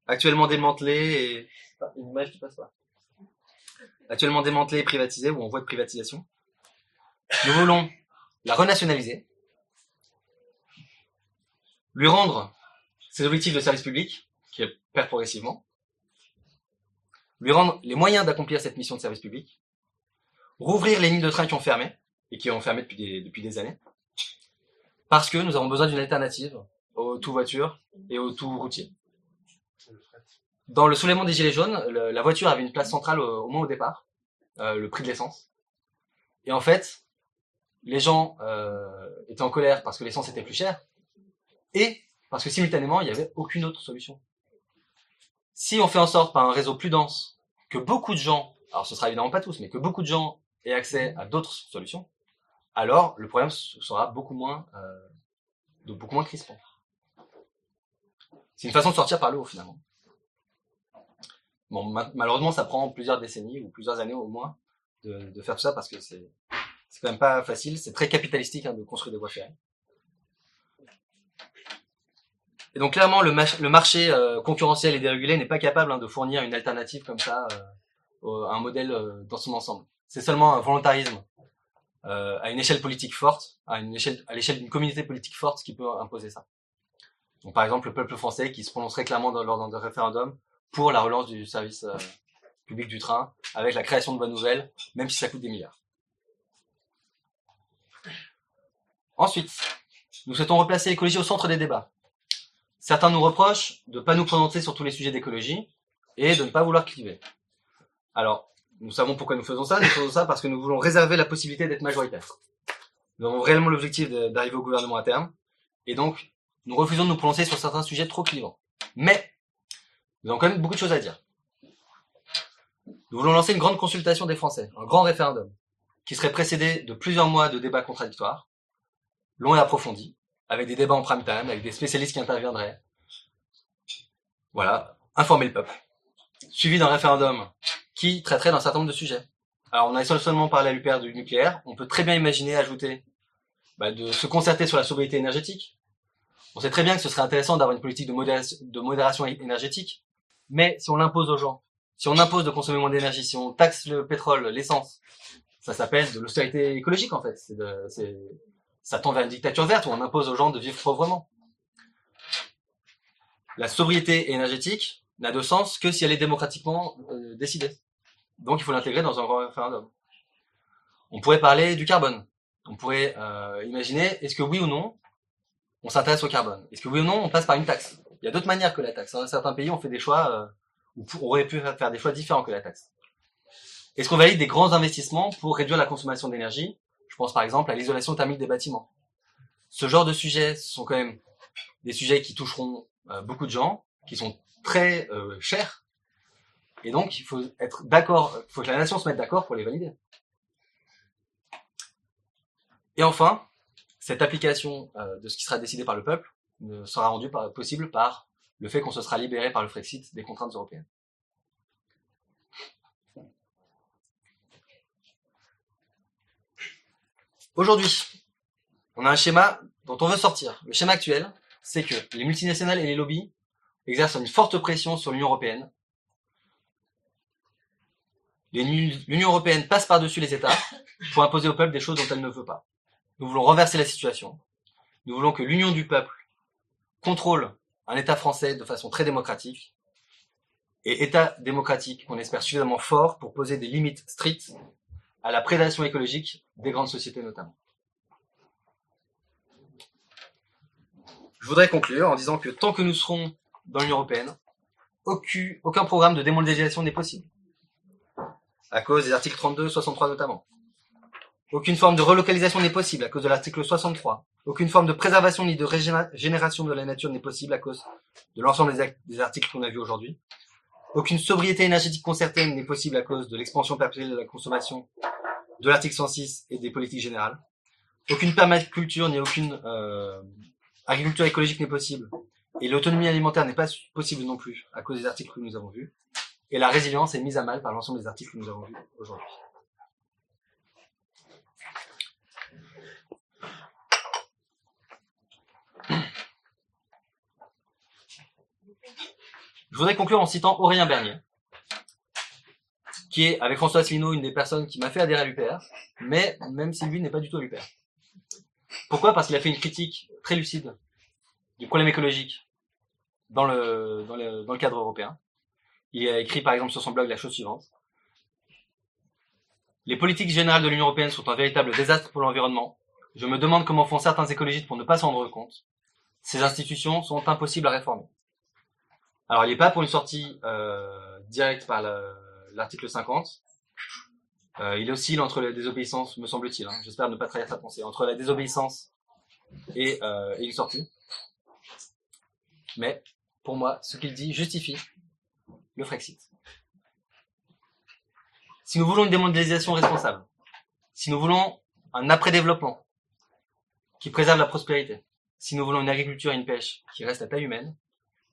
actuellement démantelée et... Une image qui passe pas. Actuellement démantelée et privatisée, ou en voie de privatisation. Nous voulons la renationaliser, lui rendre ses objectifs de service public, qui perd progressivement, lui rendre les moyens d'accomplir cette mission de service public, rouvrir les lignes de train qui ont fermé, et qui ont fermé depuis des, depuis des années, parce que nous avons besoin d'une alternative au tout voiture et au tout routier. Dans le soulèvement des Gilets jaunes, la voiture avait une place centrale au, moins au départ, euh, le prix de l'essence. Et en fait, les gens euh, étaient en colère parce que l'essence était plus chère, et parce que simultanément, il n'y avait aucune autre solution. Si on fait en sorte par un réseau plus dense que beaucoup de gens, alors ce sera évidemment pas tous, mais que beaucoup de gens aient accès à d'autres solutions, alors le problème sera beaucoup moins, euh, beaucoup moins crispant. C'est une façon de sortir par le haut finalement. Bon, ma- malheureusement, ça prend plusieurs décennies ou plusieurs années au moins de, faire tout ça parce que c'est quand même pas facile. C'est très capitalistique hein, de construire des voies ferrées. Et donc clairement, le, marché euh, concurrentiel et dérégulé n'est pas capable hein, de fournir une alternative comme ça euh, à un modèle euh, dans son ensemble. C'est seulement un volontarisme à une échelle politique forte, à l'échelle d'une communauté politique forte, qui peut imposer ça. Donc par exemple, le peuple français qui se prononcerait clairement lors d'un référendum pour la relance du service euh, public du train, avec la création de bonnes nouvelles, même si ça coûte des milliards. Ensuite, nous souhaitons replacer l'écologie au centre des débats. Certains nous reprochent de ne pas nous prononcer sur tous les sujets d'écologie et de ne pas vouloir cliver. Alors, nous savons pourquoi nous faisons ça. Nous faisons ça parce que nous voulons réserver la possibilité d'être majoritaire. Nous avons réellement l'objectif d'arriver au gouvernement à terme. Et donc, nous refusons de nous prononcer sur certains sujets trop clivants. Mais, nous avons quand même beaucoup de choses à dire. Nous voulons lancer une grande consultation des Français, un grand référendum, qui serait précédé de plusieurs mois de débats contradictoires, longs et approfondis, avec des débats en prime time, avec des spécialistes qui interviendraient. Voilà, informer le peuple. Suivi d'un référendum qui traiterait d'un certain nombre de sujets. Alors, on a seulement parlé à l'UPR du nucléaire. On peut très bien imaginer ajouter bah, de se concerter sur la sobriété énergétique. On sait très bien que ce serait intéressant d'avoir une politique de modération, énergétique. Mais si on l'impose aux gens, si on impose de consommer moins d'énergie, si on taxe le pétrole, l'essence, ça s'appelle de l'austérité écologique en fait. Ça tend vers une dictature verte où on impose aux gens de vivre pauvrement. La sobriété énergétique n'a de sens que si elle est démocratiquement euh, décidée. Donc il faut l'intégrer dans un référendum. On pourrait parler du carbone. On pourrait euh, imaginer, est-ce que oui ou non, on s'intéresse au carbone? Est-ce que oui ou non, on passe par une taxe? Il y a d'autres manières que la taxe. Dans certains pays, on fait des choix, euh, ou aurait pu faire des choix différents que la taxe. Est-ce qu'on valide des grands investissements pour réduire la consommation d'énergie? Je pense par exemple à l'isolation thermique des bâtiments. Ce genre de sujets sont quand même des sujets qui toucheront euh, beaucoup de gens, qui sont très euh, chers, et donc il faut être d'accord, il faut que la nation se mette d'accord pour les valider. Et enfin, cette application euh, de ce qui sera décidé par le peuple sera rendue par, possible par le fait qu'on se sera libéré par le Frexit des contraintes européennes. Aujourd'hui, on a un schéma dont on veut sortir. Le schéma actuel, c'est que les multinationales et les lobbies exercent une forte pression sur l'Union européenne. L'Union européenne passe par-dessus les États pour imposer au peuple des choses dont elle ne veut pas. Nous voulons renverser la situation. Nous voulons que l'union du peuple contrôle un État français de façon très démocratique et État démocratique qu'on espère suffisamment fort pour poser des limites strictes à la prédation écologique des grandes sociétés notamment. Je voudrais conclure en disant que tant que nous serons dans l'Union européenne, aucun, programme de démondialisation n'est possible. À cause des articles 32 63 notamment. Aucune forme de relocalisation n'est possible à cause de l'article 63. Aucune forme de préservation ni de régénération de la nature n'est possible à cause de l'ensemble des, articles qu'on a vus aujourd'hui. Aucune sobriété énergétique concertée n'est possible à cause de l'expansion perpétuelle de la consommation de l'article 106 et des politiques générales. Aucune permaculture ni aucune euh, agriculture écologique n'est possible. Et l'autonomie alimentaire n'est pas possible non plus à cause des articles que nous avons vus. Et la résilience est mise à mal par l'ensemble des articles que nous avons vus aujourd'hui. Je voudrais conclure en citant Aurélien Bernier, qui est, avec François Asselineau, une des personnes qui m'a fait adhérer à l'UPR, mais même si lui n'est pas du tout à l'UPR. Pourquoi? Parce qu'il a fait une critique très lucide du problème écologique dans le, dans le, dans le cadre européen. Il a écrit par exemple sur son blog la chose suivante. Les politiques générales de l'Union européenne sont un véritable désastre pour l'environnement. Je me demande comment font certains écologistes pour ne pas s'en rendre compte. Ces institutions sont impossibles à réformer. Alors, il n'est pas pour une sortie euh, directe par l'article 50. Euh, il oscille entre la désobéissance, me semble-t-il. Hein, J'espère ne pas trahir sa pensée. Entre la désobéissance et, euh, et une sortie. Mais, pour moi, ce qu'il dit justifie le Frexit. Si nous voulons une démondialisation responsable, si nous voulons un après-développement qui préserve la prospérité, si nous voulons une agriculture et une pêche qui restent à taille humaine,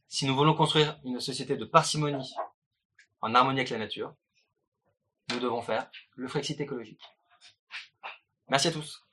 si nous voulons construire une société de parcimonie en harmonie avec la nature, nous devons faire le Frexit écologique. Merci à tous.